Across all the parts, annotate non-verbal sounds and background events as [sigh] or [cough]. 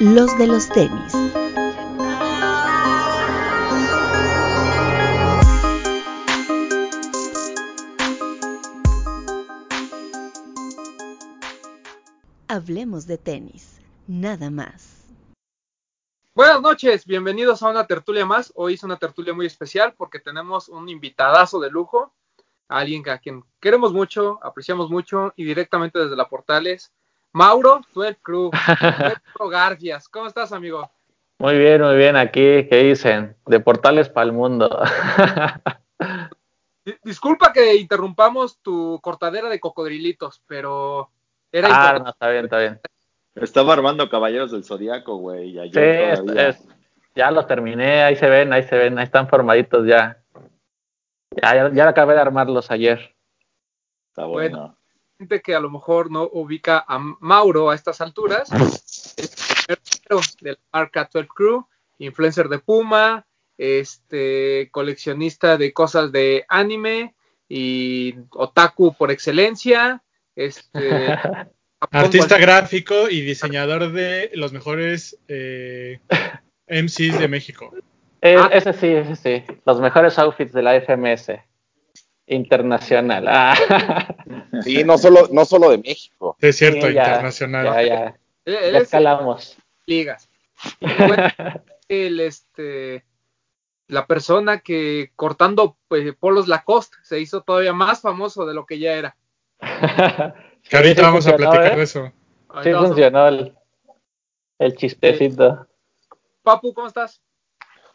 los de los tenis. Hablemos de tenis, nada más. Buenas noches, bienvenidos a una tertulia más. Hoy es una tertulia muy especial porque tenemos un invitadazo de lujo, alguien a quien queremos mucho, apreciamos mucho y directamente desde la Portales, Mauro Tuel Cruz, [laughs] Garfias. ¿Cómo estás, amigo? Muy bien, muy bien. Aquí, ¿qué dicen? De Portales para el mundo. [laughs] Disculpa que interrumpamos tu cortadera de cocodrilitos, pero era ah, no, está bien, está bien. Estaba armando Caballeros del Zodíaco, güey. Sí, es, ya lo terminé, ahí se ven, ahí se ven, ahí están formaditos ya. Ya, ya, acabé de armarlos ayer. Está bueno. Gente que a lo mejor no ubica a Mauro a estas alturas, es el de la marca 12 Crew, influencer de Puma, este coleccionista de cosas de anime y otaku por excelencia, este [laughs] artista gráfico y diseñador de los mejores eh, MCs de México. Eh, ah. Ese sí, ese sí. Los mejores outfits de la FMS internacional. Ah. [laughs] Sí, no solo, no solo de México. Es cierto, internacional. Ya, ya. ya escalamos. Ligas. [laughs] el, este, la persona que cortando pues, polos Lacoste se hizo todavía más famoso de lo que ya era. [laughs] que ahorita vamos a platicar ¿eh? de eso. Sí funcionó el, el chistecito. Papu, ¿cómo estás?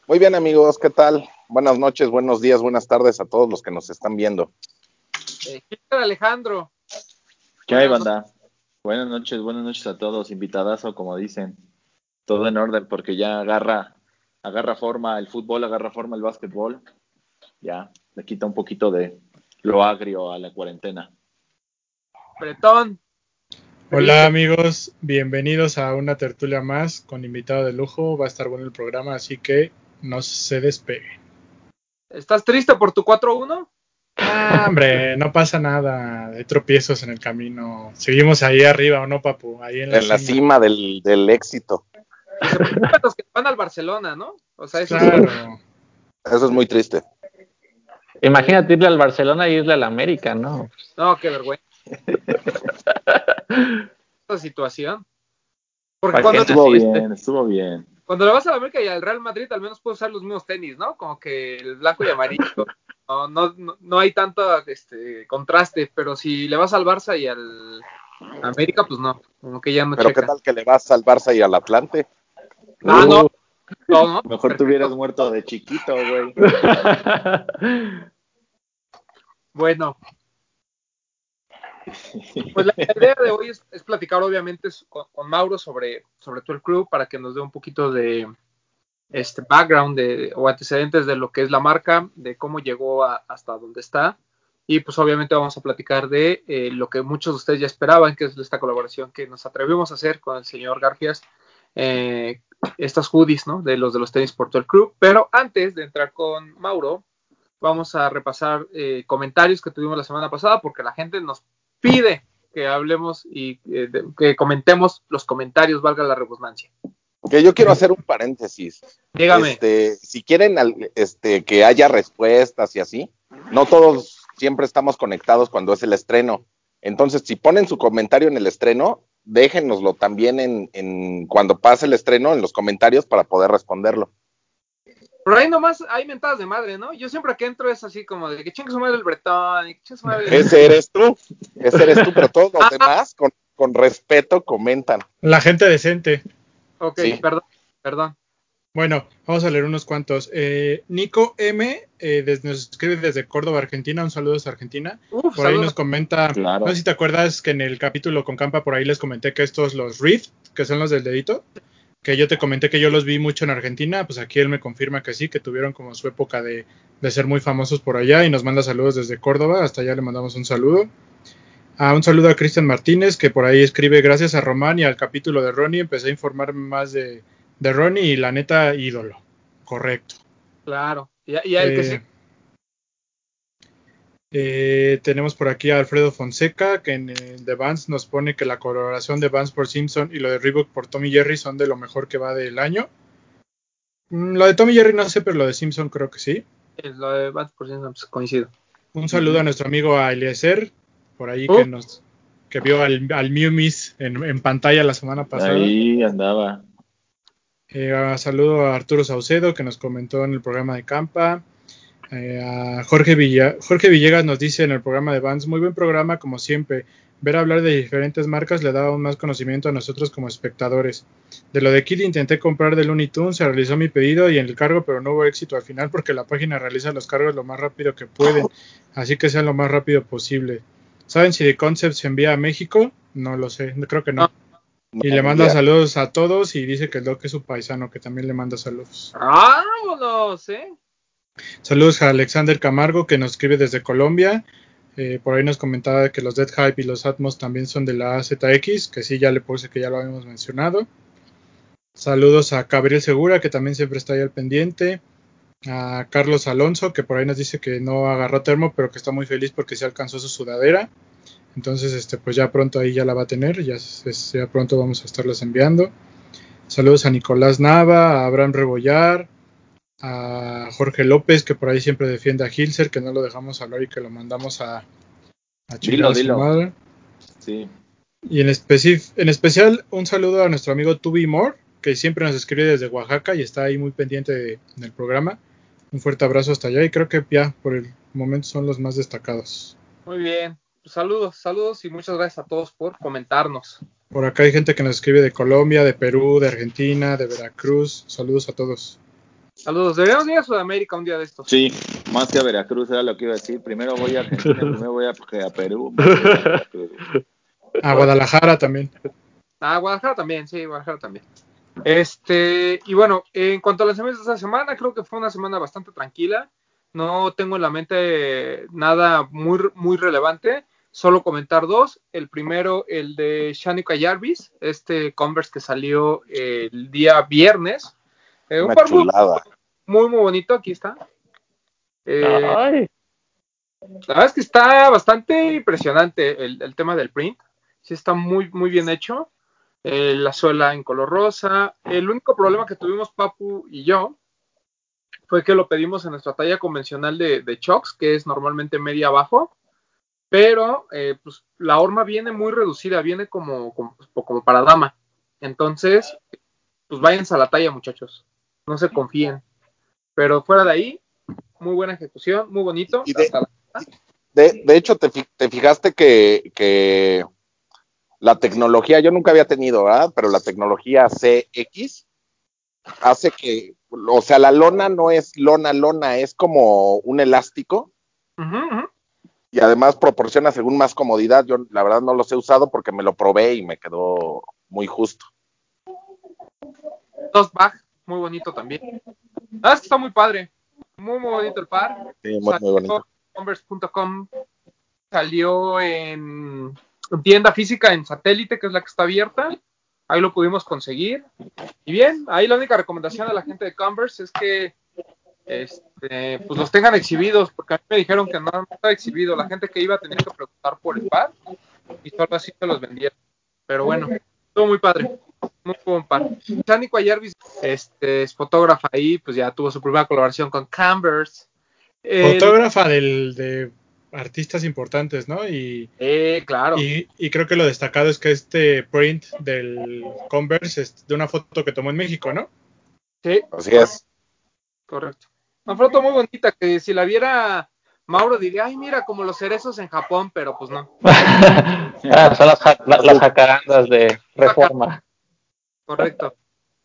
Muy bien amigos, ¿qué tal? Buenas noches, buenos días, buenas tardes a todos los que nos están viendo. Eh, Alejandro? ¿Qué hay, banda? Buenas noches, buenas noches a todos, invitadazo, como dicen. Todo en orden porque ya agarra, agarra forma el fútbol, agarra forma el básquetbol. Ya, le quita un poquito de lo agrio a la cuarentena. Bretón. Hola amigos, bienvenidos a una tertulia más con invitado de lujo. Va a estar bueno el programa, así que no se despegue. ¿Estás triste por tu 4-1? Ah, hombre, no pasa nada. Hay tropiezos en el camino. Seguimos ahí arriba, ¿o no, papu? Ahí en la cima, del, éxito. Los que van al Barcelona, ¿no? O sea, eso, claro. eso es muy triste. Imagínate irle al Barcelona y irle al América, ¿no? No, qué vergüenza. [laughs] Esta situación. Porque cuando estuvo bien, estuvo bien cuando le vas a la América y al Real Madrid, al menos puedes usar los mismos tenis, ¿no? Como que el blanco y amarillo. [laughs] No, no, no hay tanto este, contraste, pero si le vas al Barça y al América, pues no, como que ya no Pero qué tal que le vas al Barça y al Atlante? Ah, no. no, Mejor te hubieras muerto de chiquito, güey. [laughs] bueno, pues la idea de hoy es, platicar obviamente con, Mauro sobre, sobre el club para que nos dé un poquito de este background de, o antecedentes de lo que es la marca, de cómo llegó hasta donde está. Y pues obviamente vamos a platicar de eh, lo que muchos de ustedes ya esperaban, que es esta colaboración que nos atrevimos a hacer con el señor Garfias, eh, estas hoodies, ¿no? De los de los tenis por todo el club. Pero antes de entrar con Mauro, vamos a repasar eh, comentarios que tuvimos la semana pasada, porque la gente nos pide que hablemos y eh, que comentemos los comentarios, valga la redundancia. Que yo quiero hacer un paréntesis. Dígame. Este, si quieren este, que haya respuestas y así, no todos siempre estamos conectados cuando es el estreno. Entonces, si ponen su comentario en el estreno, déjenoslo también en, en cuando pase el estreno en los comentarios para poder responderlo. Pero ahí nomás hay mentadas de madre, ¿no? Yo siempre que entro es así como de que chingue su madre el bretón, y que su madre Ese eres tú, ese eres tú, pero todos los [laughs] demás con, con, respeto comentan. La gente decente. Ok, perdón, perdón. Bueno, vamos a leer unos cuantos. Eh, Nico M eh, nos escribe desde Córdoba, Argentina. Un saludo a Argentina. por ahí nos comenta, no sé si te acuerdas que en el capítulo con Campa por ahí les comenté que estos los Rift, que son los del dedito, que yo te comenté que yo los vi mucho en Argentina, pues aquí él me confirma que sí, que tuvieron como su época de, ser muy famosos por allá y nos manda saludos desde Córdoba, hasta allá le mandamos un saludo. Ah, un saludo a Cristian Martínez, que por ahí escribe, gracias a Román y al capítulo de Ronnie, empecé a informarme más de, de Ronnie y la neta, ídolo. Correcto. Claro, y, y el que sí. Eh, tenemos por aquí a Alfredo Fonseca, que en el de Vans nos pone que la colaboración de Vans por Simpson y lo de Reebok por Tommy Jerry son de lo mejor que va del año. Mm, lo de Tommy Jerry no sé, pero lo de Simpson creo que sí. Lo de Vans por Simpson pues, coincido. Un saludo a nuestro amigo Eliezer, por ahí que oh. nos que vio al, al Mew Miss en, pantalla la semana pasada. Ahí andaba. Eh, saludo a Arturo Saucedo, que nos comentó en el programa de Campa. Eh, a Jorge, Jorge Villegas nos dice en el programa de Vans, muy buen programa como siempre. Ver hablar de diferentes marcas le da aún más conocimiento a nosotros como espectadores. De lo de Kid intenté comprar de Looney Tunes, se realizó mi pedido y en el cargo, pero no hubo éxito al final porque la página realiza los cargos lo más rápido que pueden, así que sea lo más rápido posible. ¿Saben si The Concept se envía a México? No lo sé, creo que no. y le manda saludos a todos y dice que el Doc es su paisano, que también le manda saludos. ¡Vámonos, eh! Saludos a Alexander Camargo que nos escribe desde Colombia. Eh, por ahí nos comentaba que los Dead Hype y los Atmos también son de la ZX, que sí, ya le puse que ya lo habíamos mencionado. Saludos a Gabriel Segura, que también siempre está ahí al pendiente. A Carlos Alonso, que por ahí nos dice que no agarró termo, pero que está muy feliz porque se alcanzó su sudadera. Entonces, este, pues ya pronto ahí ya la va a tener, ya, ya pronto vamos a estarlas enviando. Saludos a Nicolás Nava, a Abraham Rebollar, a Jorge López, que por ahí siempre defiende a Hilser, que no lo dejamos hablar y que lo mandamos a, a su madre. Sí. Y en, en especial un saludo a nuestro amigo Tubi Moore, que siempre nos escribe desde Oaxaca y está ahí muy pendiente del programa. Un fuerte abrazo hasta allá y creo que ya por el momento son los más destacados. Muy bien, pues saludos, saludos y muchas gracias a todos por comentarnos. Por acá hay gente que nos escribe de Colombia, de Perú, de Argentina, de Veracruz. Saludos a todos. Saludos. Deberíamos ir a Sudamérica un día de estos. Sí, más que a Veracruz era lo que iba a decir. Primero voy a Argentina, [laughs] primero voy a, Perú. [laughs] A, Guadalajara también. A Guadalajara también, sí, Guadalajara también. Este, y bueno, en cuanto a lanzamientos de esta semana, creo que fue una semana bastante tranquila. No tengo en la mente nada muy, muy relevante. Solo comentar dos. El primero, el de Shanika Jarvis, este Converse que salió el día viernes eh, un par muy, muy, muy, bonito, aquí está. Eh, la verdad es que está bastante impresionante el, tema del print. Sí está muy, muy bien hecho. Eh, la suela en color rosa. El único problema que tuvimos Papu y yo fue que lo pedimos en nuestra talla convencional de, de Chocks, que es normalmente media abajo. Pero pues, la horma viene muy reducida, viene como, como, como para dama. Entonces, pues váyanse a la talla, muchachos no se confíen. Pero fuera de ahí, muy buena ejecución, muy bonito. de, de, hecho, te, te fijaste que, que, la tecnología, yo nunca había tenido, ¿verdad? Pero la tecnología CX hace que, o sea, la lona no es lona, lona, es como un elástico. Y además proporciona según más comodidad. Yo la verdad no los he usado porque me lo probé y me quedó muy justo. Dos bag muy bonito también. Ah, es que está muy padre. Muy, muy bonito el par. Sí, muy, muy bonito. Converse.com salió en tienda física en satélite, que es la que está abierta. Ahí lo pudimos conseguir. Y bien, ahí la única recomendación a la gente de Converse es que este, pues los tengan exhibidos, porque a mí me dijeron que no, no estaba exhibido. La gente que iba a tener que preguntar por el par y solo así se los vendieron. Pero bueno, todo muy padre. Muy buen par. Este, es fotógrafa ahí, pues ya tuvo su primera colaboración con Converse. Fotógrafa del, de artistas importantes, ¿no? Y, eh, claro. Y, creo que lo destacado es que este print del Converse es de una foto que tomó en México, ¿no? Sí. Así es. Correcto. Una foto muy bonita que si la viera Mauro diría, ay, mira, como los cerezos en Japón, pero pues no. [laughs] Ah, son las, las jacarandas de reforma. Correcto.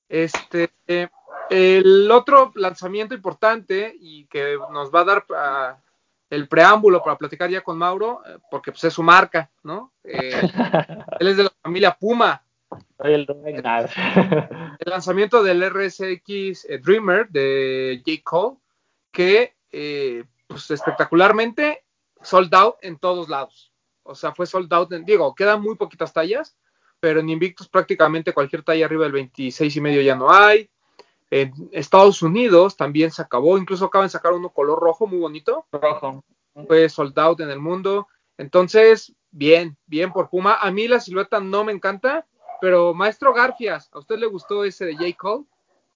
Este, el otro lanzamiento importante y que nos va a dar ah, el preámbulo para platicar ya con Mauro, eh, porque pues es su marca, ¿no? Eh, él es de la familia Puma. el, [laughs] el lanzamiento del RSX eh, Dreamer de J. Cole, que pues espectacularmente sold out en todos lados. O sea, fue sold out, en, digo, quedan muy poquitas tallas, pero en Invictus prácticamente cualquier talla arriba del 26 y medio ya no hay. En Estados Unidos también se acabó, incluso acaban de sacar uno color rojo muy bonito. Rojo. fue sold out en el mundo. Entonces, bien, bien por Puma. A mí la silueta no me encanta, pero maestro Garfias, ¿a usted le gustó ese de J. Cole?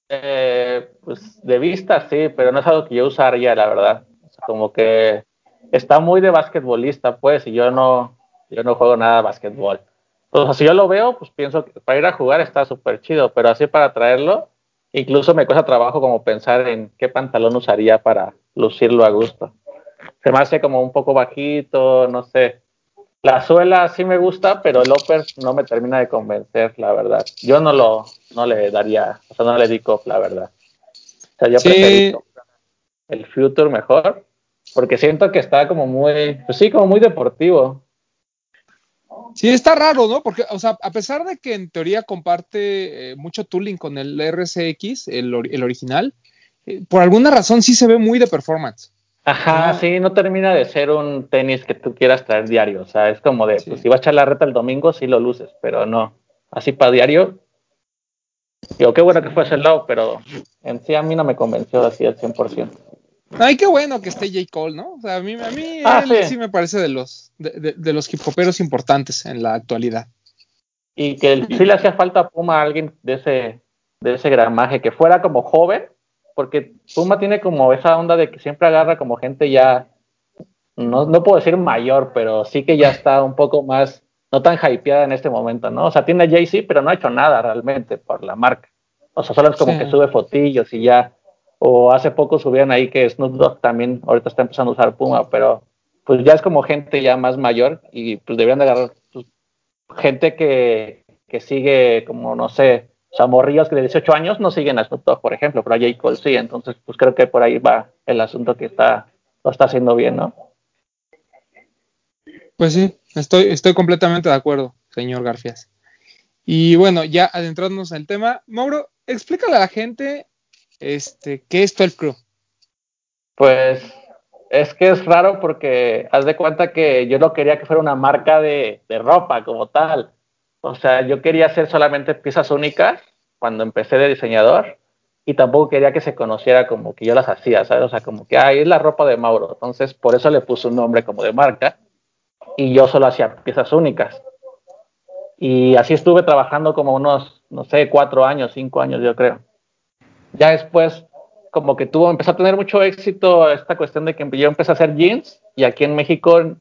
Eh, pues de vista sí, pero no es algo que yo usaría, la verdad. como que está muy de basquetbolista, pues, y yo no, yo no juego nada de basquetbol. Sea, si yo lo veo, pues pienso que para ir a jugar está súper chido, pero así para traerlo, incluso me cuesta trabajo como pensar en qué pantalón usaría para lucirlo a gusto. Se me hace como un poco bajito, no sé. La suela sí me gusta, pero el upper no me termina de convencer, la verdad. Yo no lo, no le daría, o sea, no le di cop, la verdad. O sea, yo sí. el Future mejor, porque siento que está como muy, pues sí, como muy deportivo. Sí, está raro, ¿no? Porque, o sea, a pesar de que en teoría comparte eh, mucho tooling con el RCX, el, el original, eh, por alguna razón sí se ve muy de performance. Ajá, sí, no termina de ser un tenis que tú quieras traer diario. O sea, es como de, pues si vas a echar la reta el domingo, sí lo luces, pero no. Así para diario. Digo, qué bueno que fue ese lado, pero en sí a mí no me convenció así al 100%. Ay, qué bueno que esté J. Cole, ¿no? O sea, a mí, a mí ah, sí. me parece de los, de, de, los hip hoperos importantes en la actualidad. Y que sí le hacía falta a Puma a alguien de ese, de ese gramaje, que fuera como joven, porque Puma tiene como esa onda de que siempre agarra como gente ya, no, no puedo decir mayor, pero sí que ya está un poco más, no tan hypeada en este momento, ¿no? O sea, tiene a Jay-Z, pero no ha hecho nada realmente por la marca. O sea, solo es como que sube fotillos y ya o hace poco subían ahí que Snoop Dogg también ahorita está empezando a usar Puma, pero pues ya es como gente ya más mayor y pues deberían de agarrar pues, gente que, que, sigue como, no sé, o sea, morrillos que de 18 años no siguen a Snoop Dogg, por ejemplo, pero a J. Cole sí, entonces pues creo que por ahí va el asunto que está, lo está haciendo bien, ¿no? Pues sí, estoy, estoy completamente de acuerdo, señor Garfias. Y bueno, ya adentrándonos en el tema, Mauro, explícale a la gente este, ¿qué es el Crew? Pues es que es raro porque haz de cuenta que yo no quería que fuera una marca de, ropa como tal. O sea, yo quería hacer solamente piezas únicas cuando empecé de diseñador y tampoco quería que se conociera como que yo las hacía, ¿sabes? O sea, como que, ahí es la ropa de Mauro. Entonces, por eso le puse un nombre como de marca y yo solo hacía piezas únicas. Y así estuve trabajando como unos, no sé, cuatro años, cinco años, yo creo. Ya después, como que tuvo, empezó a tener mucho éxito esta cuestión de que yo empecé a hacer jeans y aquí en México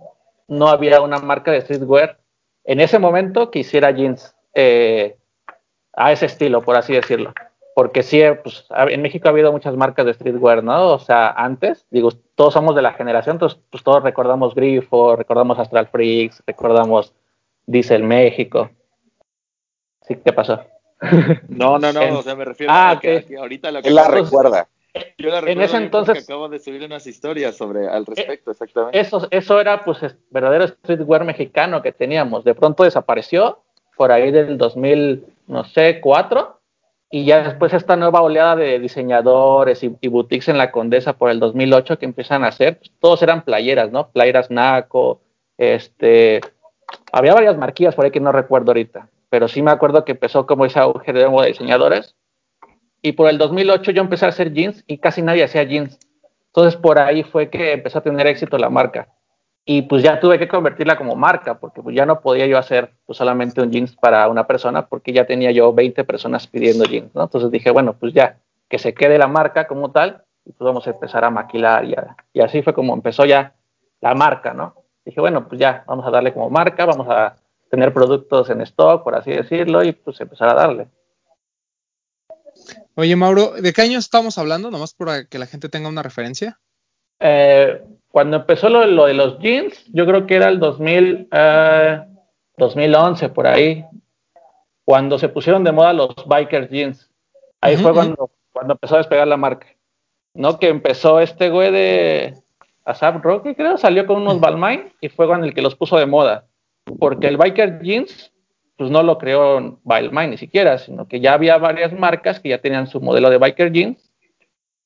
no había una marca de streetwear en ese momento que hiciera jeans eh, a ese estilo, por así decirlo. Porque sí, pues, en México ha habido muchas marcas de streetwear, ¿no? O sea, antes, digo, todos somos de la generación, entonces pues todos recordamos Grifo, recordamos Astral Freaks, recordamos Diesel México. ¿Sí? ¿Qué pasó? No, no, no, o sea, me refiero ah, a que, ahorita lo que... Él la recuerda. Yo la recuerdo en ese entonces acabo de subir unas historias sobre al respecto, exactamente. Eso, eso era pues verdadero streetwear mexicano que teníamos. De pronto desapareció por ahí del 2000, no sé, 4 y ya después esta nueva oleada de diseñadores y, boutiques en la Condesa por el 2008 que empiezan a hacer, pues, todos eran playeras, ¿no? Playeras Naco, este, había varias marquillas por ahí que no recuerdo ahorita, pero sí me acuerdo que empezó como ese auge de diseñadores. Y por el 2008 yo empecé a hacer jeans y casi nadie hacía jeans. Entonces por ahí fue que empezó a tener éxito la marca. Y pues ya tuve que convertirla como marca, porque pues ya no podía yo hacer pues solamente un jeans para una persona, porque ya tenía yo 20 personas pidiendo jeans, ¿no? Entonces dije, bueno, pues ya, que se quede la marca como tal, y pues vamos a empezar a maquilar. Y, y así fue como empezó ya la marca, ¿no? Dije, bueno, pues ya, vamos a darle como marca, vamos a tener productos en stock, por así decirlo, y pues empezar a darle. Oye, Mauro, ¿de qué año estamos hablando? Nomás para que la gente tenga una referencia. Eh, cuando empezó lo, de los jeans, yo creo que era el 2000, 2011, eh, por ahí, cuando se pusieron de moda los biker jeans. Ahí fue cuando, cuando empezó a despegar la marca. ¿No? Que empezó este güey de Asap Rocky, creo, salió con unos Balmain y fue con el que los puso de moda porque el biker jeans pues no lo creó Balmain ni siquiera, sino que ya había varias marcas que ya tenían su modelo de biker jeans,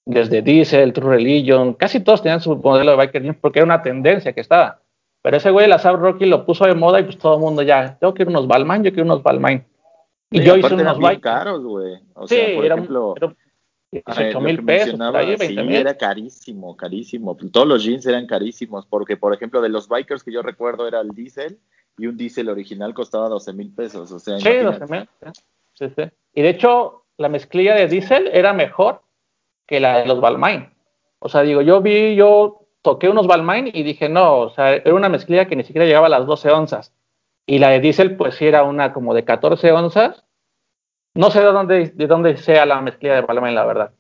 desde Diesel, True Religion, casi todos tenían su modelo de biker jeans porque era una tendencia que estaba. Pero ese güey, la South Rocky, lo puso de moda y pues todo el mundo ya, yo quiero unos Balmain, yo quiero unos Balmain. Y, yo hice unos bikers. caros, güey. O sí, sea, por ejemplo, 18 mil pesos, ahí, sí, era carísimo, carísimo. Todos los jeans eran carísimos, porque por ejemplo de los bikers que yo recuerdo era el diésel y un diésel original costaba 12 mil pesos. O sea, sí, 12 mil. Sí, sí. Y de hecho, la mezclilla de diésel era mejor que la de los Balmain. O sea, digo, yo vi, yo toqué unos Balmain y dije, no, o sea, era una mezclilla que ni siquiera llegaba a las 12 onzas. Y la de diésel, pues sí era una como de 14 onzas. No sé de dónde, de dónde sea la mezclilla de Balmain, la verdad.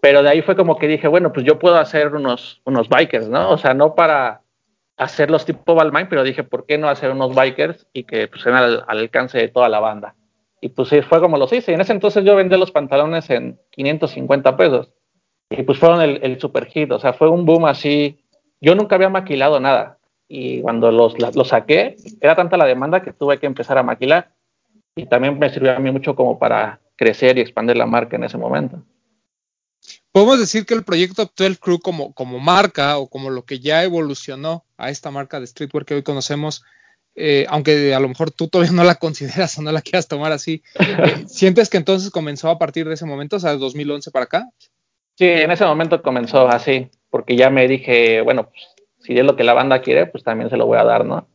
Pero de ahí fue como que dije, bueno, pues yo puedo hacer unos, unos bikers, ¿no? O sea, no para hacerlos tipo Balmain, pero dije, ¿por qué no hacer unos bikers y que pues sean al, al alcance de toda la banda? Y pues sí, fue como los hice. Y en ese entonces yo vendí los pantalones en 550 pesos. Y pues fueron el, el super hit. O sea, fue un boom así. Yo nunca había maquilado nada. Y cuando los, los saqué, era tanta la demanda que tuve que empezar a maquilar. Y también me sirvió a mí mucho como para crecer y expandir la marca en ese momento. Podemos decir que el proyecto 12 Crew como, marca o como lo que ya evolucionó a esta marca de streetwear que hoy conocemos, eh, aunque a lo mejor tú todavía no la [laughs] consideras o no la quieras tomar así, eh, ¿sientes que entonces comenzó a partir de ese momento, o sea, 2011 para acá? Sí, en ese momento comenzó así, porque ya me dije, bueno, pues, si es lo que la banda quiere, pues también se lo voy a dar, ¿no?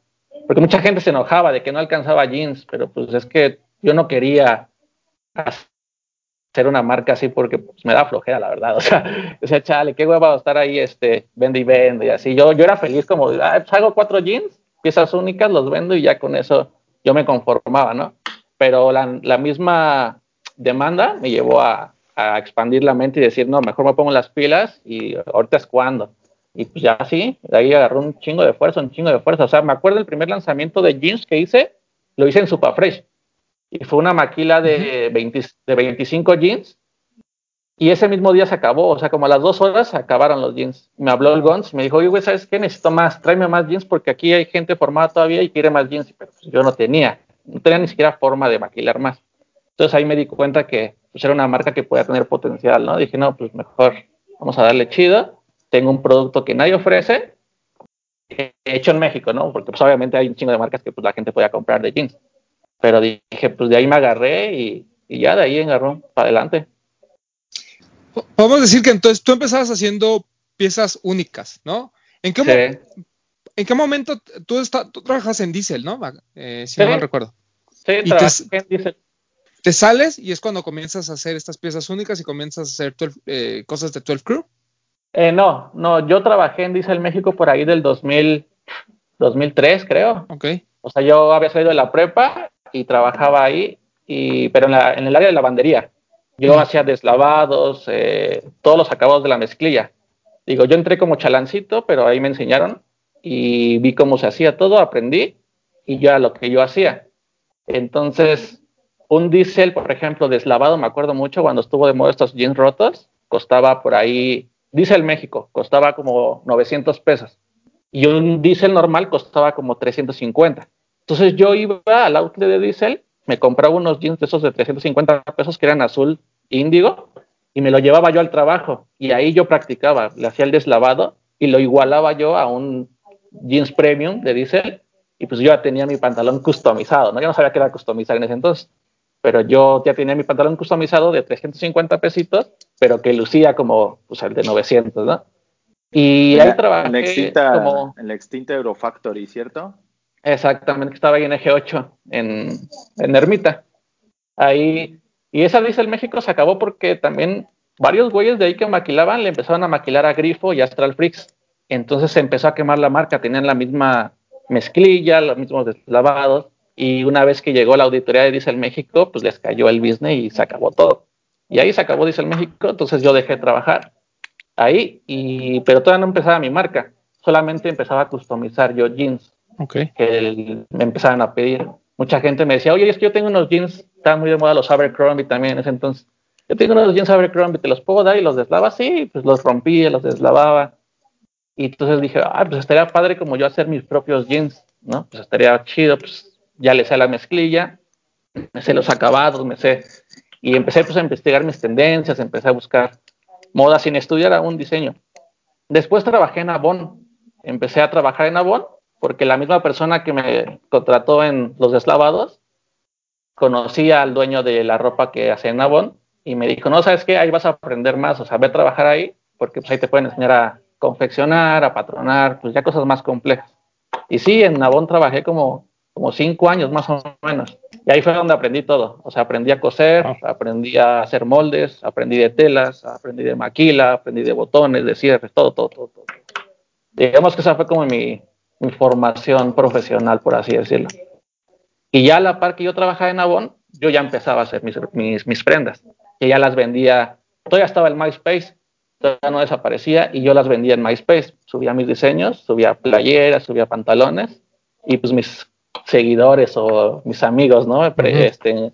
Porque mucha gente se enojaba de que no alcanzaba jeans, pero pues es que yo no quería una marca así porque pues, me da flojera, la verdad. [laughs] O sea, o sea, chale, qué hueva estar ahí, este, vende y vende y así. Yo, yo era feliz como, ah, pues hago cuatro jeans piezas únicas, los vendo y ya con eso yo me conformaba, ¿no? Pero la, misma demanda me llevó a, expandir la mente y decir, no, mejor me pongo las pilas y ahorita es cuando. Y pues ya así, de ahí agarró un chingo de fuerza, un chingo de fuerza. O sea, me acuerdo el primer lanzamiento de jeans que hice, lo hice en Superfresh. Y fue una maquila de, 20, de 25 jeans y ese mismo día se acabó, o sea, como a las dos horas se acabaron los jeans. Me habló el Gons, me dijo, oye, güey, ¿sabes qué? Necesito más, tráeme más jeans porque aquí hay gente formada todavía y quiere más jeans. Pero pues, yo no tenía, no tenía ni siquiera forma de maquilar más. Entonces ahí me di cuenta que pues, era una marca que podía tener potencial, ¿no? Dije, no, pues mejor vamos a darle chido. Tengo un producto que nadie ofrece, hecho en México, ¿no? Porque pues obviamente hay un chingo de marcas que pues la gente podía comprar de jeans. Pero dije, pues de ahí me agarré y, y ya de ahí agarró para adelante podemos decir que entonces tú empezabas haciendo piezas únicas, ¿no? ¿En qué, ¿en qué momento tú, tú trabajas en Diesel, no? Eh, si no mal recuerdo. Sí, y te, en Diesel. Te sales y es cuando comienzas a hacer estas piezas únicas y comienzas a hacer eh, cosas de 12 Crew. Eh, no, no, yo trabajé en Diesel México por ahí del 2000, 2003, creo. Ok. O sea, yo había salido de la prepa y trabajaba ahí, y, pero en, la, en el área de lavandería. Yo hacía deslavados, eh, todos los acabados de la mezclilla. Digo, yo entré como chalancito, pero ahí me enseñaron y vi cómo se hacía todo, aprendí y ya lo que yo hacía. Entonces, un diésel, por ejemplo, deslavado, me acuerdo mucho cuando estuvo de moda estos jeans rotos, costaba por ahí, diésel México, costaba como 900 pesos. Y un diésel normal costaba como 350. Entonces yo iba al outlet de diésel me compraba unos jeans de esos de 350 pesos que eran azul índigo y me lo llevaba yo al trabajo y ahí yo practicaba, le hacía el deslavado y lo igualaba yo a un jeans premium de diésel y pues yo ya tenía mi pantalón customizado, ¿no? Yo no sabía que era customizar en ese entonces, pero yo ya tenía mi pantalón customizado de 350 pesitos, pero que lucía como pues, el de 900, ¿no? Y ahí trabajé en la extinta, como... En la extinta Eurofactory, ¿cierto? Exactamente, estaba ahí en Eje 8, en, en Ermita. Ahí, y esa el México se acabó porque también varios güeyes de ahí que maquilaban le empezaron a maquilar a Grifo y Astral Freaks. Entonces se empezó a quemar la marca, tenían la misma mezclilla, los mismos deslavados. Y una vez que llegó la auditoría de Diesel México, pues les cayó el business y se acabó todo. Y ahí se acabó Diesel México, entonces yo dejé de trabajar ahí, y, pero todavía no empezaba mi marca, solamente empezaba a customizar yo jeans Okay. Que me empezaron a pedir. Mucha gente me decía, oye, es que yo tengo unos jeans, estaban muy de moda los Abercrombie también en ese entonces. Yo tengo unos jeans Abercrombie, ¿te los puedo dar? Y los deslava, sí, pues los rompía, los deslavaba. Y entonces dije, ah, pues estaría padre como yo hacer mis propios jeans, ¿no? Pues estaría chido, pues ya le sé la mezclilla, me sé los acabados, me sé. Y empecé pues a investigar mis tendencias, empecé a buscar moda sin estudiar aún diseño. Después trabajé en Avon, empecé a trabajar en Avon porque la misma persona que me contrató en los deslavados conocía al dueño de la ropa que hacía en Avon y me dijo, no, ¿sabes qué? Ahí vas a aprender más, o sea, ve a trabajar ahí, porque pues ahí te pueden enseñar a confeccionar, a patronar, pues ya cosas más complejas. Y sí, en Nabón trabajé como, como cinco años más o menos. Y ahí fue donde aprendí todo. O sea, aprendí a coser, ah. aprendí a hacer moldes, aprendí de telas, aprendí de maquila, aprendí de botones, de cierres, todo, todo, todo. todo. Digamos que esa fue como mi, mi formación profesional, por así decirlo. Y ya a la par que yo trabajaba en Avon, yo ya empezaba a hacer mis, mis, mis prendas, que ya las vendía, todavía estaba el MySpace, todavía no desaparecía y yo las vendía en MySpace, subía mis diseños, subía playeras, subía pantalones y pues mis seguidores o mis amigos, ¿no? este,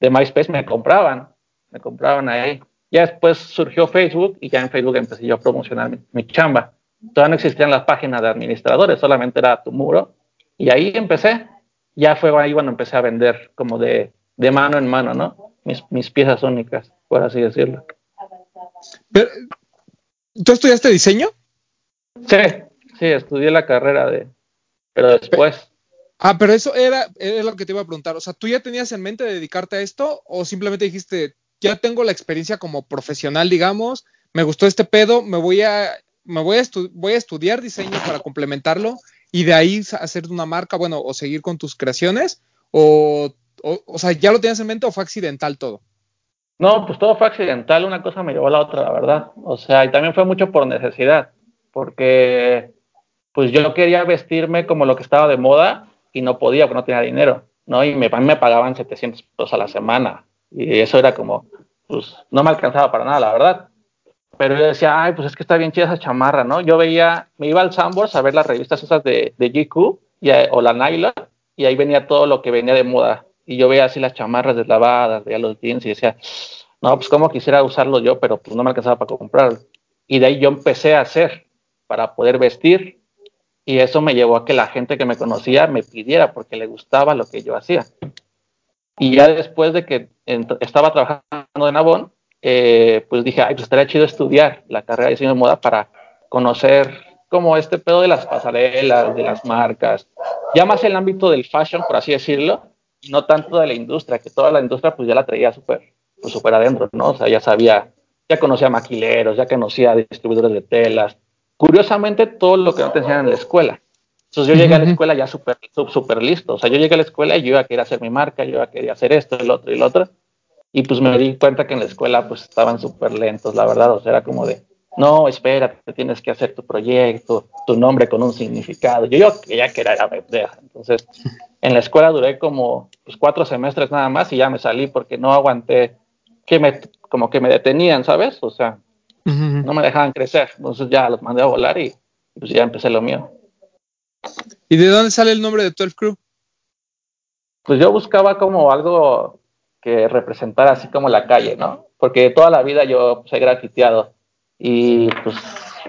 de MySpace me compraban, me compraban ahí. Ya después surgió Facebook y ya en Facebook empecé yo a promocionar mi, mi chamba. Todavía no existían las páginas de administradores, solamente era tu muro y ahí empecé ya fue ahí cuando empecé a vender como de, de mano en mano, ¿no? Mis, mis, piezas únicas, por así decirlo. ¿Tú estudiaste diseño? Sí, sí, estudié la carrera de, pero después. Ah, pero eso era, era lo que te iba a preguntar. O sea, ¿tú ya tenías en mente dedicarte a esto o simplemente dijiste, ya tengo la experiencia como profesional, digamos, me gustó este pedo, me voy a, me voy a, voy a estudiar diseño para complementarlo y de ahí hacer una marca, bueno, o seguir con tus creaciones, o, o, sea, ¿ya lo tenías en mente o fue accidental todo? No, pues todo fue accidental, una cosa me llevó a la otra, la verdad. O sea, y también fue mucho por necesidad, porque pues yo quería vestirme como lo que estaba de moda y no podía porque no tenía dinero, ¿no? Y me, me pagaban 700 pesos a la semana y eso era como, pues no me alcanzaba para nada, la verdad. Pero yo decía, ay, pues es que está bien chida esa chamarra, ¿no? Yo veía, me iba al Sambors a ver las revistas esas de, de GQ y, o la Nyla, y ahí venía todo lo que venía de moda. Y yo veía así las chamarras deslavadas, veía los jeans y decía, no, pues como quisiera usarlo yo, pero pues no me alcanzaba para comprarlo. Y de ahí yo empecé a hacer para poder vestir. Y eso me llevó a que la gente que me conocía me pidiera porque le gustaba lo que yo hacía. Y ya después de que estaba trabajando en Avon, eh, pues dije, ay, pues estaría chido estudiar la carrera de diseño de moda para conocer como este pedo de las pasarelas, de las marcas, ya más el ámbito del fashion, por así decirlo, no tanto de la industria, que toda la industria pues ya la traía súper pues, super adentro, ¿no? O sea, ya sabía, ya conocía maquileros, ya conocía distribuidores de telas. Curiosamente, todo lo que no te enseñan en la escuela. Entonces yo llegué a la escuela ya súper super listo. O sea, yo llegué a la escuela y yo iba a querer hacer mi marca, yo iba a querer hacer esto, el otro y el otro. Y pues me di cuenta que en la escuela pues estaban súper lentos, la verdad, o sea, era como de, no, espérate, tienes que hacer tu proyecto, tu nombre con un significado. Yo, yo ya quería era Entonces, [laughs] en la escuela duré como pues, cuatro semestres nada más y ya me salí porque no aguanté que me, como que me detenían, ¿sabes? O sea, no me dejaban crecer. Entonces ya los mandé a volar y pues ya empecé lo mío. ¿Y de dónde sale el nombre de 12 Crew? Pues yo buscaba como algo que representara así como la calle, ¿no? Porque toda la vida yo pues, he grafiteado y pues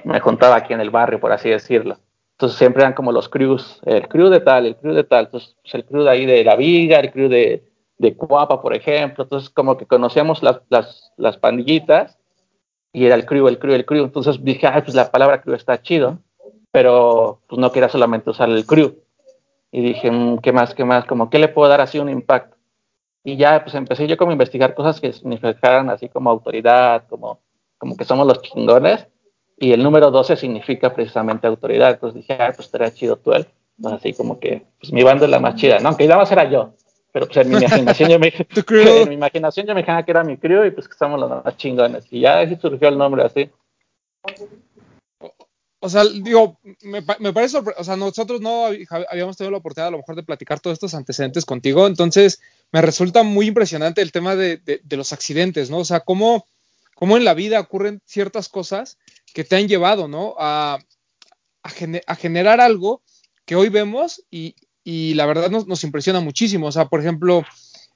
me juntaba aquí en el barrio, por así decirlo. Entonces siempre eran como los crews, el crew de tal, el crew de tal, entonces pues, el crew de ahí de La Viga, el crew de, de Cuapa, por ejemplo, entonces como que conocíamos las, las, las pandillitas y era el crew, el crew, el crew, entonces dije, ay, pues la palabra crew está chido, pero pues no quería solamente usar el crew. Y dije, mm, ¿qué más, qué más? Como, ¿qué le puedo dar así un impacto? Y ya pues empecé yo como a investigar cosas que significaran así como autoridad, como, como que somos los chingones. Y el número 12 significa precisamente autoridad. Entonces dije, ah, pues estaría chido tú él. Pues así como que, pues mi banda es la más chida, ¿no? Aunque nada más era yo. Pero pues en mi imaginación yo me, [laughs] en mi imaginación yo me que era mi crew y pues que somos los más chingones. Y ya así surgió el nombre así. O sea, digo, me, me parece, o sea, nosotros no habíamos tenido la oportunidad a lo mejor de platicar todos estos antecedentes contigo, entonces me resulta muy impresionante el tema de, los accidentes, ¿no? O sea, cómo, cómo, en la vida ocurren ciertas cosas que te han llevado, ¿no? A, a, generar algo que hoy vemos y, y la verdad nos, nos, impresiona muchísimo. O sea, por ejemplo,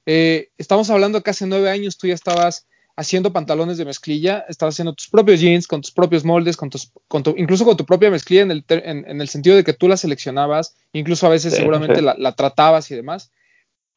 eh, estamos hablando que hace nueve años tú ya estabas haciendo pantalones de mezclilla, estabas haciendo tus propios jeans con tus propios moldes, con tus, con tu, incluso con tu propia mezclilla en el, en, el, sentido de que tú la seleccionabas, incluso a veces seguramente La, la, tratabas y demás.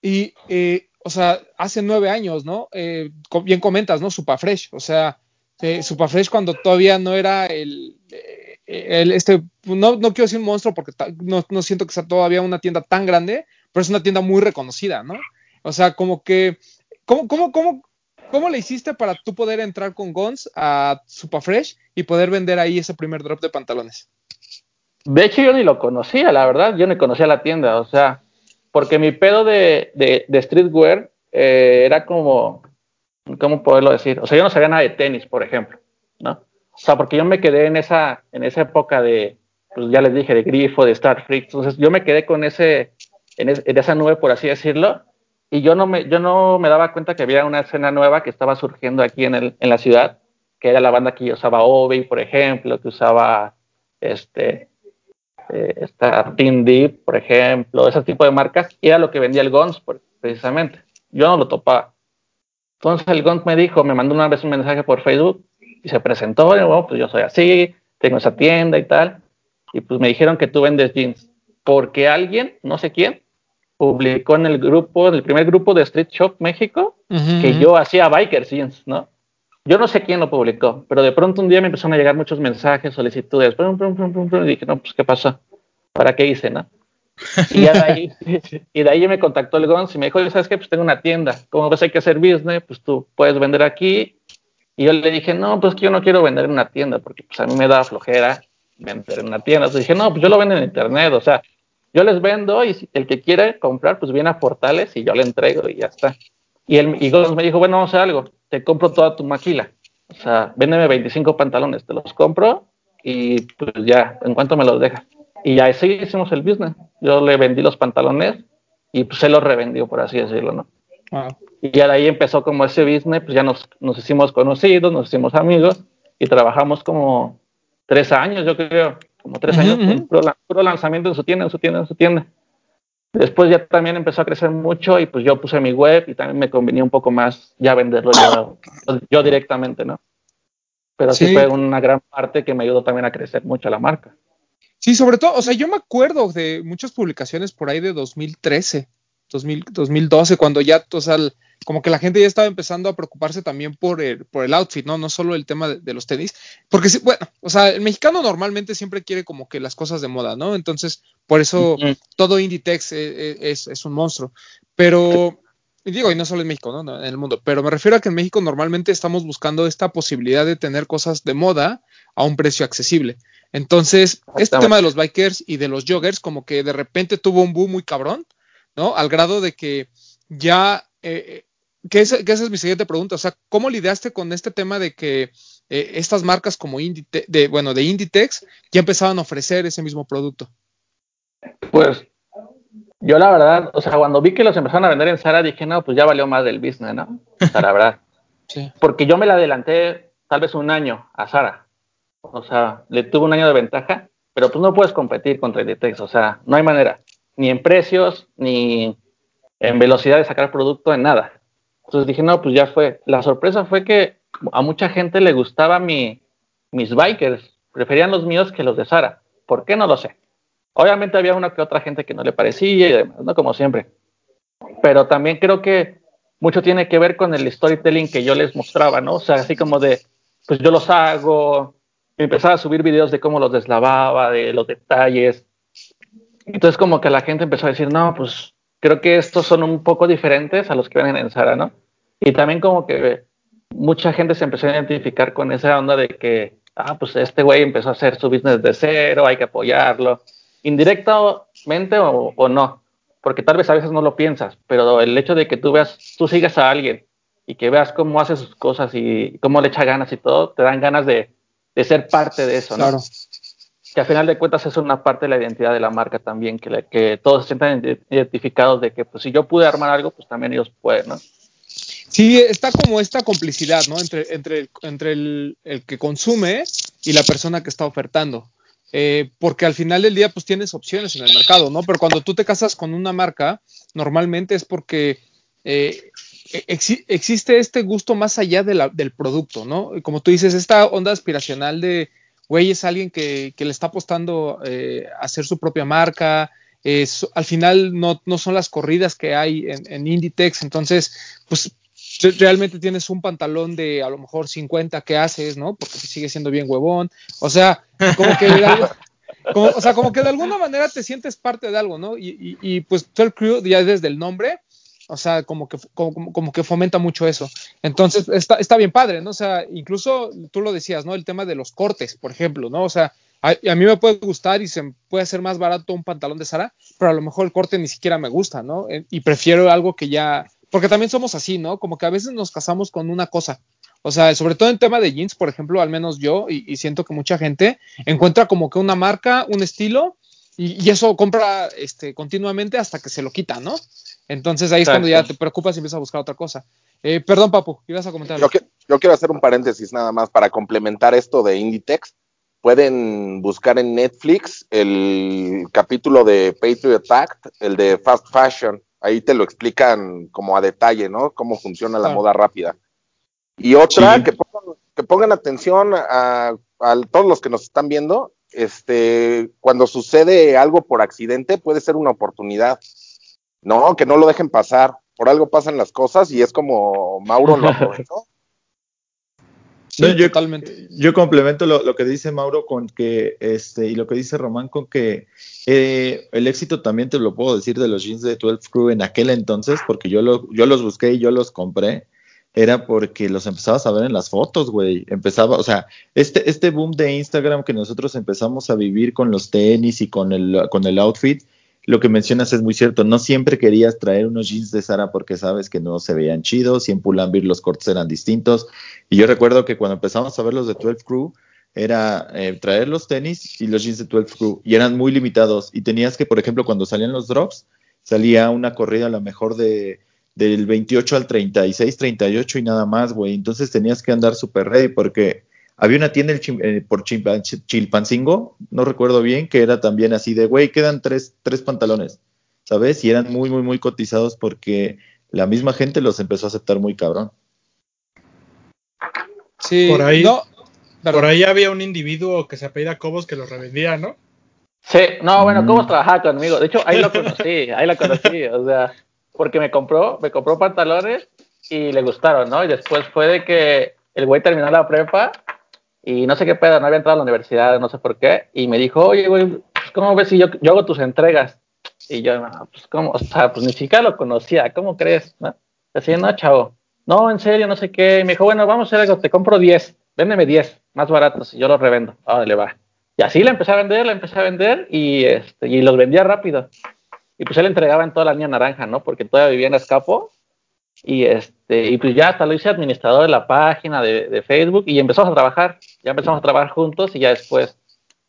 Y, eh, o sea, hace nueve años, ¿no? Eh, bien comentas, ¿no? Supafresh, o sea, eh, Supafresh cuando todavía no era el, eh, el este, no, no quiero decir un monstruo porque no, no siento que sea todavía una tienda tan grande, pero es una tienda muy reconocida, ¿no? O sea, como que, ¿cómo, cómo, cómo ¿cómo le hiciste para tú poder entrar con Gons a Superfresh y poder vender ahí ese primer drop de pantalones? De hecho, yo ni lo conocía, la verdad, yo ni conocía la tienda, o sea, porque mi pedo de, de, streetwear eh, era como, ¿cómo poderlo decir? O sea, yo no sabía nada de tenis, por ejemplo, ¿no? O sea, porque yo me quedé en esa, en esa época de, pues ya les dije, de Grifo, de Star Freak, entonces yo me quedé con ese, en, esa nube, por así decirlo, y yo no me, yo no me daba cuenta que había una escena nueva que estaba surgiendo aquí en, el, en la ciudad, que era la banda que usaba Obi, por ejemplo, que usaba este, eh, esta Team Deep, por ejemplo, ese tipo de marcas, era lo que vendía el Guns, precisamente. Yo no lo topaba. Entonces el Guns me dijo, me mandó una vez un mensaje por Facebook y se presentó, y bueno, pues yo soy así, tengo esa tienda y tal, y pues me dijeron que tú vendes jeans, porque alguien, no sé quién, publicó en el grupo, en el primer grupo de Street Shop México, que yo hacía bikers jeans, ¿no? Yo no sé quién lo publicó, pero de pronto un día me empezaron a llegar muchos mensajes, solicitudes, y dije, no, pues, ¿qué pasó? ¿Para qué hice, no? Y, de ahí, [laughs] y de ahí me contactó el Gons y me dijo, ¿sabes qué? Pues tengo una tienda, como ves hay que hacer business, pues tú puedes vender aquí. Y yo le dije, no, pues que yo no quiero vender en una tienda, porque pues a mí me da flojera vender en una tienda. Entonces dije, no, pues yo lo vendo en internet, o sea, yo les vendo y el que quiere comprar, pues viene a Portales y yo le entrego y ya está. Y, el, y me dijo, bueno, vamos a hacer algo, te compro toda tu maquila. O sea, véndeme 25 pantalones, te los compro y pues ya, en cuanto me los dejas. Y ya así hicimos el business. Yo le vendí los pantalones y pues se los revendió, por así decirlo, ¿no? Y ya de ahí empezó como ese business, pues ya nos, nos hicimos conocidos, nos hicimos amigos y trabajamos como tres años, yo creo, como tres años, puro, lanzamiento en su tienda, en su tienda, en su tienda. Después ya también empezó a crecer mucho y pues yo puse mi web y también me convenía un poco más ya venderlo yo, directamente, ¿no? Pero sí. fue una gran parte que me ayudó también a crecer mucho la marca. Sí, sobre todo, o sea, yo me acuerdo de muchas publicaciones por ahí de 2013, 2012, cuando ya, o sea, como que la gente ya estaba empezando a preocuparse también por el, por el outfit, ¿no? No solo el tema de, los tenis, porque, bueno, o sea, el mexicano normalmente siempre quiere como que las cosas de moda, ¿no? Entonces, por eso todo Inditex e, e, es, es, un monstruo. Pero, digo, y no solo en México, ¿no? En el mundo, pero me refiero a que en México normalmente estamos buscando esta posibilidad de tener cosas de moda a un precio accesible. Entonces, este tema de los bikers y de los joggers como que de repente tuvo un boom muy cabrón, ¿no? Al grado de que ya eh, que, esa, es mi siguiente pregunta. O sea, ¿cómo lidiaste con este tema de que eh, estas marcas como Inditex, de, bueno, de Inditex ya empezaban a ofrecer ese mismo producto? Pues yo la verdad, o sea, cuando vi que los empezaron a vender en Zara, dije, no, pues ya valió más del business, ¿no? O sea, la verdad. [laughs] sí. Porque yo me la adelanté tal vez un año a Zara. O sea, le tuve un año de ventaja, pero pues no puedes competir contra Inditex, o sea, no hay manera. Ni en precios, ni en velocidad de sacar producto, en nada. Entonces dije, no, pues ya fue. La sorpresa fue que a mucha gente le gustaba mi, mis bikers, preferían los míos que los de Sara. ¿Por qué? No lo sé. Obviamente había una que otra gente que no le parecía y demás, ¿no? Como siempre. Pero también creo que mucho tiene que ver con el storytelling que yo les mostraba, ¿no? O sea, así como de, pues yo los hago, empezaba a subir videos de cómo los deslavaba, de los detalles. Entonces como que la gente empezó a decir, no, pues creo que estos son un poco diferentes a los que vienen en Sara, ¿no? Y también como que mucha gente se empezó a identificar con esa onda de que, ah, pues este güey empezó a hacer su business de cero, hay que apoyarlo, indirectamente o, o, no, porque tal vez a veces no lo piensas, pero el hecho de que tú veas, tú sigas a alguien y que veas cómo hace sus cosas y cómo le echa ganas y todo, te dan ganas de, de ser parte de eso, ¿no? Claro. Que al final de cuentas es una parte de la identidad de la marca también, que, que todos se sientan identificados de que, pues si yo pude armar algo, pues también ellos pueden, ¿no? Sí, está como esta complicidad, ¿no? Entre, entre, entre el, que consume y la persona que está ofertando. Eh, porque al final del día, pues tienes opciones en el mercado, ¿no? Pero cuando tú te casas con una marca, normalmente es porque eh, e, existe este gusto más allá del producto, ¿no? Como tú dices, esta onda aspiracional de, güey, es alguien que, le está apostando eh, a hacer su propia marca, al final no, son las corridas que hay en Inditex, entonces, pues realmente tienes un pantalón de a lo mejor 50 que haces, ¿no? Porque sigue siendo bien huevón. O sea, como que o sea, como que de alguna manera te sientes parte de algo, ¿no? Y, y, pues Crew, ya desde el nombre, O sea, como que, como, que fomenta mucho eso. Entonces, está, está bien padre, ¿no? O sea, incluso tú lo decías, ¿no? El tema de los cortes, por ejemplo, ¿no? O sea, a, mí me puede gustar y se puede hacer más barato un pantalón de Sara, pero a lo mejor el corte ni siquiera me gusta, ¿no? Eh, y prefiero algo que ya, porque también somos así, ¿no? Como que a veces nos casamos con una cosa. O sea, sobre todo en tema de jeans, por ejemplo, al menos yo, y, siento que mucha gente encuentra como que una marca, un estilo, y, eso compra este, continuamente hasta que se lo quita, ¿no? Entonces ahí es cuando ya te preocupas y empiezas a buscar otra cosa. Eh, perdón, Papu, ibas a comentar. Yo, yo, quiero hacer un paréntesis nada más para complementar esto de Inditex. Pueden buscar en Netflix el capítulo de Patriot Act, el de Fast Fashion. Ahí te lo explican como a detalle, ¿no? Cómo funciona la moda rápida. Y otra, que, pongan, que, pongan, atención a, a todos los que nos están viendo, este, cuando sucede algo por accidente puede ser una oportunidad. No, que no lo dejen pasar. Por algo pasan las cosas y es como Mauro lo [laughs] aprovechó. Yo, totalmente. Yo complemento lo, que dice Mauro con que, este, y lo que dice Román con que eh, el éxito también te lo puedo decir de los jeans de 12 Crew en aquel entonces, porque yo, lo, yo los busqué y yo los compré, era porque los empezabas a ver en las fotos, güey. Empezaba, o sea, este, este boom de Instagram que nosotros empezamos a vivir con los tenis y con el, con el outfit, lo que mencionas es muy cierto. No siempre querías traer unos jeans de Sara porque sabes que no se veían chidos y en Pull&Bear los cortes eran distintos. Y yo recuerdo que cuando empezamos a ver los de 12 Crew, era eh, traer los tenis y los jeans de 12 Crew y eran muy limitados. Y tenías que, por ejemplo, cuando salían los drops, salía una corrida a lo mejor de del 28 al 36, 38 y nada más, güey. Entonces tenías que andar súper ready porque había una tienda eh, por Chilpancingo, no recuerdo bien, que era también así de, güey, quedan tres, tres pantalones, ¿sabes? Y eran muy, muy, muy cotizados porque la misma gente los empezó a aceptar muy cabrón. Sí, por ahí, no, por ahí había un individuo que se apellida Cobos que los revendía, ¿no? Sí, no, bueno, Cobos trabajaba conmigo. De hecho, ahí lo conocí, ahí lo conocí, o sea, porque me compró, me compró pantalones y le gustaron, ¿no? Y después fue de que el güey terminó la prepa y no sé qué pedo, no había entrado a la universidad, no sé por qué, y me dijo, oye, güey, pues, ¿cómo ves si yo, yo hago tus entregas? Y yo, pues, ¿cómo? O sea, pues ni siquiera lo conocía, ¿cómo crees? ¿No? Decía, no, chavo, no, en serio, no sé qué. Y me dijo, bueno, vamos a hacer algo, te compro 10, véndeme 10, más baratos, y yo los revendo. le va. Y así la empecé a vender, la empecé a vender, y, este, y los vendía rápido. Y pues él entregaba en toda la línea naranja, ¿no? Porque todavía vivía en Escapo, y este, y pues ya hasta lo hice administrador de la página de, Facebook y empezamos a trabajar, ya empezamos a trabajar juntos y ya después,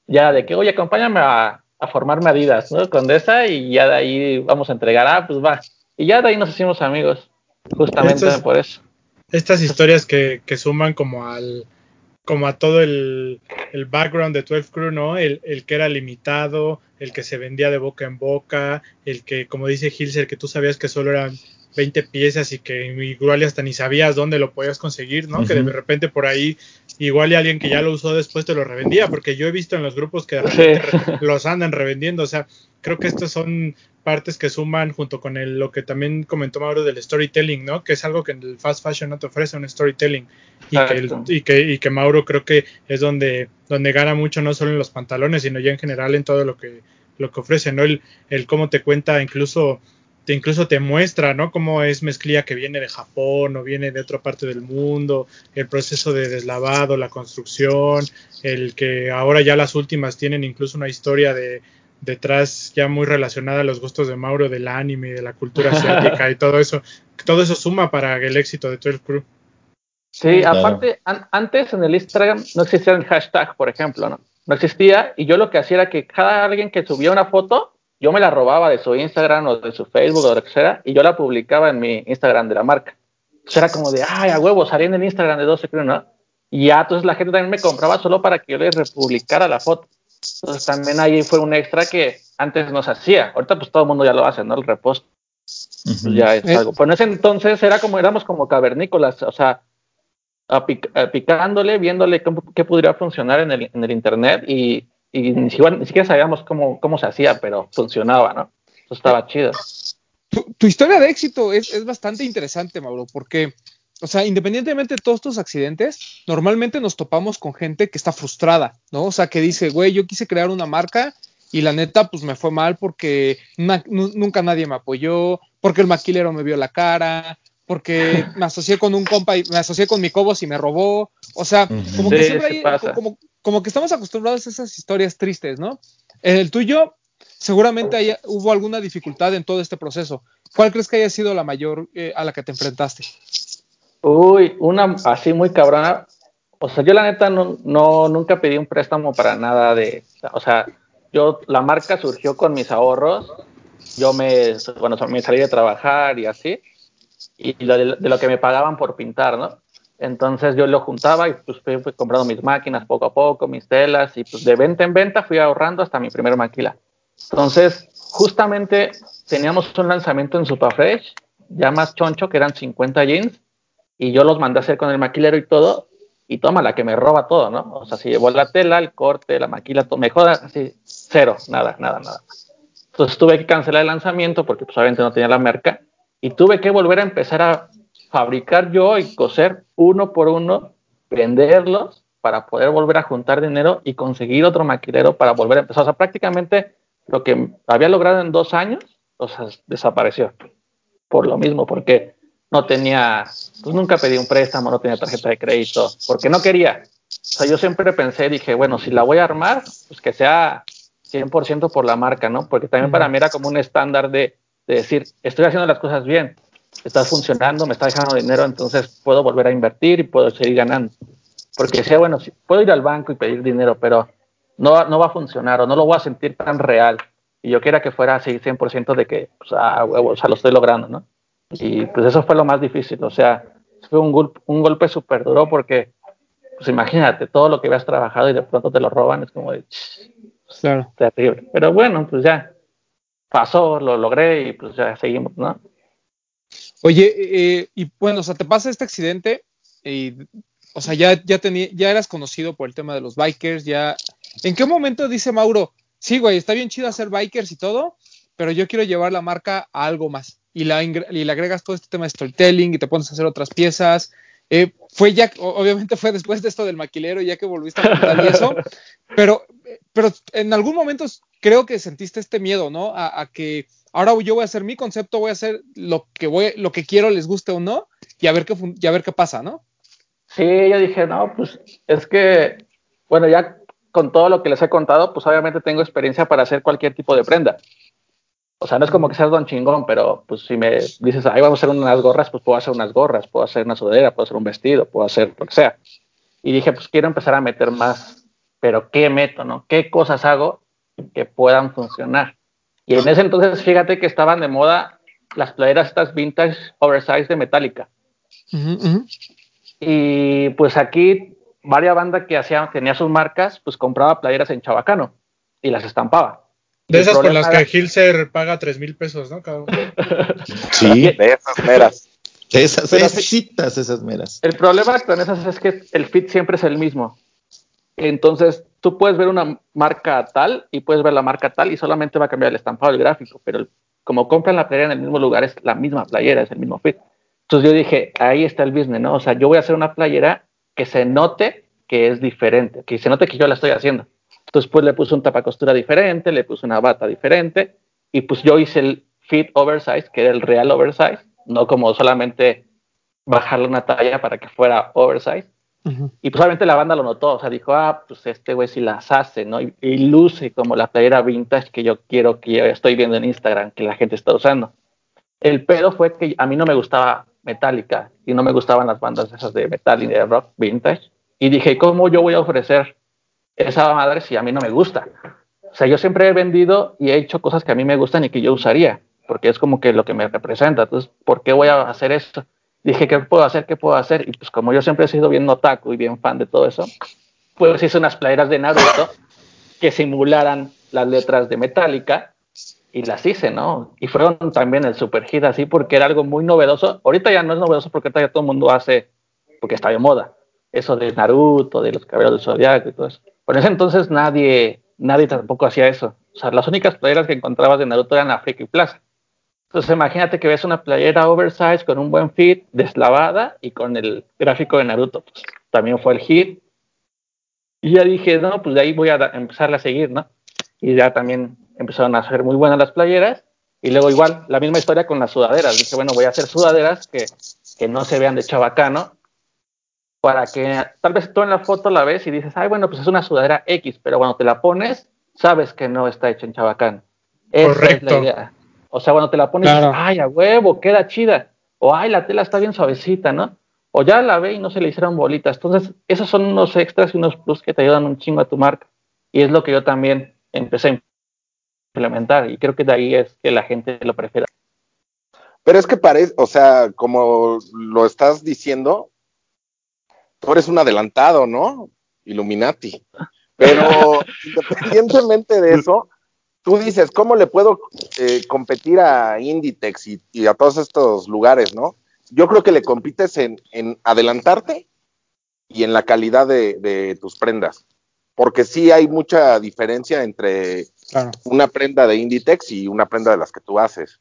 ya de que, oye, acompáñame a, a formarme Adidas, ¿no? Condesa y ya de ahí vamos a entregar, ah, pues va. Y ya de ahí nos hicimos amigos, justamente por eso. Estas historias que, que suman como al, como a todo el, el, background de 12 Crew, ¿no? El, el, que era limitado, el que se vendía de boca en boca, el que, como dice Hilser, que tú sabías que solo eran 20 piezas y que igual hasta ni sabías dónde lo podías conseguir, ¿no? Que de repente por ahí igual y alguien que ya lo usó después te lo revendía, porque yo he visto en los grupos que los andan revendiendo, o sea, creo que estas son partes que suman junto con el, lo que también comentó Mauro del storytelling, ¿no? Que es algo que en el fast fashion no te ofrece un storytelling y que, y que, y que Mauro creo que es donde, donde gana mucho no solo en los pantalones, sino ya en general en todo lo que, lo que ofrece, ¿no? El, el cómo te cuenta incluso te incluso te muestra, ¿no? Cómo es mezclilla que viene de Japón o viene de otra parte del mundo, el proceso de deslavado, la construcción, el que ahora ya las últimas tienen incluso una historia de detrás ya muy relacionada a los gustos de Mauro del anime, y de la cultura [laughs] asiática y todo eso. Todo eso suma para el éxito de 12 Crew. Sí, aparte, antes en el Instagram no existía el hashtag, por ejemplo, ¿no? No existía y yo lo que hacía era que cada alguien que subía una foto, yo me la robaba de su Instagram o de su Facebook o lo que sea, y yo la publicaba en mi Instagram de la marca. Entonces era como de, ay, a huevo, salí en el Instagram de 12 creo, ¿no? Y ya, entonces la gente también me compraba solo para que yo le republicara la foto. Entonces también ahí fue un extra que antes no se hacía. Ahorita pues todo el mundo ya lo hace, ¿no? El repost. Pues, ya es algo. Pero en ese entonces era como, éramos como cavernícolas, o sea, picándole, viéndole qué podría funcionar en el, en el internet y y ni siquiera, sabíamos cómo, cómo se hacía, pero funcionaba, ¿no? Eso estaba chido. Tu, historia de éxito es, es, bastante interesante, Mauro, porque, o sea, independientemente de todos estos accidentes, normalmente nos topamos con gente que está frustrada, ¿no? O sea, que dice, güey, yo quise crear una marca y la neta, pues me fue mal porque nunca nadie me apoyó, porque el maquilero me vio la cara, porque me asocié con un compa y me asocié con mi Cobos y me robó. O sea, como que siempre hay, como, como, que estamos acostumbrados a esas historias tristes, ¿no? El tuyo, seguramente hubo alguna dificultad en todo este proceso. ¿Cuál crees que haya sido la mayor eh, a la que te enfrentaste? Uy, una así muy cabrona. O sea, yo la neta no, nunca pedí un préstamo para nada de, o sea, yo, la marca surgió con mis ahorros. Yo me, bueno, me salí de trabajar y así, y de, lo que me pagaban por pintar, ¿no? Entonces yo lo juntaba y pues fui, comprando mis máquinas poco a poco, mis telas, y pues de venta en venta fui ahorrando hasta mi primera maquila. Entonces, justamente teníamos un lanzamiento en Superfresh, ya más choncho, que eran 50 jeans, y yo los mandé a hacer con el maquilero y todo, y toma la que me roba todo, ¿no? O sea, si llevó la tela, el corte, la maquila, todo, me joda así, cero, nada, nada, nada. Entonces tuve que cancelar el lanzamiento porque pues obviamente no tenía la marca y tuve que volver a empezar a fabricar yo y coser uno por uno, venderlos para poder volver a juntar dinero y conseguir otro maquilero para volver a empezar. O sea, prácticamente lo que había logrado en dos años, o sea, desapareció. Por lo mismo, porque no tenía, pues nunca pedí un préstamo, no tenía tarjeta de crédito, porque no quería. O sea, yo siempre pensé, dije, bueno, si la voy a armar, pues que sea 100% por la marca, ¿no? Porque también para mí era como un estándar de, decir, estoy haciendo las cosas bien, está funcionando, me está dejando dinero, entonces puedo volver a invertir y puedo seguir ganando. Porque decía, bueno, sí, puedo ir al banco y pedir dinero, pero no, no va a funcionar o no lo voy a sentir tan real. Y yo quería que fuera así 100% de que, pues, ah, o sea, lo estoy logrando, ¿no? Y pues eso fue lo más difícil, o sea, fue un, un golpe súper duro porque, pues imagínate, todo lo que habías trabajado y de pronto te lo roban, es como de, claro. terrible. Pero bueno, pues ya pasó, lo logré y pues ya seguimos, ¿no? Oye, eh, y bueno, o sea, te pasa este accidente y, o sea, ya, ya, ya eras conocido por el tema de los bikers, ya... ¿En qué momento dice Mauro, sí, güey, está bien chido hacer bikers y todo, pero yo quiero llevar la marca a algo más? y, la, y le agregas todo este tema de storytelling y te pones a hacer otras piezas. Eh, fue ya, obviamente fue después de esto del maquilero, ya que volviste a contar y eso, pero, pero en algún momento creo que sentiste este miedo, ¿no? A, que ahora yo voy a hacer mi concepto, voy a hacer lo que voy, lo que quiero, les guste o no, y a ver qué, y a ver qué pasa, ¿no? Sí, yo dije, no, pues es que, bueno, ya con todo lo que les he contado, pues obviamente tengo experiencia para hacer cualquier tipo de prenda. O sea, no es como que seas don chingón, pero pues si me dices, ahí vamos a hacer unas gorras, pues puedo hacer unas gorras, puedo hacer una sudadera, puedo hacer un vestido, puedo hacer lo que sea. Y dije, pues quiero empezar a meter más, pero ¿qué meto, no? ¿Qué cosas hago que puedan funcionar? Y en ese entonces, fíjate que estaban de moda las playeras estas vintage oversize de Metallica. Y pues aquí, varias bandas que hacían, tenía sus marcas, pues compraba playeras en Chabacano y las estampaba. De esas por las que Hilser paga tres mil pesos, ¿no? [laughs] sí, de esas meras. De esas, esas, esas meras. El problema con esas es que el fit siempre es el mismo. Entonces, tú puedes ver una marca tal y puedes ver la marca tal y solamente va a cambiar el estampado del gráfico, pero como compran la playera en el mismo lugar, es la misma playera, es el mismo fit. Entonces yo dije, ahí está el business, ¿no? O sea, yo voy a hacer una playera que se note que es diferente, que se note que yo la estoy haciendo. Entonces, pues le puse un tapacostura diferente, le puse una bata diferente y pues yo hice el fit oversize, que era el real oversize, no como solamente bajarle una talla para que fuera oversize. Y pues la banda lo notó, o sea, dijo, ah, pues este güey sí las hace, ¿no? Y, luce como la playera vintage que yo quiero, que yo estoy viendo en Instagram, que la gente está usando. El pedo fue que a mí no me gustaba Metallica y no me gustaban las bandas esas de metal y de rock vintage. Y dije, ¿cómo yo voy a ofrecer esa madre si a mí no me gusta. O sea, yo siempre he vendido y he hecho cosas que a mí me gustan y que yo usaría, porque es como que lo que me representa. Entonces, ¿por qué voy a hacer eso? Dije, ¿qué puedo hacer? ¿Qué puedo hacer? Y pues como yo siempre he sido bien otaku y bien fan de todo eso, pues hice unas playeras de Naruto que simularan las letras de Metallica y las hice, ¿no? Y fueron también el super hit así porque era algo muy novedoso. Ahorita ya no es novedoso porque ahorita ya todo el mundo hace, porque está de moda, eso de Naruto, de los cabellos del zodiaco y todo eso. Por ese entonces nadie, nadie tampoco hacía eso. O sea, las únicas playeras que encontrabas de Naruto eran la Friki Plaza. Entonces imagínate que ves una playera oversize con un buen fit, deslavada y con el gráfico de Naruto. Pues, también fue el hit. Y ya dije, no, pues de ahí voy a empezar a seguir, ¿no? y ya también empezaron a hacer muy buenas las playeras. Y luego igual, la misma historia con las sudaderas. Dije, bueno, voy a hacer sudaderas que, que no se vean de chabacano, para que tal vez tú en la foto la ves y dices, ay, bueno, pues es una sudadera X, pero cuando te la pones, sabes que no está hecha en chabacano. Esa Correcto. es la idea. O sea, cuando te la pones, ay, a huevo, queda chida. O ay, la tela está bien suavecita, ¿no? O ya la ve y no se le hicieron bolitas. Entonces, esos son unos extras y unos plus que te ayudan un chingo a tu marca. Y es lo que yo también empecé a implementar. Y creo que de ahí es que la gente lo prefiere. Pero es que parece, o sea, como lo estás diciendo, tú eres un adelantado, ¿no? Illuminati. Pero [laughs] independientemente de eso, tú dices, ¿cómo le puedo eh, competir a Inditex y, a todos estos lugares, no? Yo creo que le compites en, adelantarte y en la calidad de, tus prendas. Porque sí hay mucha diferencia entre una prenda de Inditex y una prenda de las que tú haces.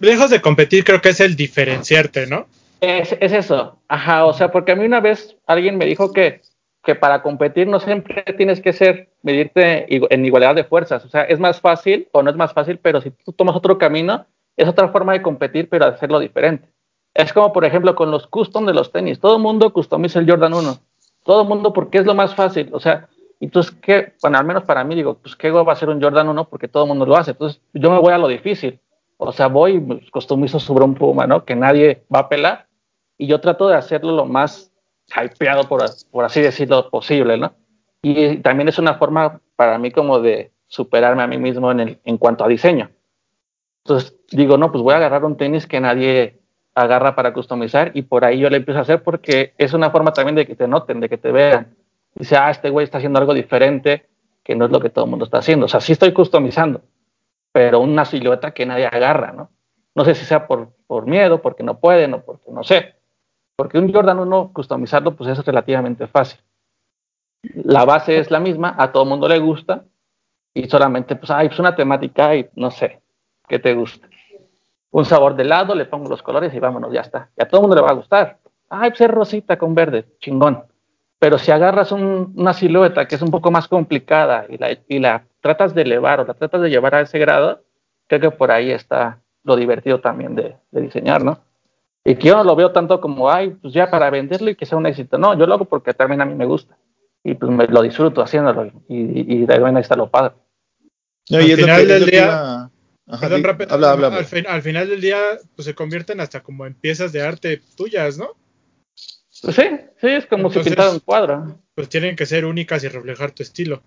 Lejos de competir, creo que es el diferenciarte, ¿no? Es, es eso, ajá, o sea, porque a mí una vez alguien me dijo que que para competir no siempre tienes que ser, medirte en igualdad de fuerzas. O sea, es más fácil o no es más fácil, pero si tú tomas otro camino, es otra forma de competir, pero hacerlo diferente. Es como, por ejemplo, con los custom de los tenis. Todo el mundo customiza el Jordan 1. Todo el mundo porque es lo más fácil. O sea, entonces, ¿qué? Bueno, al menos para mí, digo, pues, ¿qué va a ser un Jordan 1? Porque todo el mundo lo hace. Entonces, yo me voy a lo difícil. O sea, voy y pues, customizo sobre un Puma, ¿no? Que nadie va a pelar. Y yo trato de hacerlo lo más hypeado, por, por así decirlo, posible, ¿no? Y también es una forma para mí como de superarme a mí mismo en, el, en cuanto a diseño. Entonces digo, no, pues voy a agarrar un tenis que nadie agarra para customizar y por ahí yo le empiezo a hacer porque es una forma también de que te noten, de que te vean. Dice, ah, este güey está haciendo algo diferente que no es lo que todo el mundo está haciendo. O sea, sí estoy customizando, pero una silueta que nadie agarra, ¿no? No sé si sea por, por miedo, porque no pueden o porque no sé. Porque un Jordan 1 customizarlo pues es relativamente fácil. La base es la misma, a todo mundo le gusta y solamente pues hay pues una temática y no sé, ¿qué te gusta? Un sabor de helado, le pongo los colores y vámonos, ya está. Y a todo mundo le va a gustar. Ay, pues es rosita con verde, chingón. Pero si agarras una silueta que es un poco más complicada y la, y la tratas de elevar o la tratas de llevar a ese grado, creo que por ahí está lo divertido también de diseñar, ¿no? Y que yo no lo veo tanto como, ay, pues ya para venderlo y que sea un éxito. No, yo lo hago porque también a mí me gusta. Y pues me lo disfruto haciéndolo. Y, y de ahí está lo padre. al final del día, al, final del día, pues se convierten hasta como en piezas de arte tuyas, ¿no? Pues sí, sí, es como si pintara un cuadro. Pues tienen que ser únicas y reflejar tu estilo.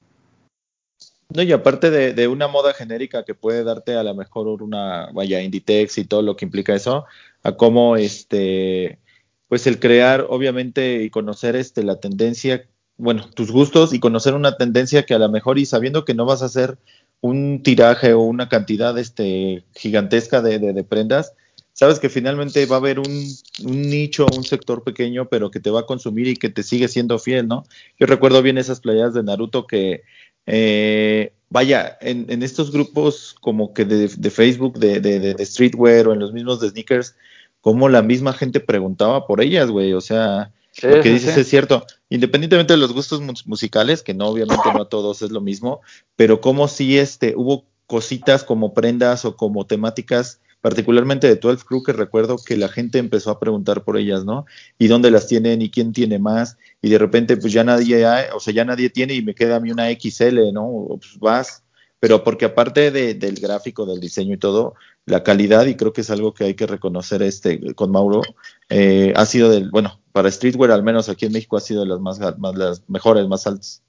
No, y aparte de, una moda genérica que puede darte a lo mejor una, vaya, Inditex y todo lo que implica eso, a cómo, este, pues el crear, obviamente, y conocer, este, la tendencia, bueno, tus gustos y conocer una tendencia que a lo mejor y sabiendo que no vas a hacer un tiraje o una cantidad, este, gigantesca de, de, prendas, sabes que finalmente va a haber un, un, nicho, un sector pequeño, pero que te va a consumir y que te sigue siendo fiel, ¿no? Yo recuerdo bien esas playas de Naruto que eh, vaya, en, estos grupos como que de, Facebook, de, de, streetwear o en los mismos de sneakers, como la misma gente preguntaba por ellas, güey, o sea, lo que dices es cierto, independientemente de los gustos musicales, que no, obviamente no a todos es lo mismo, pero como si este, hubo cositas como prendas o como temáticas particularmente de 12 Crew, que recuerdo que la gente empezó a preguntar por ellas, ¿no? Y dónde las tienen y quién tiene más, y de repente pues ya nadie hay, o sea, ya nadie tiene y me queda a mí una XL, ¿no? O, pues vas, pero porque aparte del gráfico, del diseño y todo, la calidad, y creo que es algo que hay que reconocer este con Mauro, eh, ha sido del, bueno, para streetwear al menos aquí en México ha sido de las más, las mejores, más altas.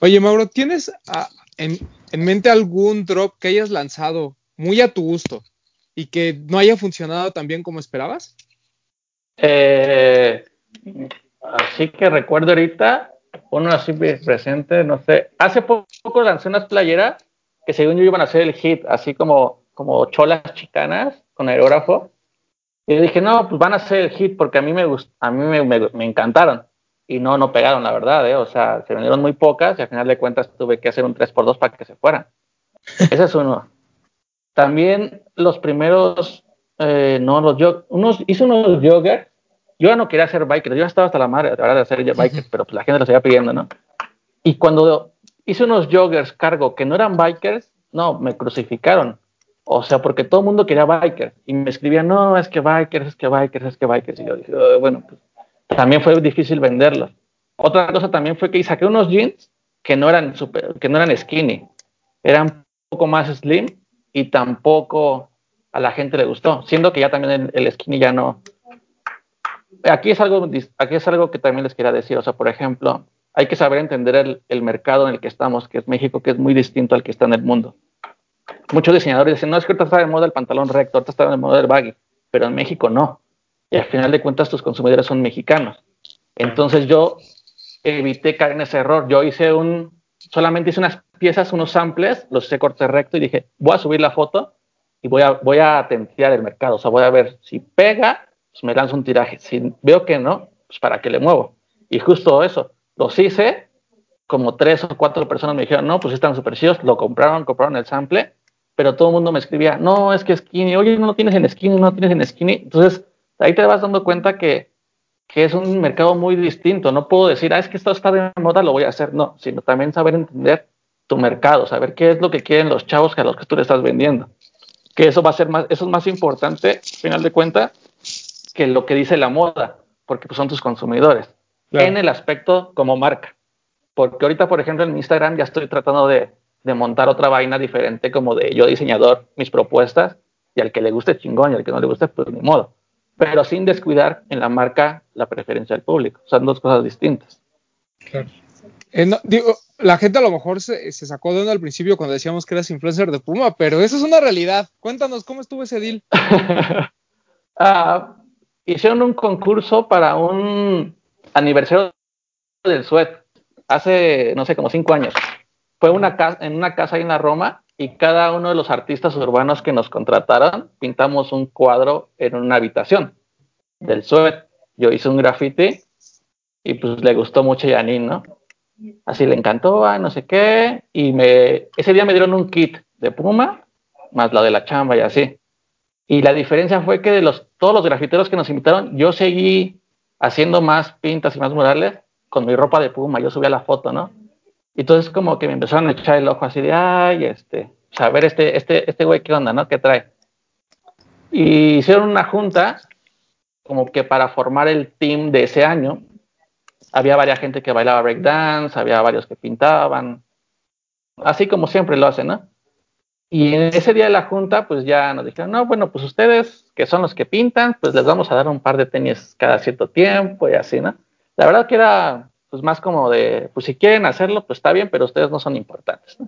Oye, Mauro, ¿tienes ah, en, en mente algún drop que hayas lanzado muy a tu gusto y que no haya funcionado tan bien como esperabas? Eh, así que recuerdo ahorita, uno así presente, no sé. Hace poco lancé unas playeras que según yo iban a ser el hit, así como, como cholas chicanas con aerógrafo. Y dije, no, pues van a ser el hit porque a mí me a mí me, me, encantaron. Y no, no pegaron, la verdad, ¿eh? O sea, se vendieron muy pocas y al final de cuentas tuve que hacer un 3x2 para que se fueran. Ese es uno. También los primeros, eh, no, los yo, unos, hice unos joggers. Yo ya no quería hacer biker, yo ya estaba hasta la madre de hacer biker, pero pues la gente lo seguía pidiendo, ¿no? Y cuando hice unos joggers cargo que no eran bikers, no, me crucificaron. O sea, porque todo el mundo quería bikers y me escribían, no, es que bikers, es que bikers, es que bikers. Y yo dije, oh, bueno, pues también fue difícil venderlos. Otra cosa también fue que saqué unos jeans que no eran super, que no eran skinny, eran un poco más slim y tampoco a la gente le gustó, siendo que ya también el, skinny ya no. Aquí es algo, aquí es algo que también les quería decir, o sea, por ejemplo, hay que saber entender el, mercado en el que estamos, que es México, que es muy distinto al que está en el mundo. Muchos diseñadores dicen, no, es que ahorita está de moda el pantalón recto, ahorita está de moda el baggy, pero en México no. Y al final de cuentas tus consumidores son mexicanos. Entonces yo evité caer en ese error. Yo hice un, solamente hice unas piezas, unos samples, los hice corte recto y dije, voy a subir la foto y voy a, voy a tentear el mercado. O sea, voy a ver si pega, pues me lanzo un tiraje. Si veo que no, pues para qué le muevo. Y justo eso, los hice, como tres o cuatro personas me dijeron, no, pues están súper chidos, lo compraron, compraron el sample, pero todo el mundo me escribía, no, es que skinny, oye, no lo tienes en skinny, no lo tienes en skinny. Entonces, ahí te vas dando cuenta que que es un mercado muy distinto. No puedo decir, ah, es que esto está de moda, lo voy a hacer. No, sino también saber entender tu mercado, saber qué es lo que quieren los chavos que a los que tú le estás vendiendo. Que eso va a ser más, eso es más importante, al final de cuentas, que lo que dice la moda, porque pues, son tus consumidores. En el aspecto como marca. Porque ahorita, por ejemplo, en Instagram ya estoy tratando de, de montar otra vaina diferente, como de yo diseñador, mis propuestas, y al que le guste chingón y al que no le guste, pues ni modo pero sin descuidar en la marca la preferencia del público. Son dos cosas distintas. Claro. Eh, digo, la gente a lo mejor se, sacó de uno al principio cuando decíamos que eras influencer de Puma, pero eso es una realidad. Cuéntanos, ¿cómo estuvo ese deal? [laughs] Ah, hicieron un concurso para un aniversario del Suet hace, no sé, como cinco años. Fue una en una casa ahí en la Roma y cada uno de los artistas urbanos que nos contrataron pintamos un cuadro en una habitación del suet. Yo hice un graffiti y pues le gustó mucho a Janine, ¿no? Así le encantó, no sé qué, y me, ese día me dieron un kit de Puma, más la de la chamba y así. Y la diferencia fue que de los, todos los grafiteros que nos invitaron, yo seguí haciendo más pintas y más murales con mi ropa de Puma, yo subía la foto, ¿no? Y entonces como que me empezaron a echar el ojo así de, ay, este, a ver este, este, este güey qué onda, ¿no? ¿Qué trae? Y hicieron una junta como que para formar el team de ese año. Había varias gente que bailaba breakdance, había varios que pintaban, así como siempre lo hacen, ¿no? Y en ese día de la junta, pues ya nos dijeron, no, bueno, pues ustedes que son los que pintan, pues les vamos a dar un par de tenis cada cierto tiempo y así, ¿no? La verdad que era pues más como de, pues si quieren hacerlo, pues está bien, pero ustedes no son importantes.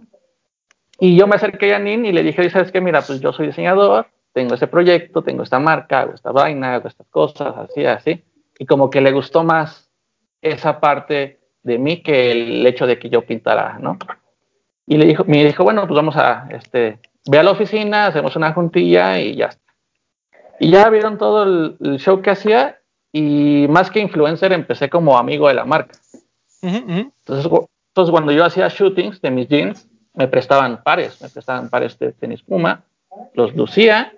Y yo me acerqué a Nin y le dije, ¿sabes qué? Mira, pues yo soy diseñador, tengo ese proyecto, tengo esta marca, hago esta vaina, hago estas cosas, así, así. Y como que le gustó más esa parte de mí que el hecho de que yo pintara, ¿no? Y le dijo, me dijo, bueno, pues vamos a, este, ve a la oficina, hacemos una juntilla y ya está. Y ya vieron todo el show que hacía y más que influencer empecé como amigo de la marca. Entonces, entonces, cuando yo hacía shootings de mis jeans, me prestaban pares, me prestaban pares de tenis Puma, los lucía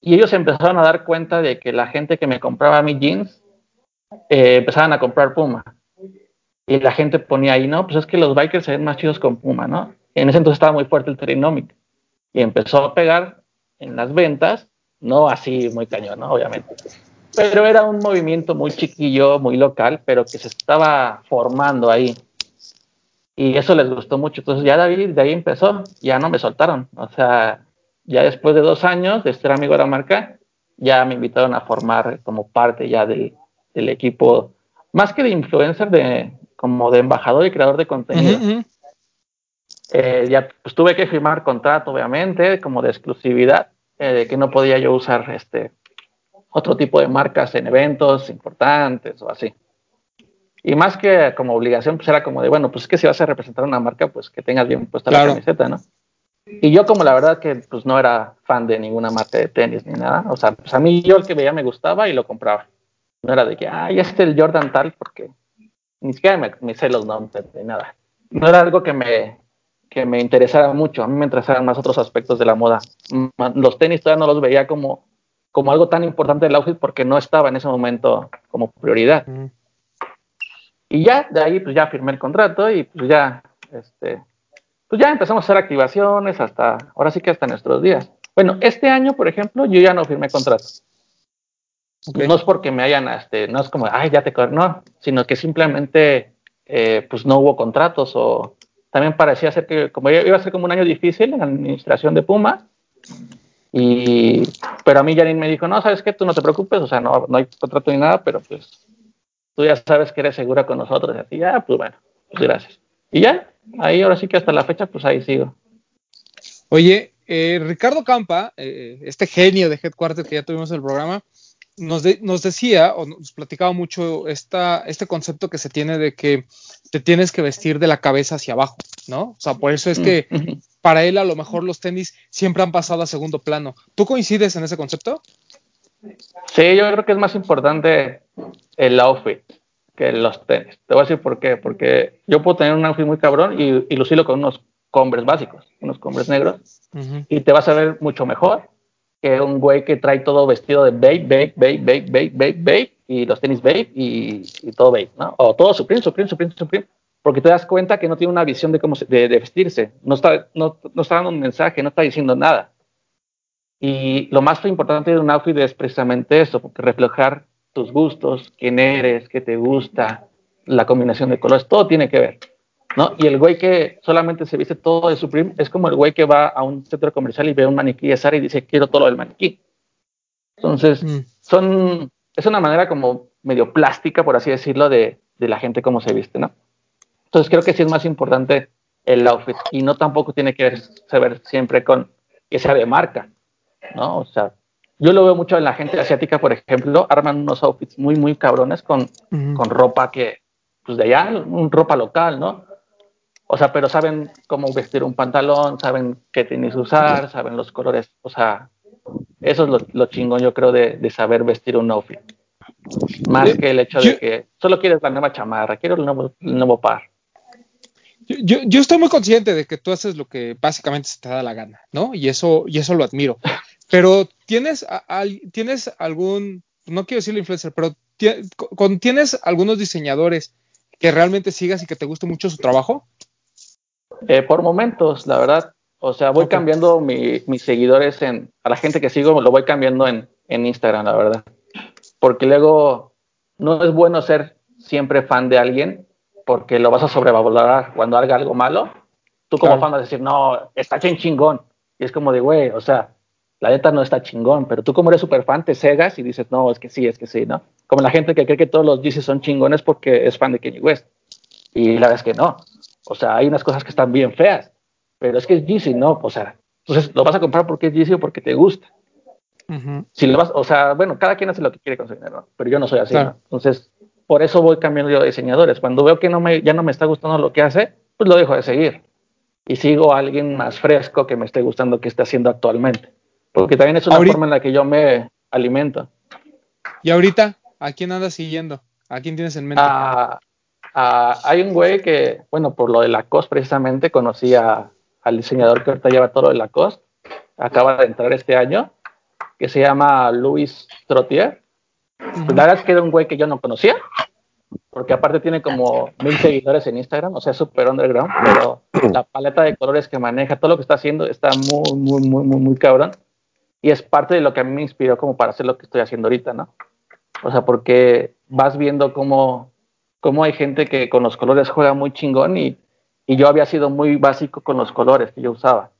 y ellos empezaron a dar cuenta de que la gente que me compraba mis jeans eh, empezaban a comprar Puma. Y la gente ponía ahí, no, pues es que los bikers se ven más chidos con Puma, ¿no? en ese entonces estaba muy fuerte el Trinomic. Y empezó a pegar en las ventas, no así muy cañón, ¿no? Obviamente pero era un movimiento muy chiquillo, muy local, pero que se estaba formando ahí. Y eso les gustó mucho. Entonces ya David de ahí empezó, ya no me soltaron. O sea, ya después de dos años de ser amigo de la marca, ya me invitaron a formar como parte ya del, equipo, más que de influencer, de, como de embajador y creador de contenido. Eh, ya pues tuve que firmar contrato, obviamente, como de exclusividad, eh, de que no podía yo usar este otro tipo de marcas en eventos importantes o así. Y más que como obligación, pues era como de, bueno, pues es que si vas a representar una marca, pues que tengas bien puesta la camiseta, ¿no? Y yo como la verdad que pues no era fan de ninguna marca de tenis ni nada, o sea, pues a mí yo el que veía me gustaba y lo compraba. No era de que, ay, este es el Jordan tal, porque ni siquiera me, me sé los nombres ni nada. No era algo que me, que me interesara mucho, a mí me interesaban más otros aspectos de la moda. Los tenis todavía no los veía como como algo tan importante del outfit porque no estaba en ese momento como prioridad. Y ya, de ahí pues ya firmé el contrato y pues ya este, pues ya empezamos a hacer activaciones hasta, ahora sí que hasta nuestros días. Bueno, este año, por ejemplo, yo ya no firmé contrato. No es porque me hayan, este, no es como, ay, ya te no, sino que simplemente, eh, pues no hubo contratos o también parecía ser que, como iba a ser como un año difícil en la administración de Puma, y, pero a mí Janine me dijo, no, sabes qué, tú no te preocupes, o sea, no, no hay contrato ni nada, pero pues tú ya sabes que eres segura con nosotros, y así, ya, pues bueno, pues gracias. Y ya, ahí ahora sí que hasta la fecha, pues ahí sigo. Oye, eh, Ricardo Campa, eh, este genio de Headquarters que ya tuvimos en el programa, nos, nos decía o nos platicaba mucho esta, este concepto que se tiene de que te tienes que vestir de la cabeza hacia abajo, ¿no? O sea, por eso es que para él a lo mejor los tenis siempre han pasado a segundo plano. ¿Tú coincides en ese concepto? Sí, yo creo que es más importante el outfit que los tenis. Te voy a decir por qué. Porque yo puedo tener un outfit muy cabrón y, y lucirlo con unos combres básicos, unos combres negros, y te vas a ver mucho mejor que un güey que trae todo vestido de babe, babe, babe, babe, babe, babe, babe, y los tenis babe y, y todo babe, ¿no? O todo Supreme, Supreme, Supreme, Supreme, porque te das cuenta que no tiene una visión de cómo de, de, vestirse, no está, no, no está dando un mensaje, no está diciendo nada. Y lo más importante de un outfit es precisamente eso, porque reflejar tus gustos, quién eres, qué te gusta, la combinación de colores, todo tiene que ver. ¿No? Y el güey que solamente se viste todo de Supreme es como el güey que va a un centro comercial y ve un maniquí de Sara y dice, quiero todo el maniquí. Entonces, mm. son, es una manera como medio plástica, por así decirlo, de, de la gente cómo se viste, ¿no? Entonces, creo que sí es más importante el outfit y no tampoco tiene que ver siempre con que sea de marca, ¿no? O sea, yo lo veo mucho en la gente asiática, por ejemplo, arman unos outfits muy, muy cabrones con, con ropa que, pues de allá, un ropa local, ¿no? O sea, pero saben cómo vestir un pantalón, saben qué tenis usar, saben los colores. O sea, eso es lo, lo chingón, yo creo, de, de, saber vestir un outfit. Más que el hecho de que solo quieres la nueva chamarra, quiero el nuevo, el nuevo par. Yo, yo, estoy muy consciente de que tú haces lo que básicamente se te da la gana, ¿no? Y eso, y eso lo admiro. [laughs] Pero tienes, tienes algún, no quiero decirlo influencer, pero tienes algunos diseñadores que realmente sigas y que te guste mucho su trabajo. Eh, por momentos, la verdad. O sea, voy cambiando mi, mis seguidores en, a la gente que sigo, lo voy cambiando en, en Instagram, la verdad. Porque luego no es bueno ser siempre fan de alguien porque lo vas a sobrevalorar cuando haga algo malo. Tú como fan vas a decir, no, está chingón. Y es como de, güey, o sea, la neta no está chingón, pero tú como eres súper fan te cegas y dices, no, es que sí, es que sí, ¿no? Como la gente que cree que todos los DC son chingones porque es fan de Kanye West. Y la verdad es que no. O sea, hay unas cosas que están bien feas, pero es que es Yeezy, ¿no? O sea, entonces lo vas a comprar porque es Yeezy o porque te gusta. Si lo vas, o sea, bueno, cada quien hace lo que quiere con su dinero, pero yo no soy así, ¿no? Entonces, por eso voy cambiando yo de diseñadores. Cuando veo que no me, ya no me está gustando lo que hace, pues lo dejo de seguir. Y sigo a alguien más fresco que me esté gustando que esté haciendo actualmente. Porque también es una forma en la que yo me alimento. ¿Y ahorita? ¿A quién andas siguiendo? ¿A quién tienes en mente? Ah, Ah, hay un güey que, bueno, por lo de Lacoste precisamente, conocí al diseñador que ahorita lleva todo lo de Lacoste, acaba de entrar este año, que se llama Luis Trottier. Pues la verdad es que era un güey que yo no conocía, porque aparte tiene como mil seguidores en Instagram, o sea, súper underground, pero la paleta de colores que maneja, todo lo que está haciendo está muy, muy, muy, muy, muy cabrón. Y es parte de lo que a mí me inspiró como para hacer lo que estoy haciendo ahorita, ¿no? O sea, porque vas viendo cómo cómo hay gente que con los colores juega muy chingón y, y yo había sido muy básico con los colores que yo usaba.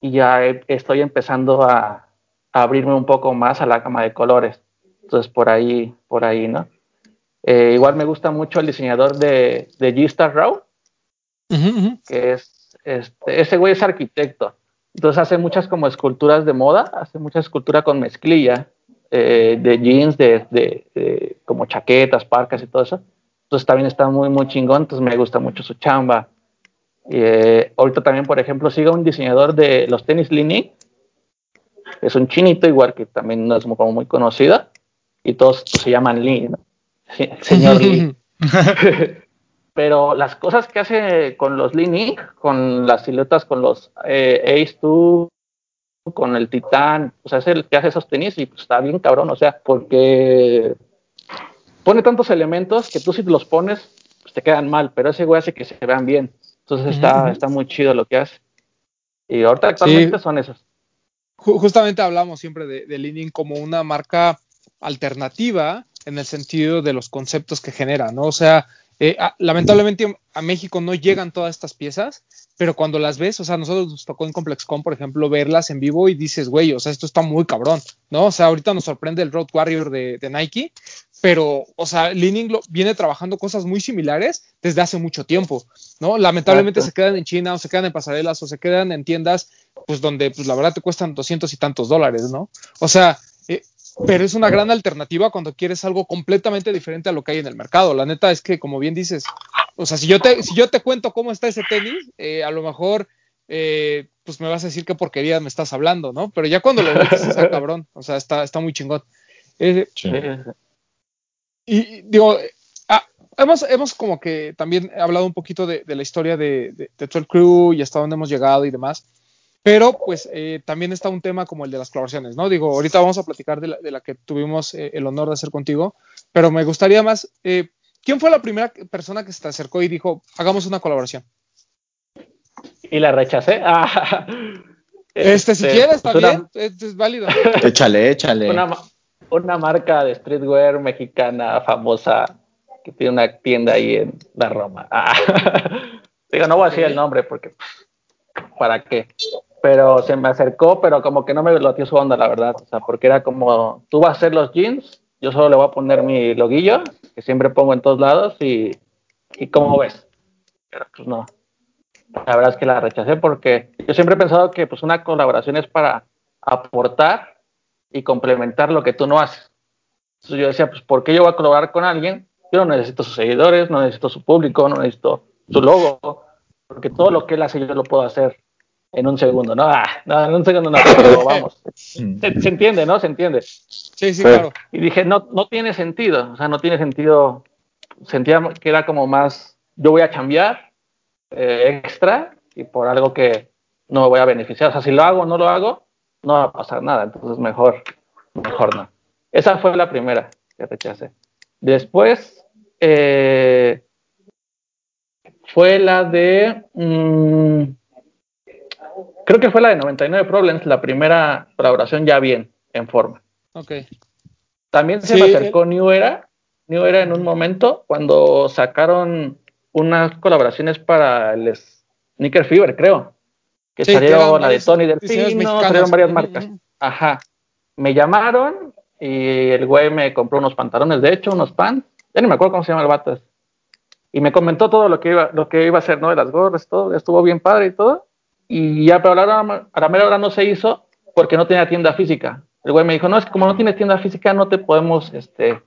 Y ya estoy empezando a, a, abrirme un poco más a la gama de colores. Entonces, por ahí, por ahí, ¿no? Eh, igual me gusta mucho el diseñador de, de G-Star Raw, que es, este, ese güey es arquitecto. Entonces hace muchas como esculturas de moda, hace mucha escultura con mezclilla, eh, de jeans, de, de, de, como chaquetas, parcas y todo eso. Entonces también está muy, muy chingón, entonces me gusta mucho su chamba. Eh, ahorita también, por ejemplo, sigo un diseñador de los tenis Lini, es un chinito igual que también no es como muy conocido, y todos se llaman Lee, ¿no? señor Lee. [laughs] [laughs] Pero las cosas que hace con los Lini, con las siluetas, con los eh, Ace 2, con el Titán, o sea, es el que hace esos tenis y pues, está bien cabrón, o sea, porque pone tantos elementos que tú si los pones, pues te quedan mal, pero ese güey hace que se vean bien. Entonces está, está muy chido lo que hace. Y ahorita actualmente son esos. Justamente hablamos siempre de, de Leaning como una marca alternativa en el sentido de los conceptos que genera, ¿no? O sea, eh, lamentablemente a México no llegan todas estas piezas, pero cuando las ves, o sea, nosotros nos tocó en ComplexCon, por ejemplo, verlas en vivo y dices, güey, o sea, esto está muy cabrón, ¿no? O sea, ahorita nos sorprende el Road Warrior de, Nike, pero, o sea, Leaning viene trabajando cosas muy similares desde hace mucho tiempo, ¿no? Lamentablemente se quedan en China o se quedan en pasarelas o se quedan en tiendas, pues donde, pues la verdad te cuestan doscientos y tantos dólares, ¿no? O sea, pero es una gran alternativa cuando quieres algo completamente diferente a lo que hay en el mercado. La neta es que, como bien dices, o sea, si yo te, si yo te cuento cómo está ese tenis, eh, a lo mejor, eh, pues me vas a decir qué porquería me estás hablando, ¿no? Pero ya cuando lo ves, está [laughs] cabrón, o sea, está, está muy chingón. Eh, y digo, ah, hemos, hemos como que también hablado un poquito de, la historia de, de, de Crew y hasta dónde hemos llegado y demás. Pero pues eh, también está un tema como el de las colaboraciones, ¿no? Digo, ahorita vamos a platicar de la, que tuvimos eh, el honor de hacer contigo, pero me gustaría más, eh, ¿quién fue la primera persona que se te acercó y dijo, hagamos una colaboración? Y la rechacé. Ah, [laughs] este, si este, quieres, pues también, es válido. Échale, échale. Una, una marca de streetwear mexicana famosa que tiene una tienda ahí en la Roma. Ah, [laughs] digo, no voy a decir el nombre porque, ¿para qué? pero se me acercó, pero como que no me dio su onda, la verdad. O sea, porque era como, tú vas a hacer los jeans, yo solo le voy a poner mi loguillo, que siempre pongo en todos lados, y, y ¿cómo ves? Pero pues no. La verdad es que la rechacé porque yo siempre he pensado que pues una colaboración es para aportar y complementar lo que tú no haces. Entonces yo decía, pues ¿por qué yo voy a colaborar con alguien? Yo no necesito sus seguidores, no necesito su público, no necesito su logo, porque todo lo que él hace yo lo puedo hacer en un segundo, no, ah, no, en un segundo no, pero vamos. [laughs] Se, entiende, ¿no? Se entiende. Sí, sí, claro. Y dije, no, no tiene sentido, o sea, no tiene sentido. Sentía que era como más, yo voy a cambiar eh, extra y por algo que no me voy a beneficiar. O sea, si lo hago o no lo hago, no va a pasar nada. Entonces, mejor, mejor no. Esa fue la primera que rechacé. Después, eh, fue la de. Mmm, creo que fue la de 99 Problems, la primera colaboración ya bien, en forma. Ok. También se me acercó New Era, New Era en un momento, cuando sacaron unas colaboraciones para el Sneaker Fever, creo. Que salió la de Tony Delfino, salieron varias marcas. Ajá. Me llamaron y el güey me compró unos pantalones, de hecho, unos pants. Ya ni me acuerdo cómo se llama el vato. Y me comentó todo lo que iba, lo que iba a hacer, ¿no? De las gorras, todo. Estuvo bien padre y todo. Y ya, pero a la, mera hora no se hizo porque no tenía tienda física. El güey me dijo, no, es que como no tienes tienda física, no te podemos este,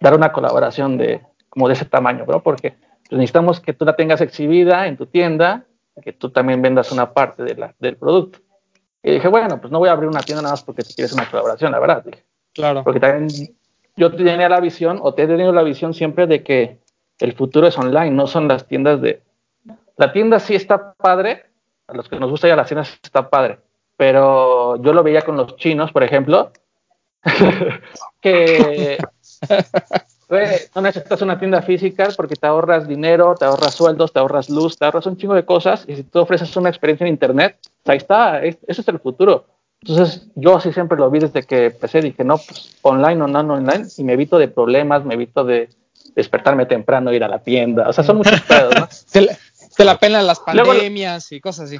dar una colaboración de, como de ese tamaño, bro, porque pues, necesitamos que tú la tengas exhibida en tu tienda, que tú también vendas una parte de la, del producto. Y dije, bueno, pues no voy a abrir una tienda nada más porque tú quieres una colaboración, la verdad. claro. Porque también yo tenía la visión, o te he tenido la visión siempre de que el futuro es online, no son las tiendas de... La tienda sí está padre, a los que nos gusta ir a las tiendas está padre. Pero yo lo veía con los chinos, por ejemplo, [laughs] que [laughs] no necesitas una tienda física porque te ahorras dinero, te ahorras sueldos, te ahorras luz, te ahorras un chingo de cosas. Y si tú ofreces una experiencia en Internet, pues ahí está, ese es el futuro. Entonces, yo así siempre lo vi desde que empecé. Dije, no, pues online o no, no online. Y me evito de problemas, me evito de despertarme temprano, ir a la tienda. O sea, son muchos [laughs] pedos, ¿no? Te la pena las pandemias y cosas así.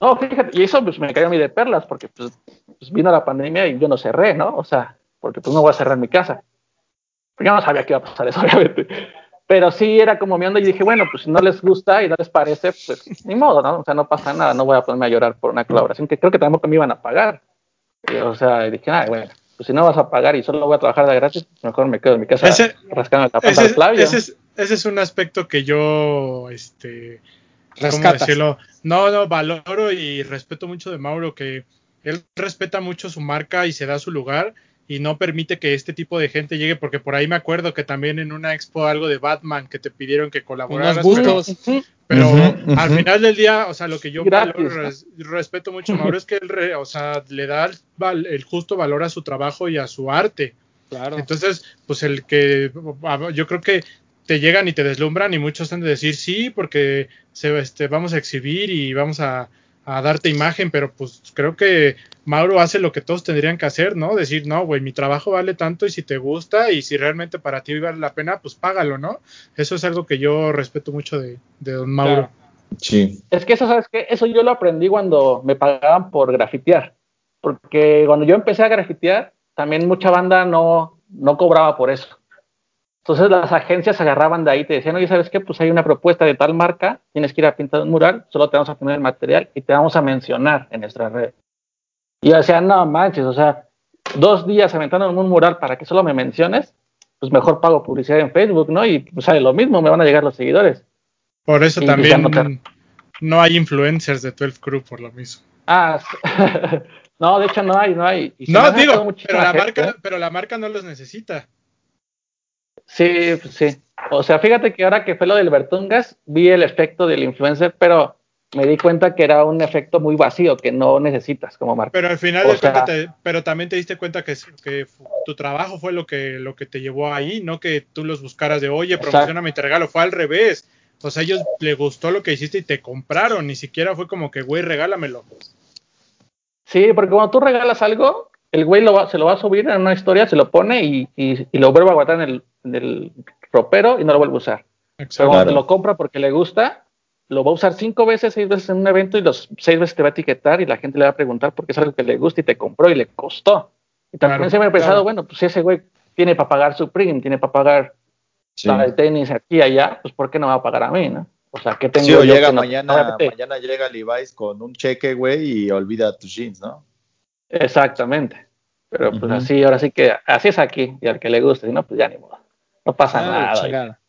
No, fíjate, y eso pues me cayó a mí de perlas, porque pues, pues, vino la pandemia y yo no cerré, ¿no? O sea, porque pues no voy a cerrar mi casa. Yo no sabía que iba a pasar eso, [laughs] obviamente. Pero sí era como mi onda y dije, bueno, pues si no les gusta y no les parece, pues ni modo, ¿no? O sea, no pasa nada, no voy a ponerme a llorar por una colaboración que creo que tampoco me iban a pagar. o sea, dije, ah, bueno, pues si no vas a pagar y solo voy a trabajar de gratis, mejor me quedo en mi casa rascando la ese, ese, ese es un aspecto que yo, este, ¿cómo decirlo? No, no, valoro y respeto mucho de Mauro, que él respeta mucho su marca y se da su lugar y no permite que este tipo de gente llegue, porque por ahí me acuerdo que también en una expo algo de Batman que te pidieron que colaboraras. Pero, al final del día, o sea, lo que yo respeto mucho a Mauro es que él, o sea, le da el justo valor a su trabajo y a su arte. Claro. Entonces, pues el que yo creo que te llegan y te deslumbran y muchos han de decir sí porque se, este, vamos a exhibir y vamos a, a darte imagen, pero pues creo que Mauro hace lo que todos tendrían que hacer, ¿no? Decir, no, güey, mi trabajo vale tanto y si te gusta y si realmente para ti vale la pena, pues págalo, ¿no? Eso es algo que yo respeto mucho de, de don Mauro. Sí. Es que eso, ¿sabes qué? Eso yo lo aprendí cuando me pagaban por grafitear. Porque cuando yo empecé a grafitear, también mucha banda no, no cobraba por eso. Entonces las agencias agarraban de ahí te decían, oye, ¿sabes qué? Pues hay una propuesta de tal marca, tienes que ir a pintar un mural, solo te vamos a poner el material y te vamos a mencionar en nuestra red. Y yo decía, no manches, o sea, dos días aventando en un mural para que solo me menciones, pues mejor pago publicidad en Facebook, ¿no? Y pues sale lo mismo, me van a llegar los seguidores. Por eso también no, hay influencers de 12 Crew por lo mismo. Ah, [laughs] no, de hecho no hay, no hay. no, digo, pero la, marca, pero la marca no los necesita. Sí, pues sí. O sea, fíjate que ahora que fue lo del Bertungas, vi el efecto del influencer, pero me di cuenta que era un efecto muy vacío que no necesitas como marca. Pero al final, pero también te diste cuenta que, que, tu trabajo fue lo que, lo que te llevó ahí, no que tú los buscaras de, oye, promocioname te regalo, fue al revés. O sea, a ellos les gustó lo que hiciste y te compraron, ni siquiera fue como que, güey, regálamelo. Sí, porque cuando tú regalas algo, el güey lo se lo va a subir en una historia, se lo pone y, y, lo vuelve a guardar en el, en el, ropero y no lo vuelve a usar. Pero cuando lo compra porque le gusta, lo va a usar cinco veces, seis veces en un evento y los seis veces te va a etiquetar y la gente le va a preguntar porque es algo que le gusta y te compró y le costó. Y también se me ha pensado, bueno, pues si ese güey tiene para pagar su prim, tiene para pagar la de tenis aquí y allá, pues ¿por qué no va a pagar a mí, no? O sea, ¿qué tengo yo llega mañana, mañana llega Levi's con un cheque, güey, y olvida tus jeans, ¿no? Exactamente. Pero pues así, ahora sí que así es aquí, y al que le guste, si no, pues ya ni modo. No pasa nada.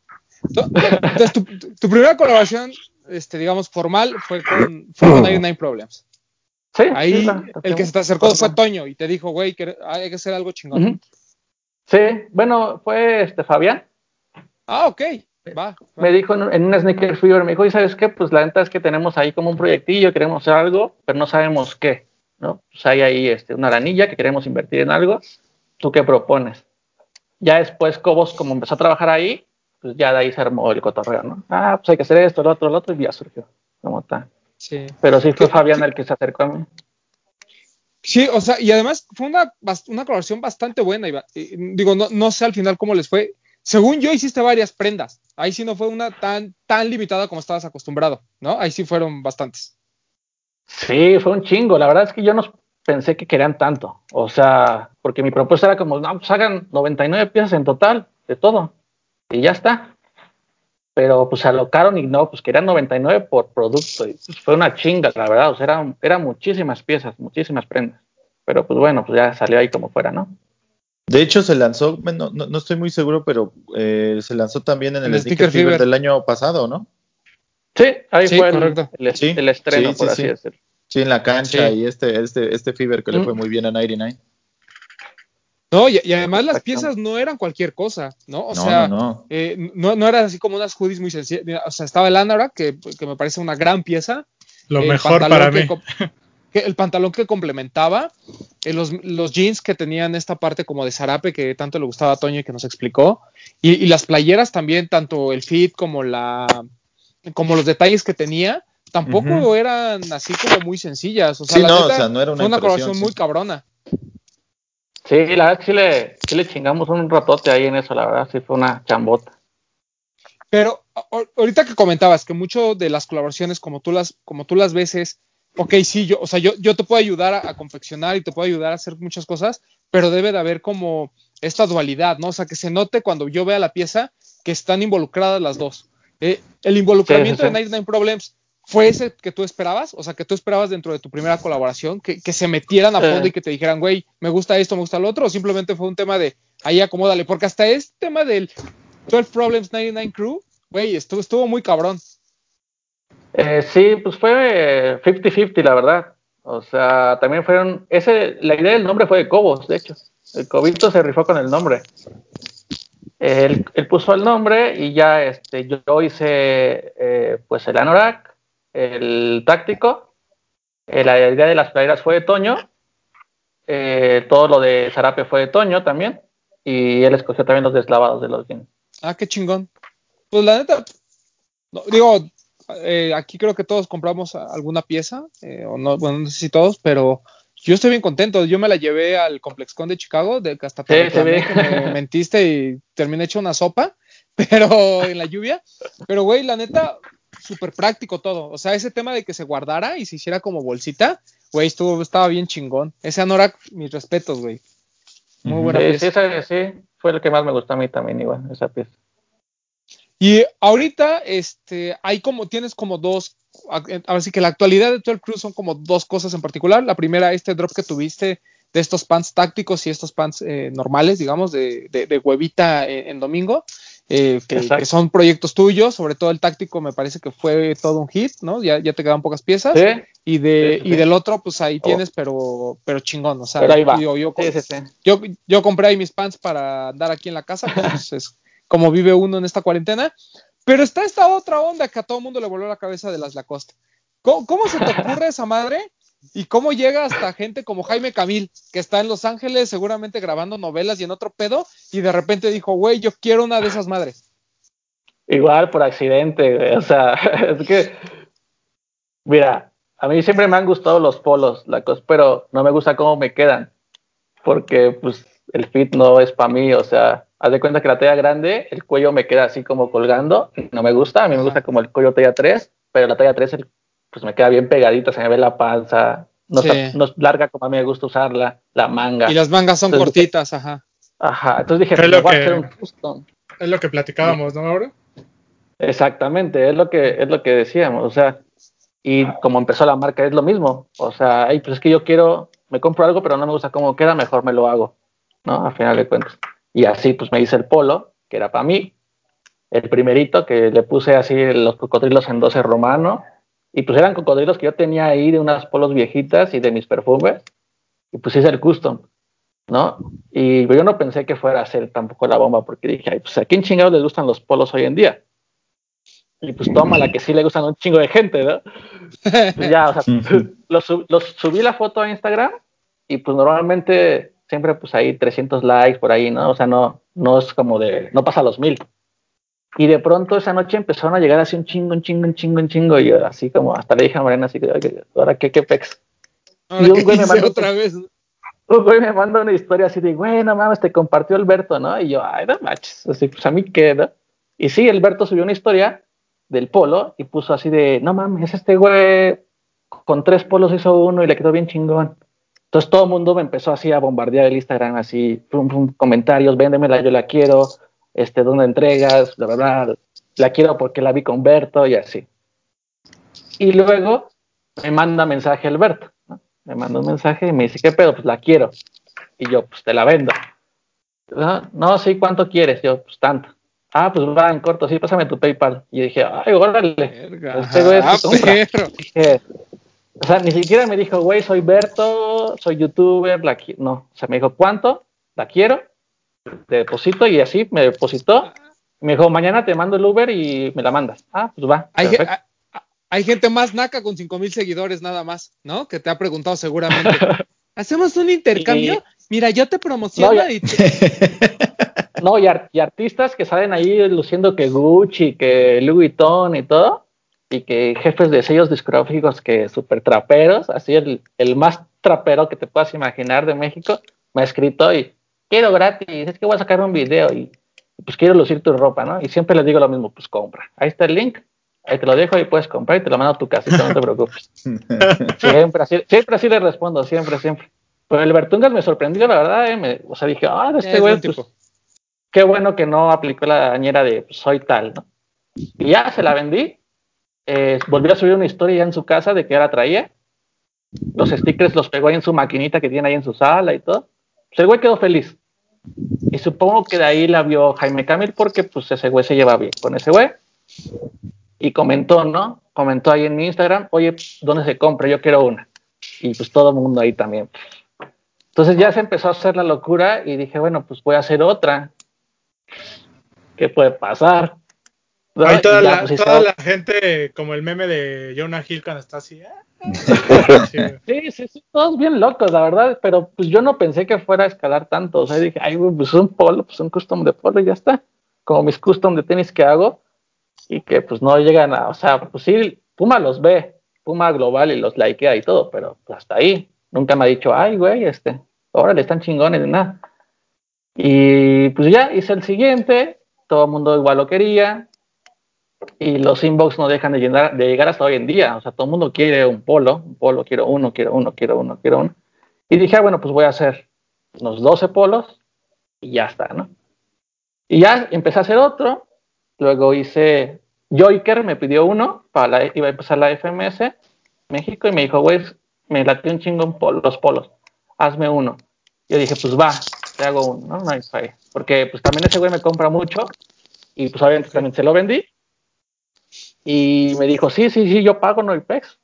Entonces, tu, primera colaboración este, digamos, formal fue con, fue con Nine Problems. Sí, Ahí el que se te acercó fue Toño y te dijo, güey, hay que hacer algo chingón. Sí, bueno, fue este Fabián. Ah, ok. Va, Me dijo en, un Sneaker Fever, me dijo, ¿y sabes qué? Pues la neta es que tenemos ahí como un proyectillo, queremos hacer algo, pero no sabemos qué, ¿no? Pues hay ahí este, una aranilla que queremos invertir en algo. ¿Tú qué propones? Ya después Cobos, como empezó a trabajar ahí, pues ya de ahí se armó el cotorreo, ¿no? Ah, pues hay que hacer esto, lo otro, lo otro, y ya surgió. ¿Cómo está? Sí. Pero sí fue Fabián el que se acercó a mí. Sí, o sea, y además fue una, una colaboración bastante buena. digo, no, no sé al final cómo les fue. Según yo, hiciste varias prendas. Ahí sí no fue una tan, tan limitada como estabas acostumbrado, ¿no? Ahí sí fueron bastantes. Sí, fue un chingo. La verdad es que yo no pensé que querían tanto. O sea, porque mi propuesta era como, no, pues hagan 99 piezas en total, de todo y ya está. Pero pues se alocaron y no, pues querían 99 por producto y pues fue una chinga, la verdad, o sea, eran, eran muchísimas piezas, muchísimas prendas. Pero pues bueno, pues ya salió ahí como fuera, ¿no? De hecho, se lanzó, no, no, estoy muy seguro, pero eh, se lanzó también en el, Sneaker, Fever, del año pasado, ¿no? Sí, ahí fue el, el, estreno, por así decirlo. Sí, en la cancha y este, este, este Fever que le fue muy bien a 99. No, y, además las piezas no eran cualquier cosa, ¿no? O sea, no, eh, no. no, eran así como unas hoodies muy sencillas. O sea, estaba el Anorak, que, que me parece una gran pieza. Lo mejor para mí. el pantalón que complementaba, eh, los, los, jeans que tenían esta parte como de zarape que tanto le gustaba a Toño y que nos explicó, y, las playeras también, tanto el fit como la como los detalles que tenía, tampoco eran así como muy sencillas. O sea, sí, no, o sea, no era una, fue una colaboración muy cabrona. Sí, la verdad es que sí le, sí le chingamos un ratote ahí en eso, la verdad, sí fue una chambota. Pero ahorita que comentabas que mucho de las colaboraciones como tú las, como tú las ves es, ok, sí, yo, o sea, yo, yo te puedo ayudar a, confeccionar y te puedo ayudar a hacer muchas cosas, pero debe de haber como esta dualidad, ¿no? O sea, que se note cuando yo vea la pieza que están involucradas las dos. Eh, el involucramiento de Nine Problems ¿Fue ese que tú esperabas? O sea, que tú esperabas dentro de tu primera colaboración, que, se metieran a fondo y que te dijeran, güey, me gusta esto, me gusta lo otro, o simplemente fue un tema de ahí acomódale, porque hasta este tema del 12 Problems 99 Crew, güey, estuvo, estuvo muy cabrón. Eh, sí, pues fue 50-50, la verdad. O sea, también fueron, ese, la idea del nombre fue de Cobos, de hecho. El Cobito se rifó con el nombre. Él, puso el nombre y ya este, yo hice eh, pues el Anorak, el táctico. Eh, la idea de las playeras fue de Toño. Eh, todo lo de Zarape fue de Toño también. Y él escogió también los deslavados de los jeans. Ah, qué chingón. Pues la neta, digo, aquí creo que todos compramos alguna pieza, o no, bueno, no sé si todos, pero yo estoy bien contento. Yo me la llevé al ComplexCon de Chicago, de que hasta te que me mentiste y terminé hecho una sopa, [laughs] pero en la lluvia. Pero, güey, la neta, súper práctico todo. O sea, ese tema de que se guardara y se hiciera como bolsita, güey, estuvo, estaba bien chingón. Ese Anorak, mis respetos, güey. Muy buena pieza. Sí, sí, fue el que más me gustó a mí también, igual, esa pieza. Y ahorita, este, hay como, tienes como dos así que la actualidad de 12 Cruz son como dos cosas en particular. La primera, este drop que tuviste de estos pants tácticos y estos pants eh, normales, digamos, de, de, huevita en, domingo, eh, que, son proyectos tuyos, sobre todo el táctico me parece que fue todo un hit, ¿no? Ya, ya te quedan pocas piezas. Y, de, y del otro, pues ahí oh. tienes, pero, pero chingón, o sea, Yo, yo, yo, compré ahí mis pants para andar aquí en la casa, pues [laughs] es como vive uno en esta cuarentena. Pero está esta otra onda que a todo mundo le volvió la cabeza de las Lacoste. ¿Cómo, se te [laughs] ocurre esa madre? ¿Y cómo llega hasta gente como Jaime Camil, que está en Los Ángeles seguramente grabando novelas y en otro pedo, y de repente dijo, güey, yo quiero una de esas madres? Igual por accidente, O sea, [laughs] es que, mira, a mí siempre me han gustado los polos, Lacoste, pero no me gusta cómo me quedan, porque pues el fit no es para mí, o sea, haz de cuenta que la talla grande, el cuello me queda así como colgando, no me gusta, a mí me gusta como el cuello talla 3, pero la talla 3 pues me queda bien pegadita, se me ve la panza, no, es larga como a mí me gusta usarla, la manga. Y las mangas son cortitas, ajá. Ajá, entonces dije, es lo, que, es lo que platicábamos, ¿no, ahora? Exactamente, es lo que es lo que decíamos, o sea, y como empezó la marca es lo mismo, o sea, pues es que yo quiero, me compro algo, pero no me gusta cómo queda, mejor me lo hago, ¿no? A final de cuentas. Y así pues me hice el polo, que era para mí, el primerito que le puse así los cocodrilos en 12 romano, y pues eran cocodrilos que yo tenía ahí de unas polos viejitas y de mis perfumes, y pues hice el custom, ¿no? Y yo no pensé que fuera a ser tampoco la bomba, porque dije, Ay, pues a quién chingados les gustan los polos hoy en día. Y pues toma la que sí le gustan a un chingo de gente, ¿no? Pues ya, o sea, [laughs] los, los subí la foto a Instagram y pues normalmente siempre pues ahí 300 likes por ahí, ¿no? O sea, no, no es como de, no pasa los mil. Y de pronto esa noche empezaron a llegar así un chingo, un chingo, un chingo, un chingo, y yo así como, hasta le dije a Morena así que, ahora qué, qué pex. y un güey me manda otra vez. Un güey me manda una historia así de, güey, no mames, te compartió Alberto, ¿no? Y yo, ay, no manches, así, pues a mí qué, ¿no? Y sí, Alberto subió una historia del polo y puso así de, no mames, este güey con tres polos hizo uno y le quedó bien chingón. Entonces todo el mundo me empezó así a bombardear el Instagram, así, comentarios, véndemela, yo la quiero, este, ¿dónde entregas? La verdad, la quiero porque la vi con Berto y así. Y luego me manda mensaje Alberto, ¿no? me manda un mensaje y me dice, ¿qué pedo? Pues la quiero. Y yo, pues te la vendo. No, no sí, ¿cuánto quieres? Yo, pues tanto. Ah, pues va en corto, sí, pásame tu PayPal. Y dije, ay, órale. Este güey dije, o sea, ni siquiera me dijo, güey, soy Berto, soy youtuber, la no. O sea, me dijo, ¿cuánto? La quiero, te deposito y así me depositó. Me dijo, mañana te mando el Uber y me la mandas. Ah, pues va. Hay, gente más naca con cinco mil seguidores nada más, ¿no? Que te ha preguntado seguramente. [laughs] ¿Hacemos un intercambio? Mira, yo te promociono no, y... [laughs] no, y, y, artistas que salen ahí luciendo que Gucci, que Louis Vuitton y todo y que jefes de sellos discográficos que super traperos, así el, el, más trapero que te puedas imaginar de México, me ha escrito y quiero gratis, es que voy a sacar un video y pues quiero lucir tu ropa, ¿no? Y siempre les digo lo mismo, pues compra. Ahí está el link, ahí te lo dejo y puedes comprar y te lo mando a tu casita, no te preocupes. [laughs] siempre así, siempre así le respondo, siempre, siempre. Pero el Bertungas me sorprendió, la verdad, ¿eh? o sea, dije, ah, este güey, pues, qué bueno que no aplicó la dañera de pues, soy tal, ¿no? Y ya se la vendí eh, volvió a subir una historia ya en su casa de que la traía. Los stickers los pegó ahí en su maquinita que tiene ahí en su sala y todo. Pues el güey quedó feliz. Y supongo que de ahí la vio Jaime Camil porque pues ese güey se lleva bien con ese güey. Y comentó, ¿no? Comentó ahí en mi Instagram, oye, ¿dónde se compra? Yo quiero una. Y pues todo el mundo ahí también. Entonces ya se empezó a hacer la locura y dije, bueno, pues voy a hacer otra. ¿Qué puede pasar? Ahí toda, la, pues, toda la, gente, como el meme de Jonah Hill cuando está así. Ah". [laughs] sí, sí, sí, todos bien locos, la verdad, pero pues yo no pensé que fuera a escalar tanto. O sea, dije, ay, pues un polo, pues un custom de polo y ya está. Como mis custom de tenis que hago, y que pues no llegan a, o sea, pues sí, Puma los ve, Puma global y los likea y todo, pero pues, hasta ahí. Nunca me ha dicho, ay, güey, este, ahora le están chingones de nada. Y pues ya hice el siguiente, todo el mundo igual lo quería, y los inbox no dejan de, llenar, de llegar hasta hoy en día. O sea, todo el mundo quiere un polo, un polo, quiero uno, quiero uno, quiero uno, quiero uno. Y dije, ah, bueno, pues voy a hacer unos 12 polos y ya está, ¿no? Y ya empecé a hacer otro. Luego hice, Joiker me pidió uno, para la, iba a empezar la FMS México y me dijo, güey, me latió un chingo los polos, hazme uno. Yo dije, pues va, te hago uno, ¿no? No Porque pues también ese güey me compra mucho y pues obviamente también se lo vendí y me dijo, sí, sí, sí, yo pago no pex.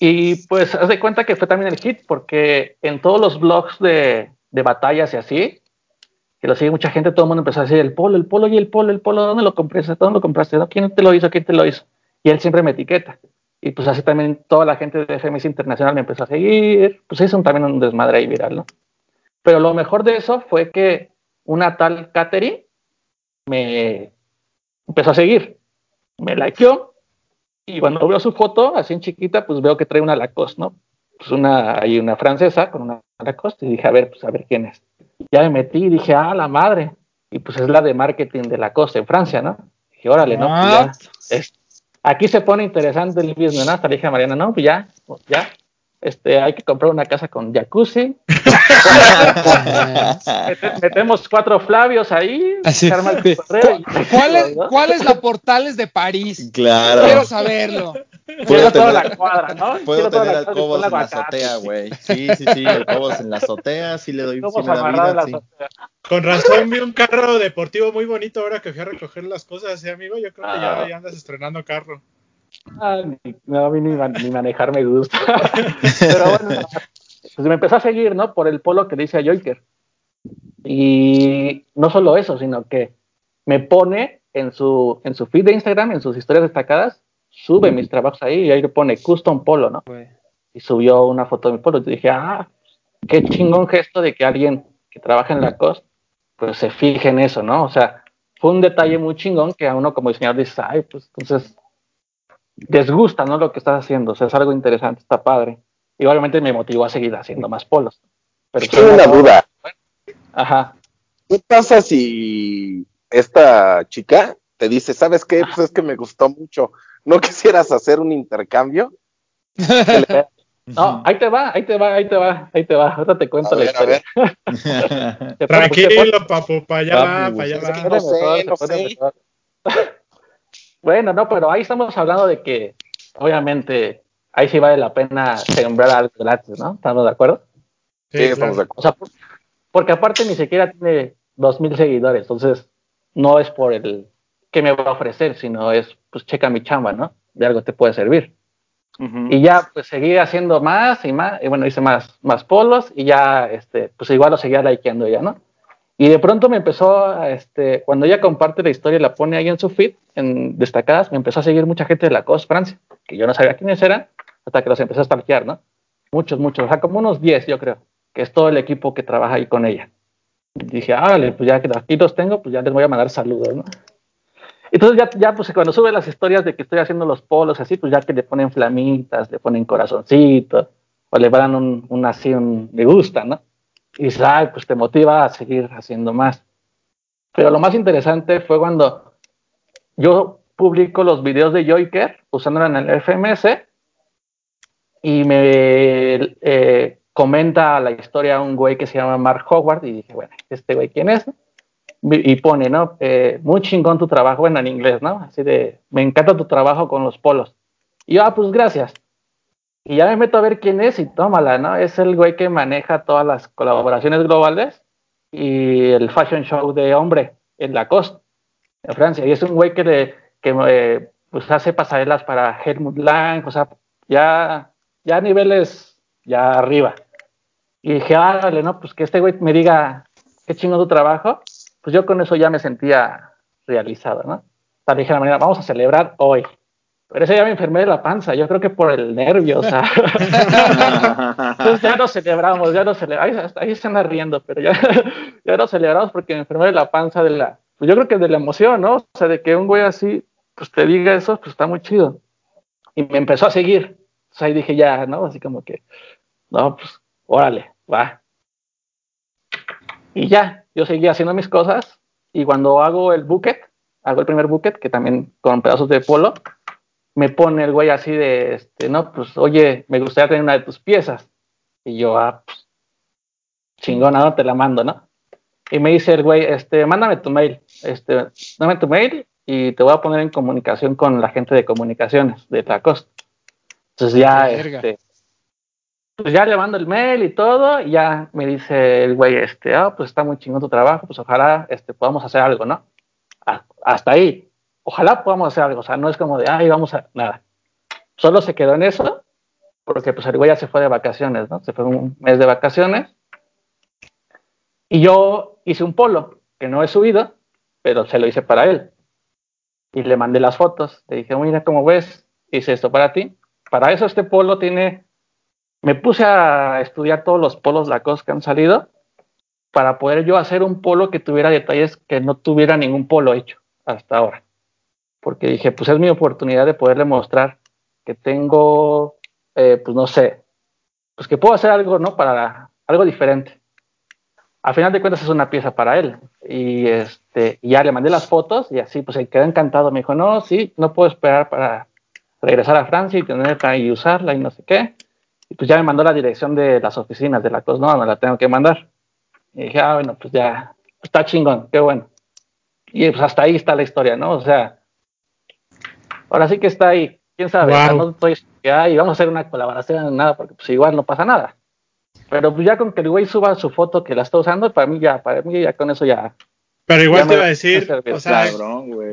Y pues haz de cuenta que fue también el hit, porque en todos los blogs de, de batallas y así, que lo sigue mucha gente, todo el mundo empezó a decir el polo, el polo y el polo, el polo, ¿dónde lo compraste? ¿Dónde lo compraste? ¿Quién te lo hizo? ¿Quién te lo hizo? Y él siempre me etiqueta. Y pues así también toda la gente de FMS Internacional me empezó a seguir. Pues eso también un desmadre ahí viral, ¿no? Pero lo mejor de eso fue que una tal Katherine me empezó a seguir me likeó y cuando veo su foto, así en chiquita, pues veo que trae una Lacoste, ¿no? Pues una, hay una francesa con una Lacoste y dije, a ver, pues a ver quién es. Ya me metí y dije, ah, la madre. Y pues es la de marketing de Lacoste en Francia, ¿no? Dije, órale, ¿no? Pues aquí se pone interesante el business, ¿no? Hasta le dije a Mariana, no, pues ya, pues ya, este, hay que comprar una casa con jacuzzi. [laughs] Metemos cuatro Flavios ahí. ¿Cuál, es, ¿Cuál es la Portales de París? Claro. Quiero saberlo. Puedo tener, la cuadra, ¿no? Puedo tener al Cobos en la azotea, güey. Sí, sí, sí, el Cobos en la azotea, sí le doy sí me da vida, sí. Con razón vi un carro deportivo muy bonito ahora que fui a recoger las cosas, ¿eh, amigo? Yo creo que ya, ya andas estrenando carro. Ah, no, a mí ni, manejar me gusta. [laughs] Pero bueno, pues me empezó a seguir, ¿no? Por el polo que dice a Joiker. Y no solo eso, sino que me pone en su, en su feed de Instagram, en sus historias destacadas, sube mis trabajos ahí y ahí le pone custom polo, ¿no? Y subió una foto de mi polo. Y dije, ah, qué chingón gesto de que alguien que trabaja en la costa, pues se fije en eso, ¿no? O sea, fue un detalle muy chingón que a uno como diseñador dice, ay, pues entonces les gusta, ¿no? Lo que estás haciendo, o sea, es algo interesante, está padre. Y obviamente me motivó a seguir haciendo más polos. Pero Tengo una duda. Ajá. ¿Qué pasa si esta chica te dice, ¿sabes qué? Pues es que me gustó mucho. ¿No quisieras hacer un intercambio? [laughs] No, ahí te va, ahí te va, ahí te va, ahí te va. Ahora te cuento la historia. [laughs] Tranquilo, papu, para allá va, para allá va. No sé, no sé. Bueno, no, pero ahí estamos hablando de que, obviamente, ahí sí vale la pena sembrar algo gratis, ¿no? ¿Estamos de acuerdo? Sí, estamos de acuerdo. O sea, porque aparte ni siquiera tiene dos mil seguidores, entonces no es por el que me va a ofrecer, sino es, pues, checa mi chamba, ¿no? De algo te puede servir. Y ya, pues, seguí haciendo más y más, y bueno, hice más, más polos y ya, este, pues, igual lo seguía likeando ya, ¿no? Y de pronto me empezó, este, cuando ella comparte la historia y la pone ahí en su feed, en destacadas, me empezó a seguir mucha gente de la COS Francia, que yo no sabía quiénes eran, hasta que los empecé a stalkear, ¿no? Muchos, muchos, o sea, como unos 10, yo creo, que es todo el equipo que trabaja ahí con ella. Dije, ah, vale, pues ya que aquí los tengo, pues ya les voy a mandar saludos, ¿no? Entonces ya, ya, pues cuando sube las historias de que estoy haciendo los polos así, pues ya que le ponen flamitas, le ponen corazoncitos, o le van un, un así, un, me gusta, ¿no? Y pues te motiva a seguir haciendo más. Pero lo más interesante fue cuando yo publico los videos de Joiker usándola en el FMS y me eh, comenta la historia un güey que se llama Mark Howard y dije, bueno, este güey quién es? Y pone, ¿no? Eh, muy chingón tu trabajo, bueno, en inglés, ¿no? Así de, me encanta tu trabajo con los polos. Y yo, ah, pues gracias. Y ya me meto a ver quién es y tómala, ¿no? Es el güey que maneja todas las colaboraciones globales y el fashion show de hombre en Lacoste, en Francia. Y es un güey que, le, que pues hace pasarelas para Helmut Lang, o sea, ya, ya a niveles ya arriba. Y dije, ah, dale, ¿no? Pues que este güey me diga qué chingo tu trabajo, pues yo con eso ya me sentía realizado, ¿no? Tal dije la manera, vamos a celebrar hoy. Pero ese ya me enfermé de la panza, yo creo que por el nervio, o sea. [laughs] Entonces ya nos celebramos, ya nos celebramos, ahí, se anda riendo, pero ya, [laughs] ya nos celebramos porque me enfermé de la panza de la, pues yo creo que de la emoción, ¿no? O sea, de que un güey así, pues te diga eso, pues está muy chido. Y me empezó a seguir. Entonces ahí dije, ya, ¿no? Así como que, no, pues, órale, va. Y ya, yo seguía haciendo mis cosas. Y cuando hago el bucket, hago el primer bucket, que también con pedazos de polo, me pone el güey así de, este, no, pues, oye, me gustaría tener una de tus piezas. Y yo, ah, pues, chingona, no te la mando, ¿no? Y me dice el güey, este, mándame tu mail, este, dame tu mail y te voy a poner en comunicación con la gente de comunicaciones de Lacoste. Entonces ya, este, pues ya le mando el mail y todo, y ya me dice el güey, este, ah, pues está muy chingón tu trabajo, pues ojalá, este, podamos hacer algo, ¿no? hasta ahí. Ojalá podamos hacer algo, o sea, no es como de, ay, vamos a, nada. Solo se quedó en eso, porque pues el güey ya se fue de vacaciones, ¿no? Se fue un mes de vacaciones. Y yo hice un polo, que no he subido, pero se lo hice para él. Y le mandé las fotos. Le dije, mira, ¿cómo ves? Hice esto para ti. Para eso este polo tiene... Me puse a estudiar todos los polos Lacoste que han salido para poder yo hacer un polo que tuviera detalles que no tuviera ningún polo hecho hasta ahora. Porque dije, pues es mi oportunidad de poderle mostrar que tengo, eh, pues no sé, pues que puedo hacer algo, ¿no? Para algo diferente. Al final de cuentas es una pieza para él. Y este, ya le mandé las fotos y así, pues se quedó encantado. Me dijo, no, sí, no puedo esperar para regresar a Francia y tenerla y usarla y no sé qué. Y pues ya me mandó la dirección de las oficinas de la cosa, no, la tengo que mandar. Y dije, ah, bueno, pues ya, está chingón, qué bueno. Y pues hasta ahí está la historia, ¿no? O sea, ahora sí que está ahí. ¿Quién sabe? no estoy y vamos a hacer una colaboración, nada, porque pues igual no pasa nada. Pero pues ya con que el güey suba su foto que la está usando, para mí ya, para mí ya con eso ya. Pero igual te iba a decir, o sea,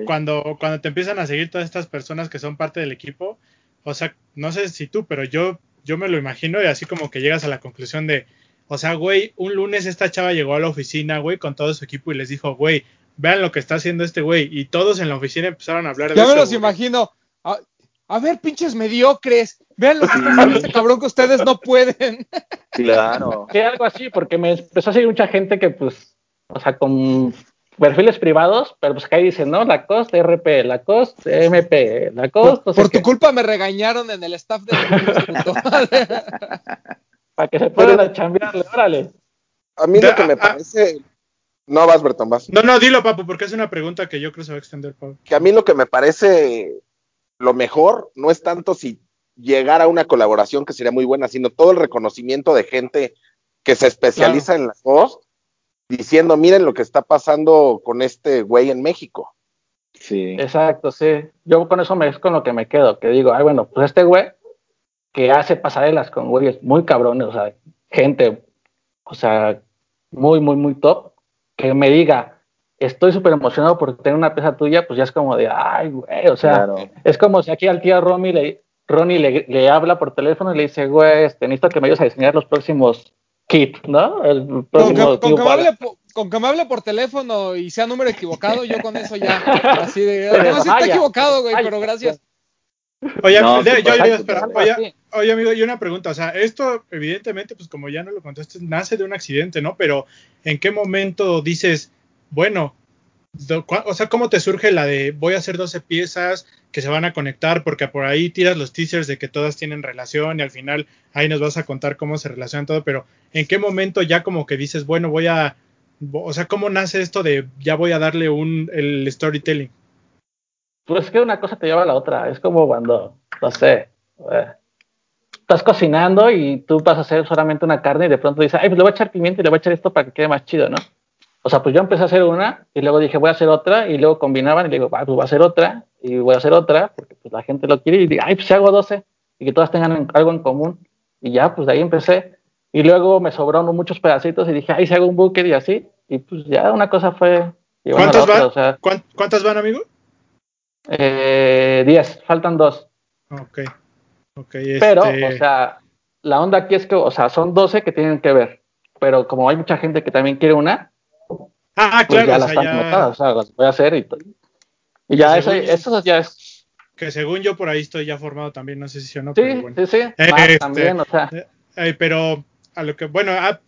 cuando, cuando te empiezan a seguir todas estas personas que son parte del equipo, o sea, no sé si tú, pero yo, yo me lo imagino y así como que llegas a la conclusión de, o sea, güey, un lunes esta chava llegó a la oficina, güey, con todo su equipo y les dijo, güey, vean lo que está haciendo este güey. Y todos en la oficina empezaron a hablar de eso. Ya me los imagino. A, ver, pinches mediocres, vean lo que está haciendo este cabrón que ustedes no pueden. [laughs] Claro. Sí, algo así, porque me empezó a seguir mucha gente que, pues, o sea, con perfiles privados, pero pues que ahí dicen, ¿no? La cost RP, la cost MP, la cost. Por, tu culpa me regañaron en el staff de [laughs] para que se puedan chambearle, órale. A mí lo que me parece. No vas, Bertón, vas. No, no, dilo, papu, porque es una pregunta que yo creo se va a extender, papu. Que a mí lo que me parece lo mejor no es tanto si llegar a una colaboración que sería muy buena, sino todo el reconocimiento de gente que se especializa en la voz, diciendo, miren lo que está pasando con este güey en México. Sí. Exacto, sí. Yo con eso me es con lo que me quedo, que digo, ay, bueno, pues este güey que hace pasarelas con güeyes muy cabrones, o sea, gente, o sea, muy, muy, muy top, que me diga, estoy súper emocionado por tener una pieza tuya, pues ya es como de, ay, güey, o sea, es como si aquí al tío Romy le, Ronnie le, habla por teléfono y le dice, güey, este, necesito que me ayudes a diseñar los próximos kits, ¿no? El próximo con, que, me hable, con, que me hable, por teléfono y sea número equivocado, yo con eso ya, [laughs] así de, no, sí está equivocado, güey, pero gracias. [laughs] Oye, oye, amigo, y una pregunta, o sea, esto evidentemente, pues como ya no lo contaste, nace de un accidente, ¿no? Pero ¿en qué momento dices, bueno, o sea, ¿cómo te surge la de voy a hacer 12 piezas que se van a conectar? Porque por ahí tiras los teasers de que todas tienen relación y al final ahí nos vas a contar cómo se relacionan todo, pero ¿en qué momento ya como que dices, bueno, voy a, o sea, ¿cómo nace esto de ya voy a darle un, el storytelling? Pues es que una cosa te lleva a la otra. Es como cuando, no sé, eh, estás cocinando y tú vas a hacer solamente una carne y de pronto dices, ay, pues le voy a echar pimienta y le voy a echar esto para que quede más chido, ¿no? O sea, pues yo empecé a hacer una y luego dije, voy a hacer otra y luego combinaban y digo, pues voy a hacer otra y voy a hacer otra porque pues la gente lo quiere y digo, ay, pues si hago 12 y que todas tengan algo en común. Y ya, pues de ahí empecé. Y luego me sobraron muchos pedacitos y dije, ay, si hago un bucket y así. Y pues ya una cosa fue... ¿Cuántas, van, ¿Cuántas van, amigo? Eh, 10, faltan dos. Ok. Pero, este o sea, la onda aquí es que, o sea, son 12 que tienen que ver. Pero como hay mucha gente que también quiere una, ah, pues claro, ya las están o sea, las voy a hacer y, y ya eso, eso ya es. Que según yo por ahí estoy ya formado también, no sé si o no. Sí, pero bueno. sí, sí. Este, también, o sea. Eh, pero a lo que, bueno, ah,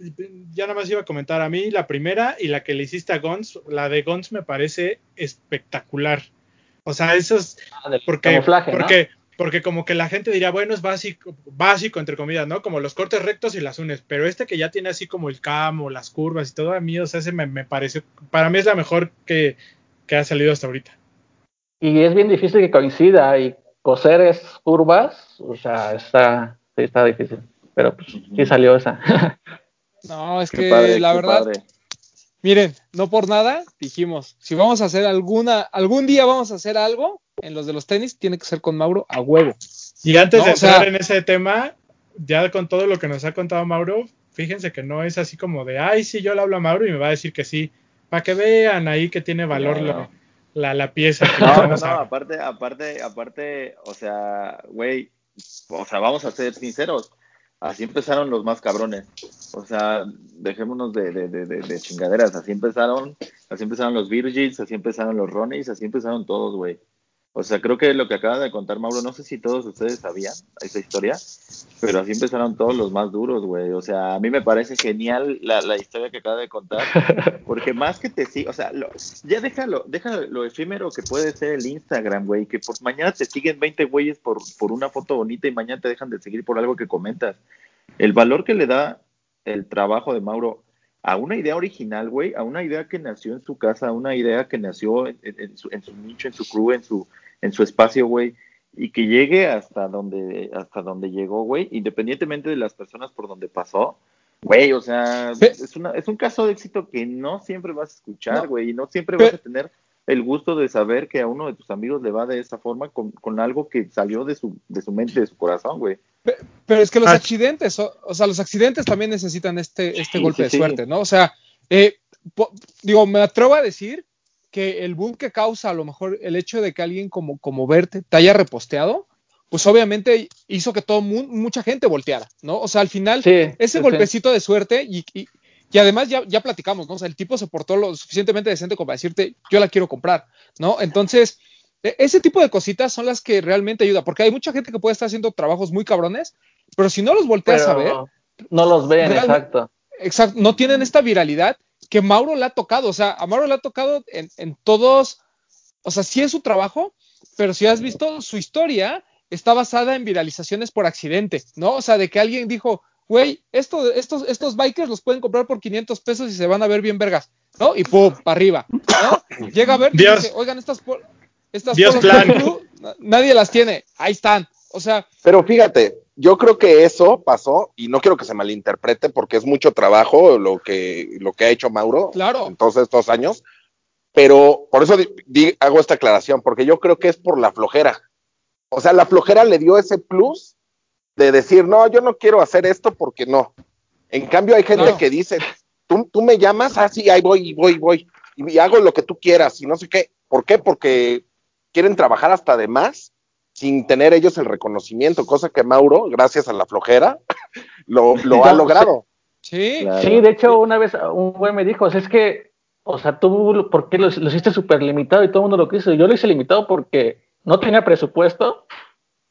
ya nada más iba a comentar a mí la primera y la que le hiciste a Gons, la de Gons me parece espectacular. O sea, eso es ah, porque, porque, porque como que la gente diría, bueno, es básico, básico entre comillas, ¿no? Como los cortes rectos y las unes, pero este que ya tiene así como el camo, las curvas y todo a mí, o sea, ese me, me pareció, para mí es la mejor que, que ha salido hasta ahorita. Y es bien difícil que coincida y coser es curvas, o sea, está, sí, está difícil, pero pues sí salió esa. [laughs] no, es que la verdad, miren, no por nada dijimos, si vamos a hacer alguna, algún día vamos a hacer algo en los de los tenis, tiene que ser con Mauro a huevo. Y antes de entrar en ese tema, ya con todo lo que nos ha contado Mauro, fíjense que no es así como de, ay, sí, yo le hablo a Mauro y me va a decir que sí, para que vean ahí que tiene valor la, la, pieza. no, no, aparte, aparte, aparte, o sea, güey, o sea, vamos a ser sinceros, así empezaron los más cabrones. O sea, dejémonos de, de, de, de, chingaderas. Así empezaron, así empezaron los Virgins, así empezaron los Ronnies, así empezaron todos, güey. O sea, creo que lo que acaba de contar Mauro, no sé si todos ustedes sabían esa historia, pero así empezaron todos los más duros, güey. O sea, a mí me parece genial la, la historia que acaba de contar, [laughs] porque más que te sigue, o sea, ya déjalo, déjalo lo efímero que puede ser el Instagram, güey, que por mañana te siguen 20 güeyes por, por una foto bonita y mañana te dejan de seguir por algo que comentas. El valor que le da el trabajo de Mauro a una idea original, güey, a una idea que nació en su casa, a una idea que nació en, su, en su nicho, en su crew, en su en su espacio, güey, y que llegue hasta donde, hasta donde llegó, güey, independientemente de las personas por donde pasó, güey, o sea, es, una, es un caso de éxito que no siempre vas a escuchar, güey, y no siempre vas a tener el gusto de saber que a uno de tus amigos le va de esa forma con, con algo que salió de su, de su mente, de su corazón, güey. Pero, es que los ah. accidentes, o, sea, los accidentes también necesitan este, este golpe de suerte, ¿no? O sea, eh, digo, me atrevo a decir que el boom que causa a lo mejor el hecho de que alguien como, como Verte te haya reposteado, pues obviamente hizo que todo mucha gente volteara, ¿no? O sea, al final, ese golpecito de suerte y, y, además ya, ya platicamos, ¿no? O sea, el tipo se portó lo suficientemente decente como para decirte, yo la quiero comprar, ¿no? Entonces, ese tipo de cositas son las que realmente ayudan, porque hay mucha gente que puede estar haciendo trabajos muy cabrones, pero si no los volteas a ver... No los ven, exacto. Exacto, no tienen esta viralidad que Mauro le ha tocado, o sea, a Mauro le ha tocado en, todos, o sea, sí es su trabajo, pero si has visto su historia, está basada en viralizaciones por accidente, ¿no? O sea, de que alguien dijo, güey, esto, estos, estos bikers los pueden comprar por 500 pesos y se van a ver bien vergas, ¿no? Y pum, para arriba, ¿no? Llega a ver y dice, oigan, estas, estas Dios nadie las tiene, ahí están, o sea. Pero fíjate, yo creo que eso pasó, y no quiero que se malinterprete porque es mucho trabajo lo que, lo que ha hecho Mauro en todos estos años, pero por eso hago esta aclaración, porque yo creo que es por la flojera. O sea, la flojera le dio ese plus de decir, no, yo no quiero hacer esto porque no. En cambio, hay gente que dice, tú, tú me llamas, ah, sí, ahí voy, voy, voy, y hago lo que tú quieras, y no sé qué. ¿Por qué? Porque quieren trabajar hasta de más sin tener ellos el reconocimiento, cosa que Mauro, gracias a la flojera, [laughs] lo, [laughs] ha logrado. Sí, sí, de hecho, una vez un güey me dijo, es que, o sea, tú, ¿por qué lo, hiciste súper limitado y todo el mundo lo quiso? Yo lo hice limitado porque no tenía presupuesto,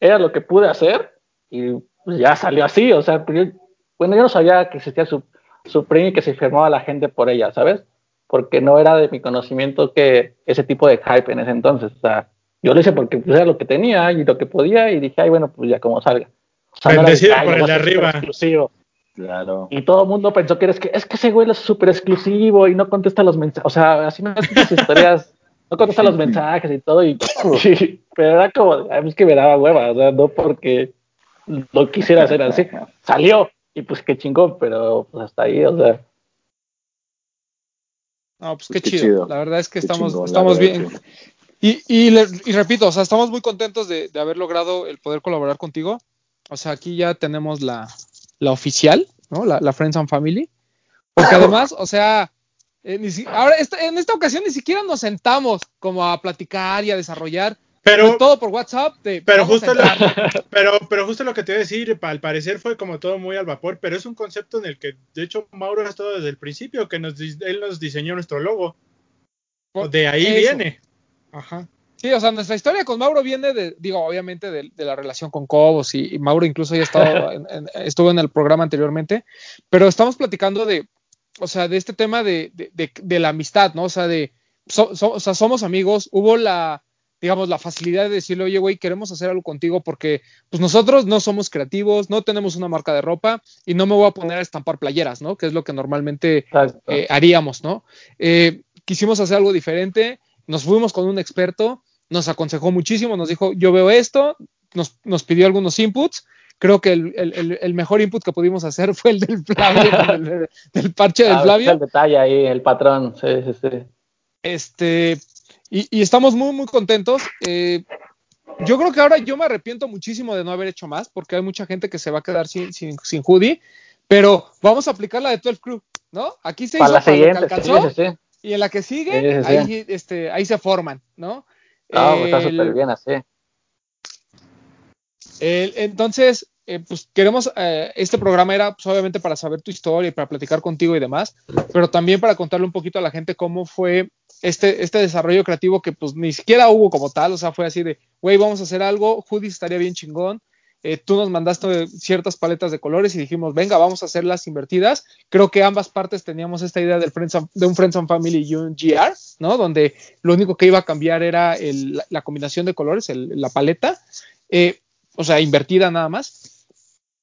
era lo que pude hacer y pues, ya salió así, o sea, pues, bueno, yo no sabía que existía su, su premio y que se firmaba la gente por ella, ¿sabes? Porque no era de mi conocimiento que ese tipo de hype en ese entonces, o sea, yo lo hice porque pues, era lo que tenía y lo que podía y dije, ay, bueno, pues ya como salga. O sea, Bendecido por el de arriba. Exclusivo. Claro. Y todo el mundo pensó que, que es que ese güey es súper exclusivo y no contesta los mensajes. O sea, así me las historias, no contesta los mensajes y todo. Y, [laughs] pero era como, es que me daba hueva, o sea, no porque lo quisiera hacer así. Salió y pues qué chingón, pero pues hasta ahí, o sea. No, pues, qué, chido. La verdad es que estamos, estamos bien. Y, y, repito, o sea, estamos muy contentos de, haber logrado el poder colaborar contigo. O sea, aquí ya tenemos la, oficial, ¿no? La, Friends and Family. Porque además, o sea, eh, ahora en esta ocasión ni siquiera nos sentamos como a platicar y a desarrollar. Pero, todo por WhatsApp. pero, justo lo, [laughs] pero, pero justo lo que te iba a decir, al parecer fue como todo muy al vapor, pero es un concepto en el que, de hecho, Mauro ha estado desde el principio, que nos, él nos diseñó nuestro logo. De ahí viene. Ajá. Sí, o sea, nuestra historia con Mauro viene de, digo, obviamente de, la relación con Cobos y, Mauro incluso ya estado [laughs] en, estuvo en el programa anteriormente, pero estamos platicando de, o sea, de este tema de, la amistad, ¿no? O sea, de, o sea, somos amigos, hubo la, digamos, la facilidad de decirle, oye, güey, queremos hacer algo contigo porque pues nosotros no somos creativos, no tenemos una marca de ropa y no me voy a poner a estampar playeras, ¿no? Que es lo que normalmente eh, haríamos, ¿no? Eh, quisimos hacer algo diferente, nos fuimos con un experto, nos aconsejó muchísimo, nos dijo, yo veo esto, nos, nos pidió algunos inputs. Creo que el, el, el, mejor input que pudimos hacer [laughs] fue el del Flavio, del, parche del ah, Flavio. El detalle ahí, el patrón, sí, sí, sí. Este, y, estamos muy, muy contentos. Eh, yo creo que ahora yo me arrepiento muchísimo de no haber hecho más, porque hay mucha gente que se va a quedar sin, sin, sin hoodie, pero vamos a aplicar la de 12 Crew, ¿no? Aquí se hizo para la alcanzó, y en la que sigue, ahí, este, ahí se forman, ¿no? Ah, está súper bien así. entonces, eh, pues queremos, eh, este programa era pues, obviamente para saber tu historia y para platicar contigo y demás, pero también para contarle un poquito a la gente cómo fue este, este desarrollo creativo que pues ni siquiera hubo como tal, o sea, fue así de, güey, vamos a hacer algo, Hoodie estaría bien chingón, eh, tú nos mandaste ciertas paletas de colores y dijimos, venga, vamos a hacerlas invertidas. Creo que ambas partes teníamos esta idea del de un Friends and Family y un GR, ¿no? Donde lo único que iba a cambiar era la combinación de colores, la paleta, eh, o sea, invertida nada más.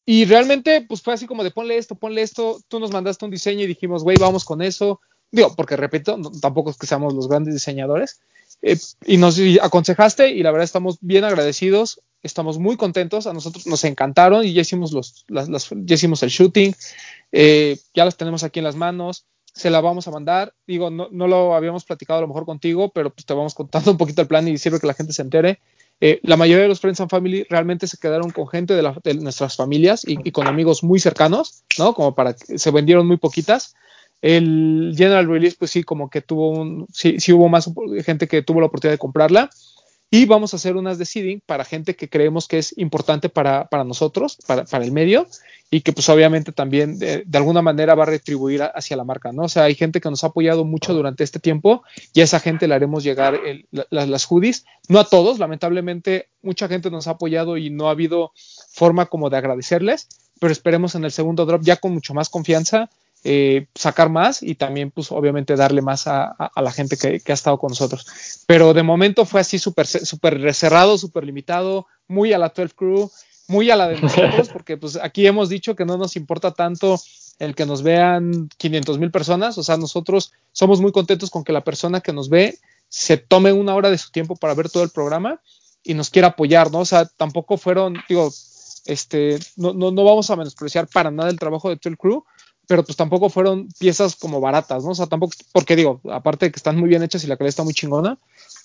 Y realmente, pues fue así como de ponle esto, ponle esto. Tú nos mandaste un diseño y dijimos, güey, vamos con eso. Digo, porque repito, tampoco es que seamos los grandes diseñadores. Eh, y nos aconsejaste y la verdad estamos bien agradecidos, estamos muy contentos, a nosotros nos encantaron y ya hicimos, los, ya hicimos el shooting, eh, ya las tenemos aquí en las manos, se la vamos a mandar, digo, no, no, lo habíamos platicado a lo mejor contigo, pero pues te vamos contando un poquito el plan y sirve que la gente se entere. Eh, la mayoría de los Friends and Family realmente se quedaron con gente de, nuestras familias y, y, con amigos muy cercanos, ¿no? Como para que se vendieron muy poquitas. El General Release, pues sí, como que tuvo un, sí, sí hubo más gente que tuvo la oportunidad de comprarla. Y vamos a hacer unas de seeding para gente que creemos que es importante para, para nosotros, para, para, el medio, y que pues obviamente también de, alguna manera va a retribuir hacia la marca, ¿no? O sea, hay gente que nos ha apoyado mucho durante este tiempo y a esa gente le haremos llegar las hoodies, no a todos, lamentablemente mucha gente nos ha apoyado y no ha habido forma como de agradecerles, pero esperemos en el segundo drop ya con mucho más confianza eh, sacar más y también, pues, obviamente darle más a, la gente que, ha estado con nosotros. Pero de momento fue así súper super cerrado, súper limitado, muy a la 12 Crew, muy a la de [laughs] nosotros, porque pues aquí hemos dicho que no nos importa tanto el que nos vean 500 mil personas, o sea, nosotros somos muy contentos con que la persona que nos ve se tome una hora de su tiempo para ver todo el programa y nos quiera apoyar, ¿no? O sea, tampoco fueron, digo, este, no, no, no vamos a menospreciar para nada el trabajo de 12 Crew, pero pues tampoco fueron piezas como baratas, ¿no? O sea, tampoco, porque digo, aparte de que están muy bien hechas y la calidad está muy chingona,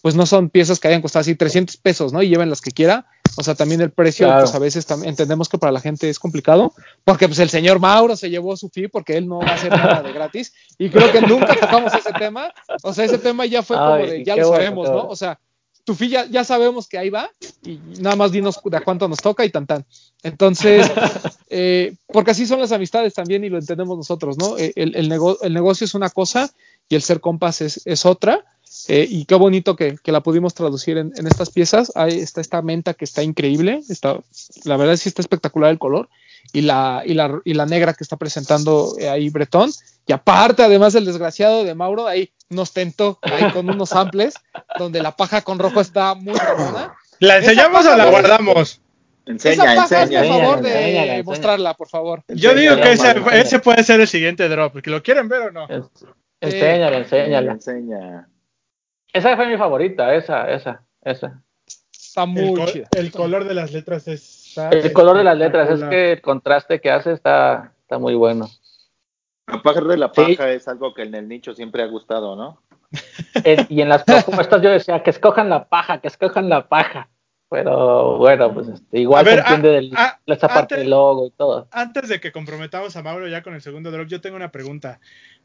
pues no son piezas que hayan costado así 300 pesos, ¿no? Y lleven las que quiera. O sea, también el precio, pues a veces entendemos que para la gente es complicado, porque pues el señor Mauro se llevó su fee porque él no va a hacer nada de gratis. Y creo que nunca tocamos ese tema. O sea, ese tema ya fue como de, ya lo sabemos, ¿no? O sea, tu fee ya, sabemos que ahí va y nada más dinos de a cuánto nos toca y tan tan. Entonces, [laughs] eh, porque así son las amistades también y lo entendemos nosotros, ¿no? Eh, el, el, negocio es una cosa y el ser compas es, otra. Eh, y qué bonito que, la pudimos traducir en, estas piezas. Ahí está esta menta que está increíble. Está, la verdad sí está espectacular el color. Y la, y la, y la negra que está presentando ahí Bretón. Y aparte, además, el desgraciado de Mauro, ahí nos tentó ahí con unos samples donde la paja con rojo está muy buena. ¿La enseñamos o la guardamos? Enseña, enseña. Por favor, de mostrarla, por favor. Yo digo que ese, puede ser el siguiente drop, porque lo quieren ver o no. Enséñala, enséñala. Enseña. Esa fue mi favorita, esa, esa, esa. Está muy el, chida. El color de las letras es. El color de las letras, es que el contraste que hace está, está muy bueno. Aparte de la paja es algo que en el nicho siempre ha gustado, ¿no? y en las propuestas yo decía que escojan la paja, que escojan la paja. Pero bueno, pues este, igual se entiende del, esa parte del logo y todo. Antes de que comprometamos a Mauro ya con el segundo drop, yo tengo una pregunta.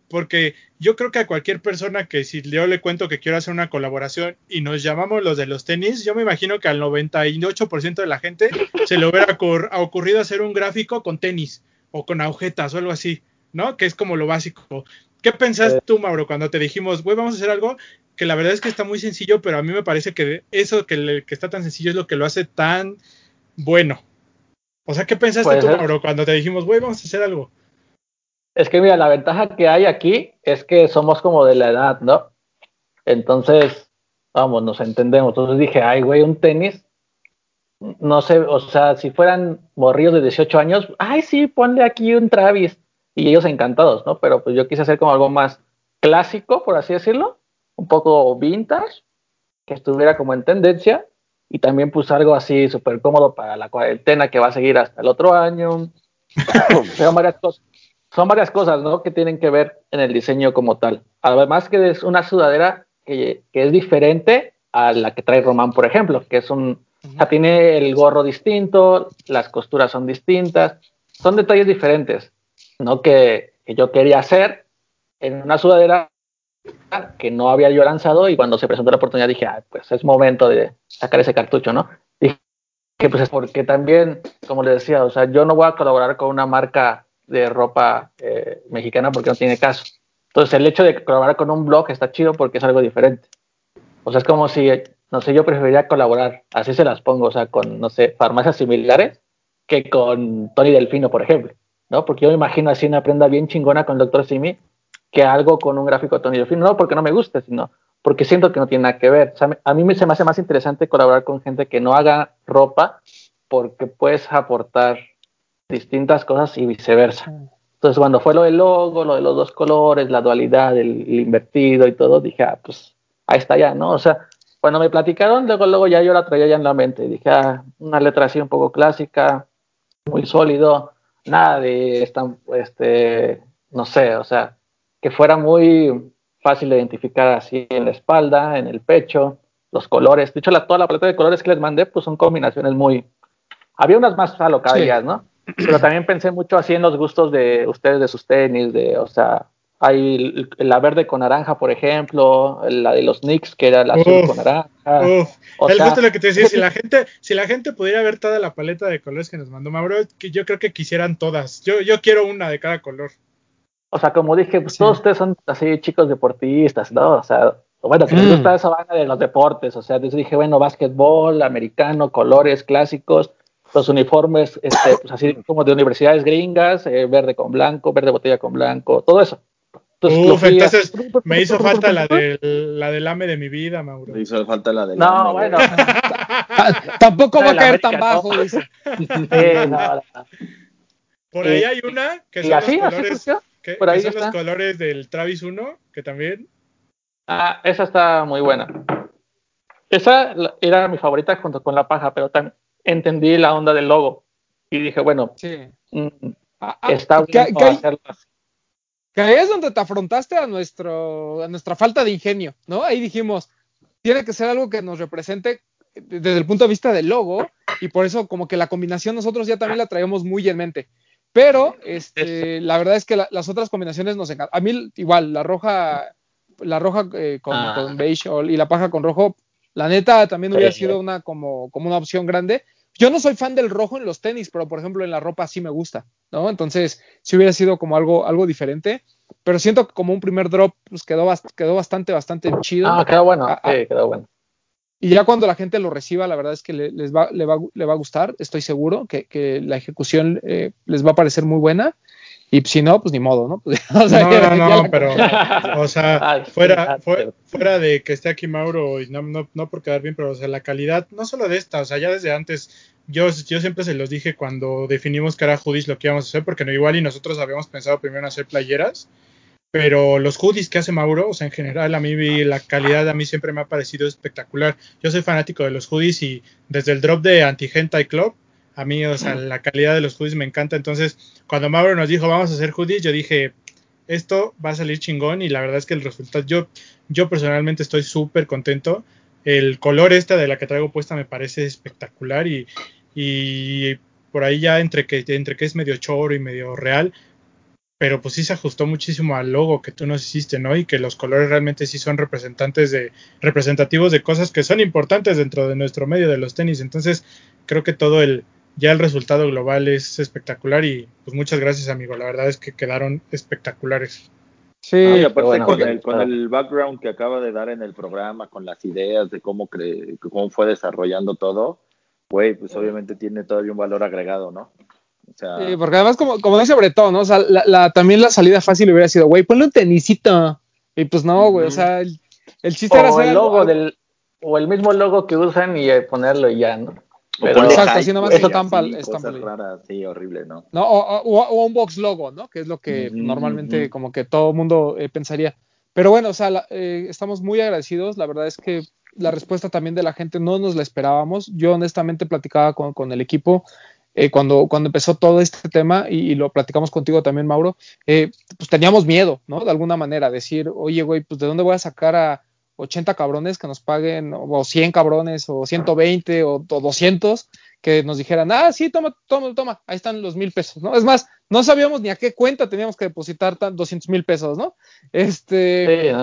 Porque yo creo que a cualquier persona que si yo le cuento que quiero hacer una colaboración y nos llamamos los de los tenis, yo me imagino que al 98% de la gente se le hubiera ocurrido hacer un gráfico con tenis o con agujetas o algo así. ¿No? Que es como lo básico. ¿Qué pensaste tú, Mauro, cuando te dijimos, güey, vamos a hacer algo que la verdad es que está muy sencillo, pero a mí me parece que eso que, que está tan sencillo es lo que lo hace tan bueno? O sea, ¿qué pensaste tú, Mauro, cuando te dijimos, güey, vamos a hacer algo? Es que mira, la ventaja que hay aquí es que somos como de la edad, ¿no? Entonces, vamos, nos entendemos. Entonces dije, ay, güey, un tenis, no sé, o sea, si fueran morrillos de 18 años, ay, sí, ponle aquí un Travis. Y ellos encantados, ¿no? Pero pues yo quise hacer como algo más clásico, por así decirlo, un poco vintage, que estuviera como en tendencia, y también pues algo así súper cómodo para la cuarentena que va a seguir hasta el otro año. [coughs] son, varias cosas, son varias cosas, ¿no? Que tienen que ver en el diseño como tal. Además que es una sudadera que, es diferente a la que trae Román, por ejemplo, que es un, tiene el gorro distinto, las costuras son distintas, son detalles diferentes, ¿no? Que, que yo quería hacer en una sudadera que no había yo lanzado y cuando se presentó la oportunidad dije, ah, pues es momento de sacar ese cartucho, ¿no? Que pues es porque también, como le decía, o sea, yo no voy a colaborar con una marca de ropa eh, mexicana porque no tiene caso. Entonces el hecho de colaborar con un blog está chido porque es algo diferente. O sea, es como si, no sé, yo preferiría colaborar, así se las pongo, o sea, con, no sé, farmacias similares que con Tony Delfino, por ejemplo, ¿no? Porque yo me imagino así una prenda bien chingona con el Dr. Simi que algo con un gráfico de Tony Delfino, no porque no me guste, sino porque siento que no tiene nada que ver. a mí me, se me hace más interesante colaborar con gente que no haga ropa porque puedes aportar distintas cosas y viceversa. Entonces, cuando fue lo del logo, lo de los dos colores, la dualidad, el, invertido y todo, dije, ah, pues ahí está ya, ¿no? O sea, cuando me platicaron, luego, luego ya yo la traía ya en la mente. Dije, ah, una letra así un poco clásica, muy sólido, nada de, esta, este, no sé, o sea, que fuera muy fácil de identificar así en la espalda, en el pecho, los colores. De hecho, la, toda la paleta de colores que les mandé, pues son combinaciones muy... Había unas más alocadas, ¿no? Pero también pensé mucho así en los gustos de ustedes, de sus tenis, de, o sea, hay la verde con naranja, por ejemplo, la de los Knicks, que era la azul con naranja. Uf. El gusto lo que te decía, si la gente, si la gente pudiera ver toda la paleta de colores que nos mandó Mauro, que yo creo que quisieran todas. Yo, yo quiero una de cada color o sea, como dije, pues todos ustedes son así chicos deportistas, ¿no? O sea, bueno, que les mm. gusta esa banda de los deportes, o sea, entonces dije, bueno, básquetbol, americano, colores clásicos, los uniformes, este, pues así como de universidades gringas, eh, verde con blanco, verde botella con blanco, todo eso. Entonces, Uf, entonces me hizo falta la del, la del AME de mi vida, Mauro. Me hizo falta la del No, bueno. [laughs] Tampoco va a caer tan bajo, dice. [laughs] Sí, no, Por ahí hay una que son así, los colores... Por ahí son los colores del Travis 1, que también. Ah, esa está muy buena. Esa era mi favorita junto con la paja, pero también entendí la onda del logo y dije, bueno, sí. Mm, ah, ah, está bien hacerlo Que ahí es donde te afrontaste a, nuestro, a nuestra falta de ingenio, ¿no? Ahí dijimos, tiene que ser algo que nos represente desde el punto de vista del logo y por eso como que la combinación nosotros ya también la traemos muy en mente. Pero este, la verdad es que las otras combinaciones nos encantan. A mí igual, la roja, la roja eh, ah. con, beige y la paja con rojo, la neta también hubiera sido una como, como una opción grande. Yo no soy fan del rojo en los tenis, pero por ejemplo en la ropa sí me gusta, ¿no? Entonces, si hubiera sido como algo, algo diferente. Pero siento que como un primer drop, pues quedó, quedó bastante, bastante chido. Ah, quedó bueno, ah, sí, quedó bueno. Y ya cuando la gente lo reciba, la verdad es que les va, le, va, le va a gustar, estoy seguro, que, que la ejecución eh, les va a parecer muy buena. Y si no, pues ni modo, ¿no? [laughs] o sea, no, no, no, pero, o sea, [laughs] fuera, fuera, de que esté aquí Mauro, y no, no, no por quedar bien, pero, o sea, la calidad, no solo de esta, o sea, ya desde antes, yo, yo siempre se los dije cuando definimos que era Hoodies lo que íbamos a hacer, porque no igual y nosotros habíamos pensado primero en hacer playeras, pero los hoodies que hace Mauro, o sea, en general a mí la calidad a mí siempre me ha parecido espectacular. Yo soy fanático de los hoodies y desde el drop de Antigenta y Club, a mí, o sea, la calidad de los hoodies me encanta. Entonces, cuando Mauro nos dijo, vamos a hacer hoodies, yo dije, esto va a salir chingón y la verdad es que el resultado, yo, yo personalmente estoy súper contento. El color esta de la que traigo puesta me parece espectacular y, y por ahí ya entre que, entre que es medio choro y medio real, pero pues sí se ajustó muchísimo al logo que tú nos hiciste, ¿no? Y que los colores realmente sí son representantes de, representativos de cosas que son importantes dentro de nuestro medio de los tenis. Entonces, creo que todo el, ya el resultado global es espectacular y pues muchas gracias, amigo. La verdad es que quedaron espectaculares. Sí, y aparte con, el, con el background que acaba de dar en el programa, con las ideas de cómo, cre cómo fue desarrollando todo, güey, pues obviamente tiene todavía un valor agregado, ¿no? sí, porque además, como, como dice Bretón, ¿no? O sea, la, también la salida fácil hubiera sido, güey, ponle un tenisito. Y pues no, güey, o sea, el, chiste era hacer el logo del o el mismo logo que usan y ponerlo y ya, ¿no? Pero, exacto, así nomás eso tampa, cosas raras, sí, horrible, ¿no? no o, o, un box logo, ¿no? Que es lo que normalmente como que todo mundo eh, pensaría. Pero bueno, o sea, eh, estamos muy agradecidos. La verdad es que la respuesta también de la gente no nos la esperábamos. Yo honestamente platicaba con, con el equipo eh, cuando, cuando empezó todo este tema y, lo platicamos contigo también, Mauro, eh, pues teníamos miedo, ¿no? De alguna manera, decir, oye, güey, pues de dónde voy a sacar a 80 cabrones que nos paguen, o 100 cabrones, o 120, o, o 200, que nos dijeran, ah, sí, toma, toma, toma, ahí están los mil pesos, ¿no? Es más, no sabíamos ni a qué cuenta teníamos que depositar 200 mil pesos, ¿no? Este,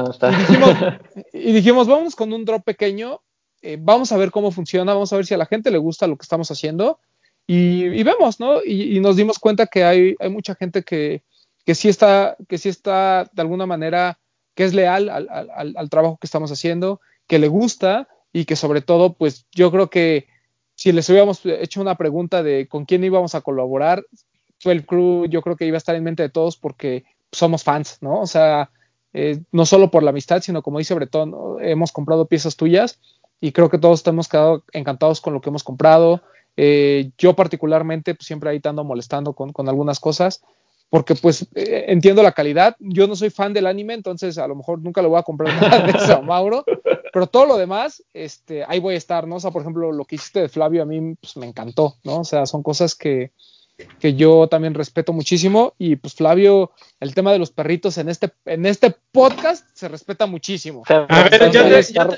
y, dijimos, vamos con un drop pequeño, eh, vamos a ver cómo funciona, vamos a ver si a la gente le gusta lo que estamos haciendo y, vemos, ¿no? Y, nos dimos cuenta que hay, hay mucha gente que, que, sí está, que sí está de alguna manera, que es leal al, trabajo que estamos haciendo, que le gusta y que sobre todo, pues yo creo que si les hubiéramos hecho una pregunta de con quién íbamos a colaborar, el crew yo creo que iba a estar en mente de todos porque somos fans, ¿no? O sea, eh, no solo por la amistad, sino como dice Bretón, hemos comprado piezas tuyas y creo que todos hemos quedado encantados con lo que hemos comprado. Eh, yo particularmente pues, siempre ahí te ando molestando con algunas cosas porque pues eh, entiendo la calidad. Yo no soy fan del anime, entonces a lo mejor nunca lo voy a comprar nada de eso, [laughs] Mauro. Pero todo lo demás, este, ahí voy a estar, ¿no? O sea, por ejemplo, lo que hiciste de Flavio a mí pues, me encantó, ¿no? O sea, son cosas que, que yo también respeto muchísimo y pues Flavio, el tema de los perritos en este en este podcast se respeta muchísimo.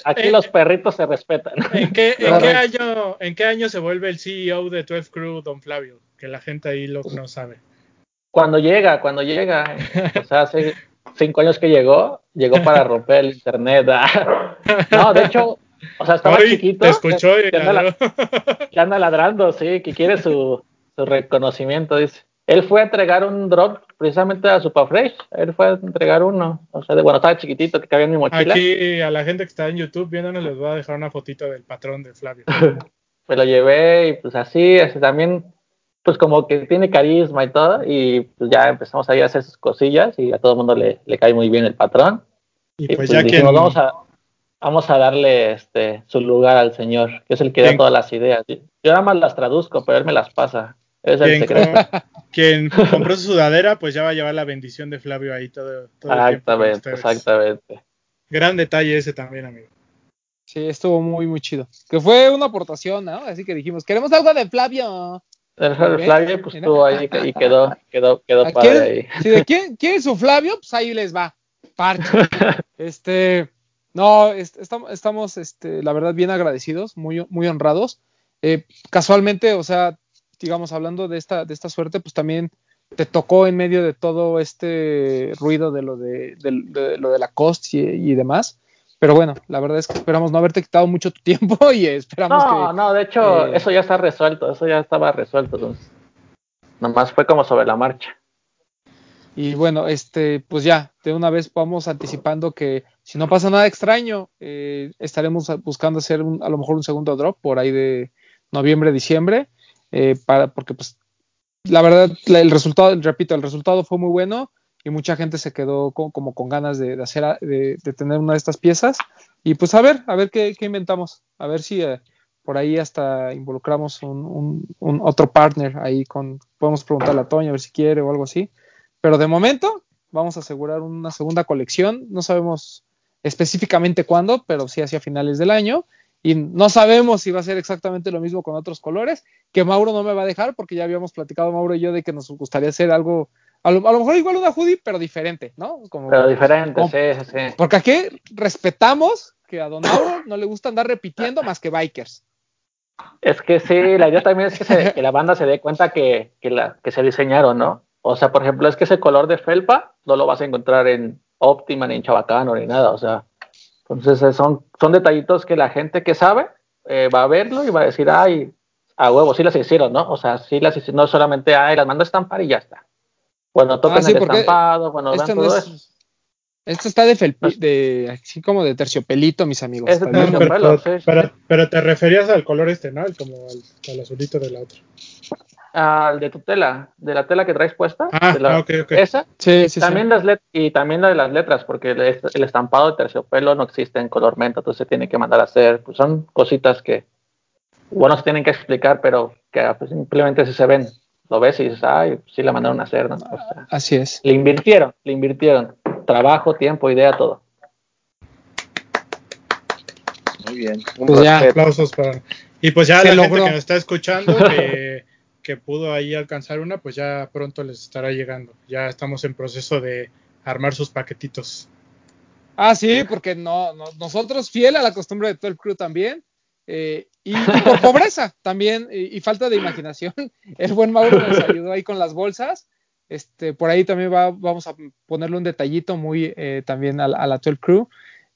aquí los perritos se respetan. ¿En qué, en qué año en qué año se vuelve el CEO de 12 Crew, Don Flavio? Que la gente ahí lo no sabe. Cuando llega, cuando llega, o sea, hace cinco años que llegó, llegó para romper el internet. no, de hecho, o sea, estaba chiquito. Te escuchó que, anda, que anda ladrando, sí, que quiere su, su reconocimiento, dice. Él fue a entregar un drop precisamente a Superfresh. Él fue a entregar uno. O sea, de, bueno, estaba chiquitito que cabía en mi mochila. Aquí a la gente que está en YouTube viéndonos les voy a dejar una fotito del patrón de Flavio. [laughs] pues lo llevé y pues así, así también, pues como que tiene carisma y todo. Y pues ya empezamos ahí a hacer sus cosillas y a todo el mundo le, le cae muy bien el patrón. Y, pues, pues, ya dijimos, vamos a vamos a darle este su lugar al Señor, que es el que da todas las ideas. Yo nada más las traduzco, pero él me las pasa. Es el secreto. quien [laughs] compró su sudadera, pues ya va a llevar la bendición de Flavio ahí todo, todo Exactamente, exactamente. Gran detalle ese también, amigo. Sí, estuvo muy, muy chido. Que fue una aportación, ¿no? Así que dijimos, queremos algo de Flavio. El de Flavio, pues estuvo ahí y quedó, quedó, quedó padre ahí. Si de quién, quién es su Flavio, pues ahí les va. Parche. [laughs] este, no, estamos, estamos este, la verdad, bien agradecidos, muy, muy honrados. Eh, casualmente, o sea, digamos, hablando de esta, de esta suerte, pues también te tocó en medio de todo este ruido de lo de, lo de la cost y, demás. Pero bueno, la verdad es que esperamos no haberte quitado mucho tu tiempo [laughs] y esperamos no, que. No, no, de hecho, eh, eso ya está resuelto, eso ya estaba resuelto. Entonces, nomás fue como sobre la marcha. Y bueno, este, pues ya, de una vez vamos anticipando que si no pasa nada extraño, eh, estaremos buscando hacer a lo mejor un segundo drop por ahí de noviembre, diciembre. Eh, para, porque pues la verdad, el resultado, repito, el resultado fue muy bueno y mucha gente se quedó como con ganas de, tener una de estas piezas. Y pues a ver, a ver qué, inventamos, a ver si eh, por ahí hasta involucramos un, otro partner ahí con, podemos preguntarle a Toño a ver si quiere o algo así. Pero de momento vamos a asegurar una segunda colección, no sabemos específicamente cuándo, pero sí hacia finales del año y no sabemos si va a ser exactamente lo mismo con otros colores, que Mauro no me va a dejar porque ya habíamos platicado Mauro y yo de que nos gustaría hacer algo, a lo, mejor igual una hoodie, pero diferente, ¿no? Como, pero diferente, sí, sí, sí. Porque aquí respetamos que a don Mauro no le gusta andar repitiendo más que bikers. Es que sí, la idea también es que, la banda se dé cuenta que, que, la, que se diseñaron, ¿no? O sea, por ejemplo, es que ese color de felpa no lo vas a encontrar en Optima, ni en Chabacano, ni nada, o sea, entonces eh, son, son detallitos que la gente que sabe eh, va a verlo y va a decir, ay, a huevo, sí las hicieron, ¿no? O sea, sí las hicieron, no solamente, ay, las mando a estampar y ya está. Cuando tocan ah, el estampado, cuando vean todo eso. Esto está de, de así como de terciopelito, mis amigos. Es pero, pero, te referías al color este, ¿no? Como al, azulito de la otra. al de tu tela, de la tela que traes puesta. Ah, de la, okay, Esa. Sí, sí, también Las let y también la de las letras, porque el, el, estampado de terciopelo no existe en color menta, entonces se tiene que mandar a hacer. Pues son cositas que, bueno, se tienen que explicar, pero que pues, simplemente si se ven, lo ves y dices, ay, sí la mandaron a hacer. ¿no? O sea, Así es. Le invirtieron, le invirtieron. Trabajo, tiempo, idea, todo. Muy bien. Un pues ya. aplausos para. Y pues ya se la logró. gente que nos está escuchando, que, [laughs] que, pudo ahí alcanzar una, pues ya pronto les estará llegando. Ya estamos en proceso de armar sus paquetitos. Ah, sí, porque no, no nosotros fiel a la costumbre de todo el crew también. Eh, y, y, por [laughs] pobreza también y, y, falta de imaginación. [laughs] El buen Mauro nos ayudó ahí con las bolsas. Este, por ahí también va, vamos a ponerle un detallito muy eh, también a, a la 12 Crew.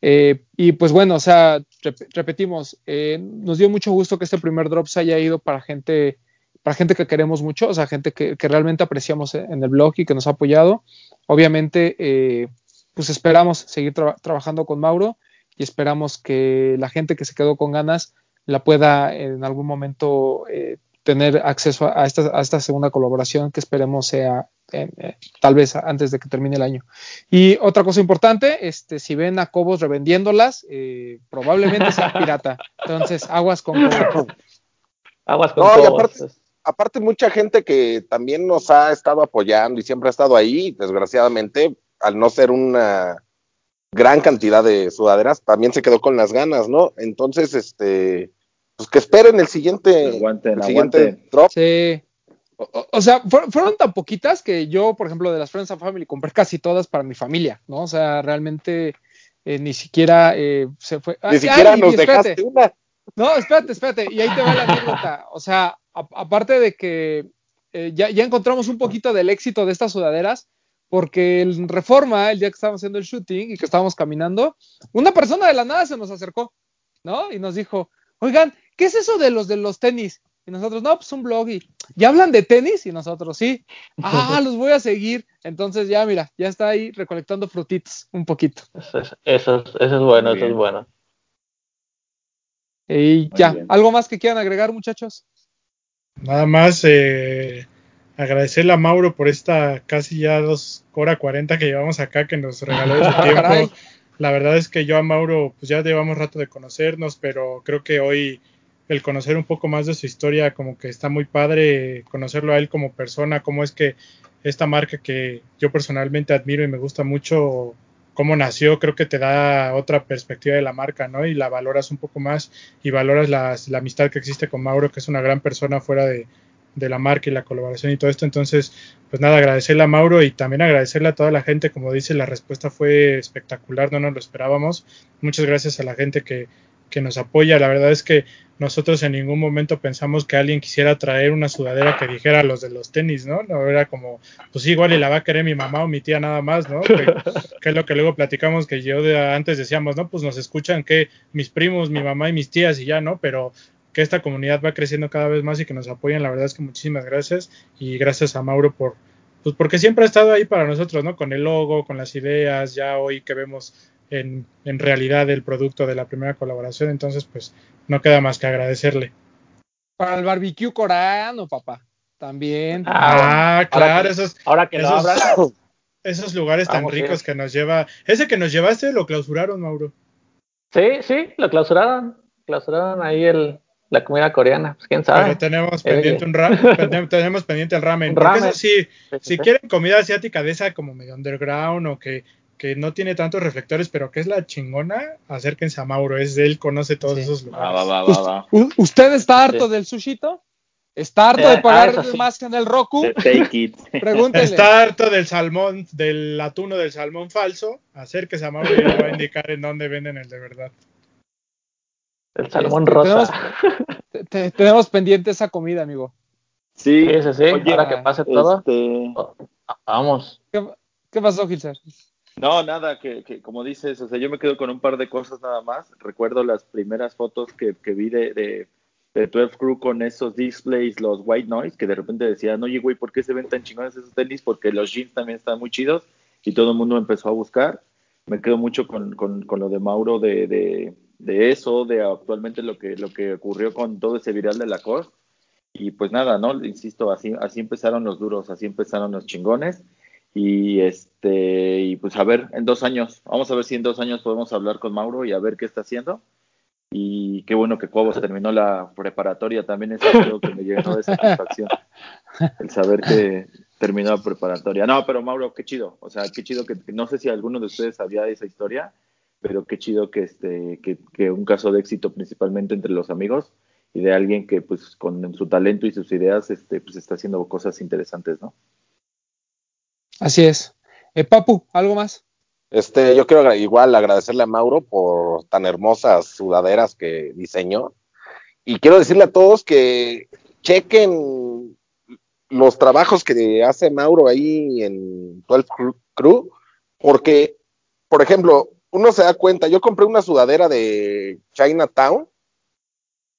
Eh, y pues bueno, o sea, rep repetimos, eh, nos dio mucho gusto que este primer drop se haya ido para gente, para gente que queremos mucho, o sea, gente que, que realmente apreciamos en el blog y que nos ha apoyado. Obviamente, eh, pues esperamos seguir tra trabajando con Mauro y esperamos que la gente que se quedó con ganas la pueda en algún momento eh, tener acceso a esta, a esta segunda colaboración que esperemos sea eh, eh, tal vez antes de que termine el año. Y otra cosa importante, este, si ven a Cobos revendiéndolas, eh, probablemente sea pirata. Entonces, aguas con Cobos. Aguas con no, Cobos. Y aparte, aparte, mucha gente que también nos ha estado apoyando y siempre ha estado ahí, desgraciadamente, al no ser una gran cantidad de sudaderas, también se quedó con las ganas, ¿no? Entonces, este, pues que esperen el siguiente, aguanten, el siguiente drop. Sí. O, o, sea, fueron tan poquitas que yo, por ejemplo, de las Friends and Family compré casi todas para mi familia, ¿no? O sea, realmente eh, ni siquiera eh, se fue. Ni ah, siquiera ay, nos dejaste una. No, espérate, espérate. Y ahí te va la anécdota. O sea, a, aparte de que eh, ya, ya, encontramos un poquito del éxito de estas sudaderas, porque en Reforma, el día que estábamos haciendo el shooting y que estábamos caminando, una persona de la nada se nos acercó, ¿no? Y nos dijo, oigan, ¿qué es eso de los de los tenis? Y nosotros, no, pues un blog y ya hablan de tenis y nosotros sí. Ah, [laughs] los voy a seguir. Entonces ya, mira, ya está ahí recolectando frutitos un poquito. Eso es, eso es, eso es bueno, eso es bueno. Y Muy ya, bien. ¿algo más que quieran agregar, muchachos? Nada más eh, agradecerle a Mauro por esta casi ya dos horas cuarenta que llevamos acá, que nos regaló su [laughs] tiempo. Caray. La verdad es que yo a Mauro, pues ya llevamos rato de conocernos, pero creo que hoy el conocer un poco más de su historia, como que está muy padre conocerlo a él como persona, cómo es que esta marca que yo personalmente admiro y me gusta mucho, cómo nació, creo que te da otra perspectiva de la marca, ¿no? Y la valoras un poco más y valoras la, amistad que existe con Mauro, que es una gran persona fuera de, de la marca y la colaboración y todo esto. Entonces, pues nada, agradecerle a Mauro y también agradecerle a toda la gente. Como dice, la respuesta fue espectacular, no nos lo esperábamos. Muchas gracias a la gente que, que nos apoya. La verdad es que nosotros en ningún momento pensamos que alguien quisiera traer una sudadera que dijera los de los tenis, ¿no? No era como, pues igual y la va a querer mi mamá o mi tía nada más, ¿no? Que, [laughs] que es lo que luego platicamos que yo de antes decíamos, no, pues nos escuchan que mis primos, mi mamá y mis tías y ya, ¿no? Pero que esta comunidad va creciendo cada vez más y que nos apoyan, la verdad es que muchísimas gracias y gracias a Mauro por, pues porque siempre ha estado ahí para nosotros, ¿no? Con el logo, con las ideas, ya hoy que vemos en, en, realidad el producto de la primera colaboración. Entonces, pues no queda más que agradecerle. Para el barbecue coreano, papá. También. Ah, claro, ahora que, esos, ahora que esos, no [coughs] esos lugares tan Vamos ricos que nos lleva. Ese que nos llevaste lo clausuraron, Mauro. Sí, sí, lo clausuraron. Clausuraron ahí el, la comida coreana, pues quién sabe. Pero tenemos pendiente, eh, un ra [laughs] [laughs] tenemos pendiente el ramen. Porque ramen. Eso sí, sí, sí, si quieren comida asiática de esa como medio underground o que que no tiene tantos reflectores, pero que es la chingona, acérquense a Mauro, es él conoce todos sí. esos lugares. Va, va, va, ¿Usted está harto sí. del sushito? ¿Está harto eh, de pagar ah, sí. más en el Roku? Take it. [laughs] Pregúntele. ¿Está harto del salmón, del atuno del salmón falso? Acérquese a Mauro y le va a indicar en dónde venden el de verdad. El salmón este, rosa. [laughs] Tenemos, te, tenemos, pendiente esa comida, amigo. Sí, sí, sí. Oye, Ahora que pase todo. Este... Vamos. ¿Qué, ¿Qué pasó, Gilser? No, nada, que, como dices, o sea, yo me quedo con un par de cosas nada más. Recuerdo las primeras fotos que, vi de, de, de 12 Crew con esos displays, los white noise, que de repente decían, oye, güey, ¿por qué se ven tan chingones esos tenis? Porque los jeans también están muy chidos y todo el mundo empezó a buscar. Me quedo mucho con, con, lo de Mauro de, de, de, eso, de actualmente lo que, lo que ocurrió con todo ese viral de la Lacoste. Y pues nada, ¿no? Insisto, así, así empezaron los duros, así empezaron los chingones. Y este, y pues a ver, en dos años, vamos a ver si en dos años podemos hablar con Mauro y a ver qué está haciendo. Y qué bueno que se terminó la preparatoria, también es algo que me llenó de satisfacción. El saber que terminó la preparatoria. No, pero Mauro, qué chido. O sea, qué chido que, no sé si alguno de ustedes sabía esa historia, pero qué chido que este, que, que un caso de éxito principalmente entre los amigos y de alguien que pues con su talento y sus ideas este pues está haciendo cosas interesantes, ¿no? Así es. Eh, Papu, ¿algo más? Este, yo quiero igual agradecerle a Mauro por tan hermosas sudaderas que diseñó. Y quiero decirle a todos que chequen los trabajos que hace Mauro ahí en 12 Crew, porque, por ejemplo, uno se da cuenta, yo compré una sudadera de Chinatown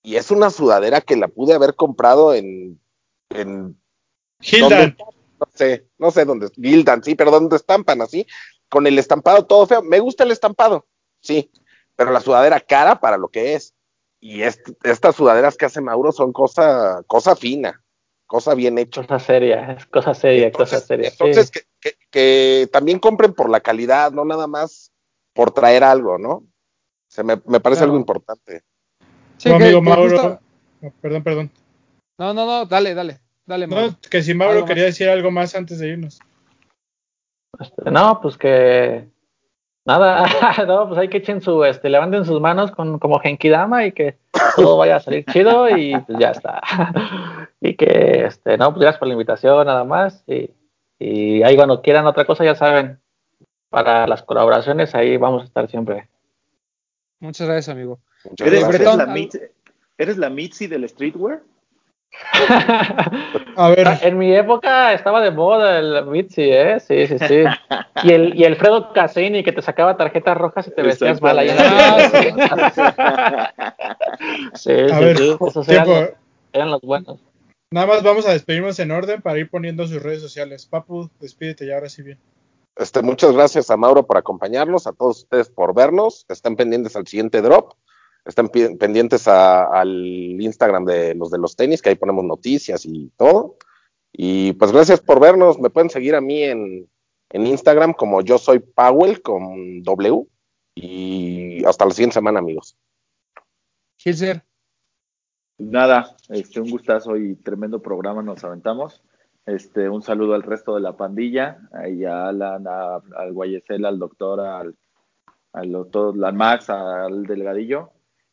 y es una sudadera que la pude haber comprado en, en Hildan. No sé, no sé dónde, Gildan, sí, pero dónde estampan así, con el estampado todo feo. Me gusta el estampado, sí, pero la sudadera cara para lo que es. Y estas sudaderas que hace Mauro son cosa, cosa fina, cosa bien hecha. Cosa seria, es cosa seria, cosa seria. Entonces, que, también compren por la calidad, no nada más por traer algo, ¿no? Se me, parece algo importante. Sí, amigo Mauro. perdón, perdón. No, no, no, dale, dale. Dale, No, que si Mauro quería decir algo más antes de irnos. Este, no, pues que nada, [laughs] no, pues hay que echen su, este, levanten sus manos con, como Genkidama y que todo vaya a salir chido y pues ya está. [laughs] y que, este, no, pues gracias por la invitación nada más y, y ahí cuando quieran otra cosa ya saben, para las colaboraciones ahí vamos a estar siempre. Muchas gracias, amigo. ¿Eres, la, ¿Eres la Mitzi del streetwear? A ver. En mi época estaba de moda el Mitzi, ¿eh? Sí, sí, sí. Y el, y Alfredo Cassini que te sacaba tarjetas rojas y te vestías mal ahí. sí, sí, Esos eran los, buenos. Nada más vamos a despedirnos en orden para ir poniendo sus redes sociales. Papu, despídete ya ahora sí bien. Este, muchas gracias a Mauro por acompañarnos, a todos ustedes por vernos. Estén pendientes al siguiente drop estén pendientes al Instagram de los de los tenis, que ahí ponemos noticias y todo. Y pues gracias por vernos. Me pueden seguir a mí en, Instagram como yo soy Powell con W. Y hasta la siguiente semana, amigos. Gilser. Nada, este, un gustazo y tremendo programa nos aventamos. Este, un saludo al resto de la pandilla, a Alan, al Guayesel, al doctor, al, al doctor, al Max, al Delgadillo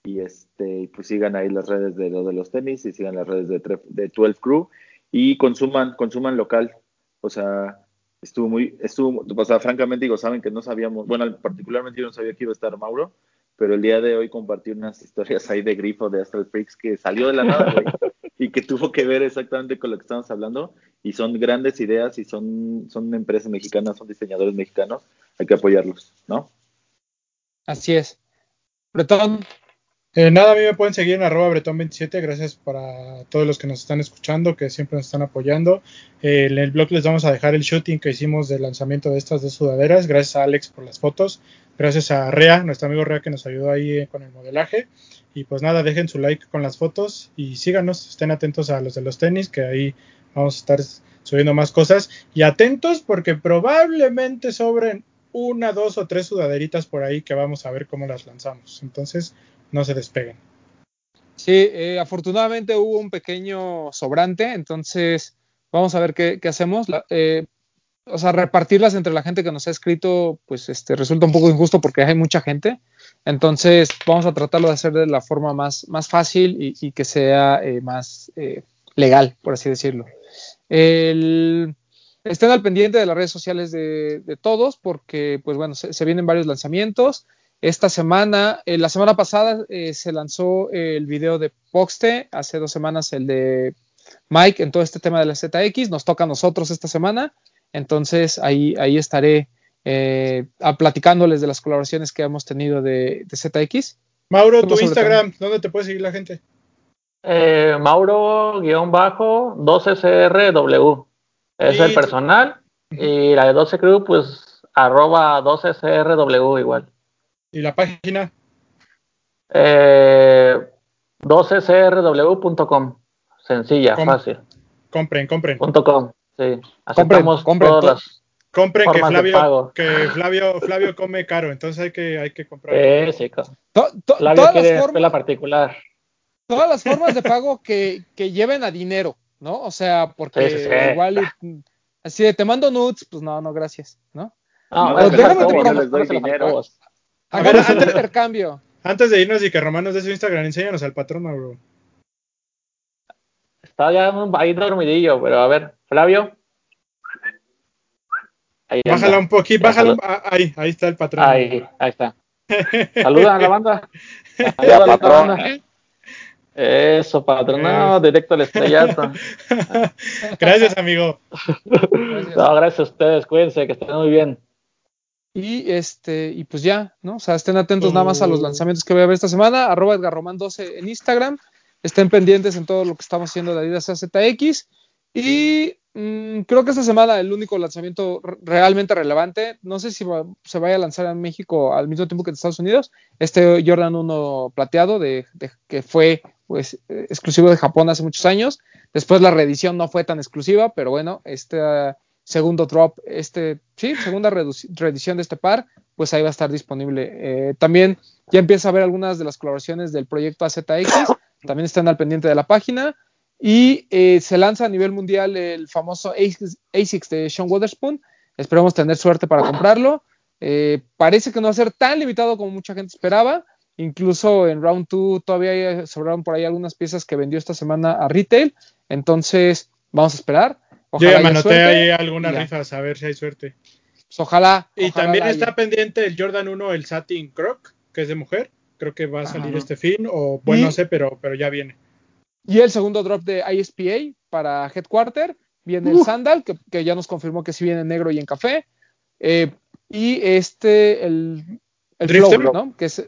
y este pues sigan ahí las redes de lo de los tenis y sigan las redes de, de 12 Crew y consuman consuman local. O sea estuvo muy estuvo o sea francamente digo saben que no sabíamos bueno particularmente yo no sabía que iba a estar Mauro pero el día de hoy compartí unas historias ahí de grifo de Astral Freaks que salió de la nada y que tuvo que ver exactamente con lo que estamos hablando y son grandes ideas y son son empresas mexicanas son diseñadores mexicanos hay que apoyarlos no así es. Bretón eh, nada, a mí me pueden seguir en arroba bretón27. Gracias para todos los que nos están escuchando, que siempre nos están apoyando. Eh, en el blog les vamos a dejar el shooting que hicimos del lanzamiento de estas dos sudaderas. Gracias a Alex por las fotos. Gracias a Rea, nuestro amigo Rea que nos ayudó ahí eh, con el modelaje. Y pues nada, dejen su like con las fotos y síganos. Estén atentos a los de los tenis, que ahí vamos a estar subiendo más cosas. Y atentos porque probablemente sobren una, dos o tres sudaderitas por ahí que vamos a ver cómo las lanzamos. Entonces, no se despeguen. Sí, eh, afortunadamente hubo un pequeño sobrante, entonces vamos a ver qué, hacemos. Eh, o sea, repartirlas entre la gente que nos ha escrito, pues este, resulta un poco injusto porque hay mucha gente. Entonces, vamos a tratarlo de hacer de la forma más, más fácil y, que sea eh, más legal, por así decirlo. estén al pendiente de las redes sociales de, todos porque, pues bueno, se, vienen varios lanzamientos. Esta semana, eh, la semana pasada eh, se lanzó el video de Poxte, hace dos semanas el de Mike en todo este tema de la ZX, nos toca a nosotros esta semana, entonces ahí, ahí estaré eh, platicándoles de las colaboraciones que hemos tenido de, ZX. Mauro, tu Instagram, ¿dónde te puede seguir la gente? Mauro-12CRW es el personal y la de 12 Crew, pues arroba 12CRW igual. ¿Y la página? Eh, 12crw.com. sencilla, fácil. Compren, compren. Com, sí. Aceptamos compren, compren, todas compren que Flavio, que Flavio, Flavio come caro, entonces hay que, hay que comprar. Eh, sí, Flavio quiere formas, particular. Todas las formas de [laughs] pago que, que lleven a dinero, ¿no? O sea, porque igual así de te mando nudes, pues no, no, gracias, ¿no? No, no déjame te les doy dinero. Hagamos un intercambio. Antes de irnos y que Romanos de su Instagram, enséñanos al patrón, bro. Está ya ahí dormidillo, pero a ver, Flavio. bájala un poquito, bájala. Ah, ahí, ahí está el patrón. Ahí, ahí está. [laughs] Saluda a la banda. [laughs] Saluda a la banda. Eso, patrón. No, directo al estrellato. [laughs] gracias, amigo. No, gracias a ustedes. Cuídense, que estén muy bien. Y este, y pues ya, ¿no? O sea, estén atentos nada más a los oh. lanzamientos que voy a ver esta semana. Arroba Edgarroman12 en Instagram. Estén pendientes en todo lo que estamos haciendo de Adidas AZX. Y mm, creo que esta semana el único lanzamiento realmente relevante, no sé si se vaya a lanzar en México al mismo tiempo que en Estados Unidos, este Jordan 1 plateado de, que fue pues exclusivo de Japón hace muchos años. Después la reedición no fue tan exclusiva, pero bueno, este segundo drop, este, sí, segunda reedición de este par, pues ahí va a estar disponible. Eh, también ya empieza a ver algunas de las colaboraciones del proyecto AZX, [coughs] también están al pendiente de la página. Y eh, se lanza a nivel mundial el famoso ASICS de Sean Witherspoon. Esperamos tener suerte para comprarlo. Eh, parece que no va a ser tan limitado como mucha gente esperaba. Incluso en Round 2 todavía sobraron por ahí algunas piezas que vendió esta semana a retail. Entonces, vamos a esperar. Yo ya me anoté ahí algunas rifas, a ver si hay suerte. Pues ojalá. Y también está pendiente el Jordan 1, el Satin Croc, que es de mujer. Creo que va a salir este fin, o bueno, no sé, pero, pero ya viene. Y el segundo drop de ISPA para Headquarter. Viene el Sandal, que, ya nos confirmó que sí viene en negro y en café. Eh, y este, el, el Flow, ¿no? Que es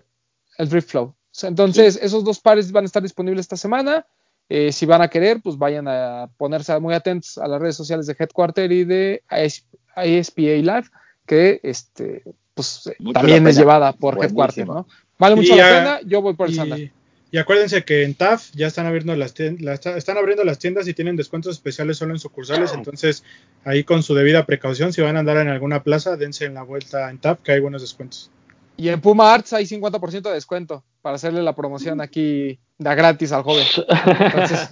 el Drift Flow. Entonces, esos dos pares van a estar disponibles esta semana. Eh, si van a querer, pues vayan a ponerse muy atentos a las redes sociales de Headquarter y de ISPA Live, que este, pues también es llevada por Headquarter, ¿no? Vale mucho la pena, yo voy por el Sandal. Y acuérdense que en TAF ya están abriendo las tiendas, están abriendo las tiendas y tienen descuentos especiales solo en sucursales, entonces ahí con su debida precaución, si van a andar en alguna plaza, dense en la vuelta en TAF que hay buenos descuentos. Y en Puma Arts hay 50% de descuento para hacerle la promoción aquí da gratis al joven. [laughs] Entonces,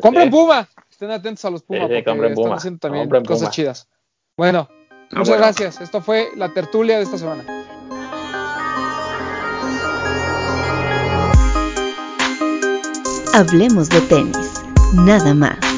compren Puma. Estén atentos a los Puma porque están haciendo también cosas chidas. Bueno, ah, muchas gracias. Esto fue la tertulia de esta semana. Hablemos de tenis, nada más.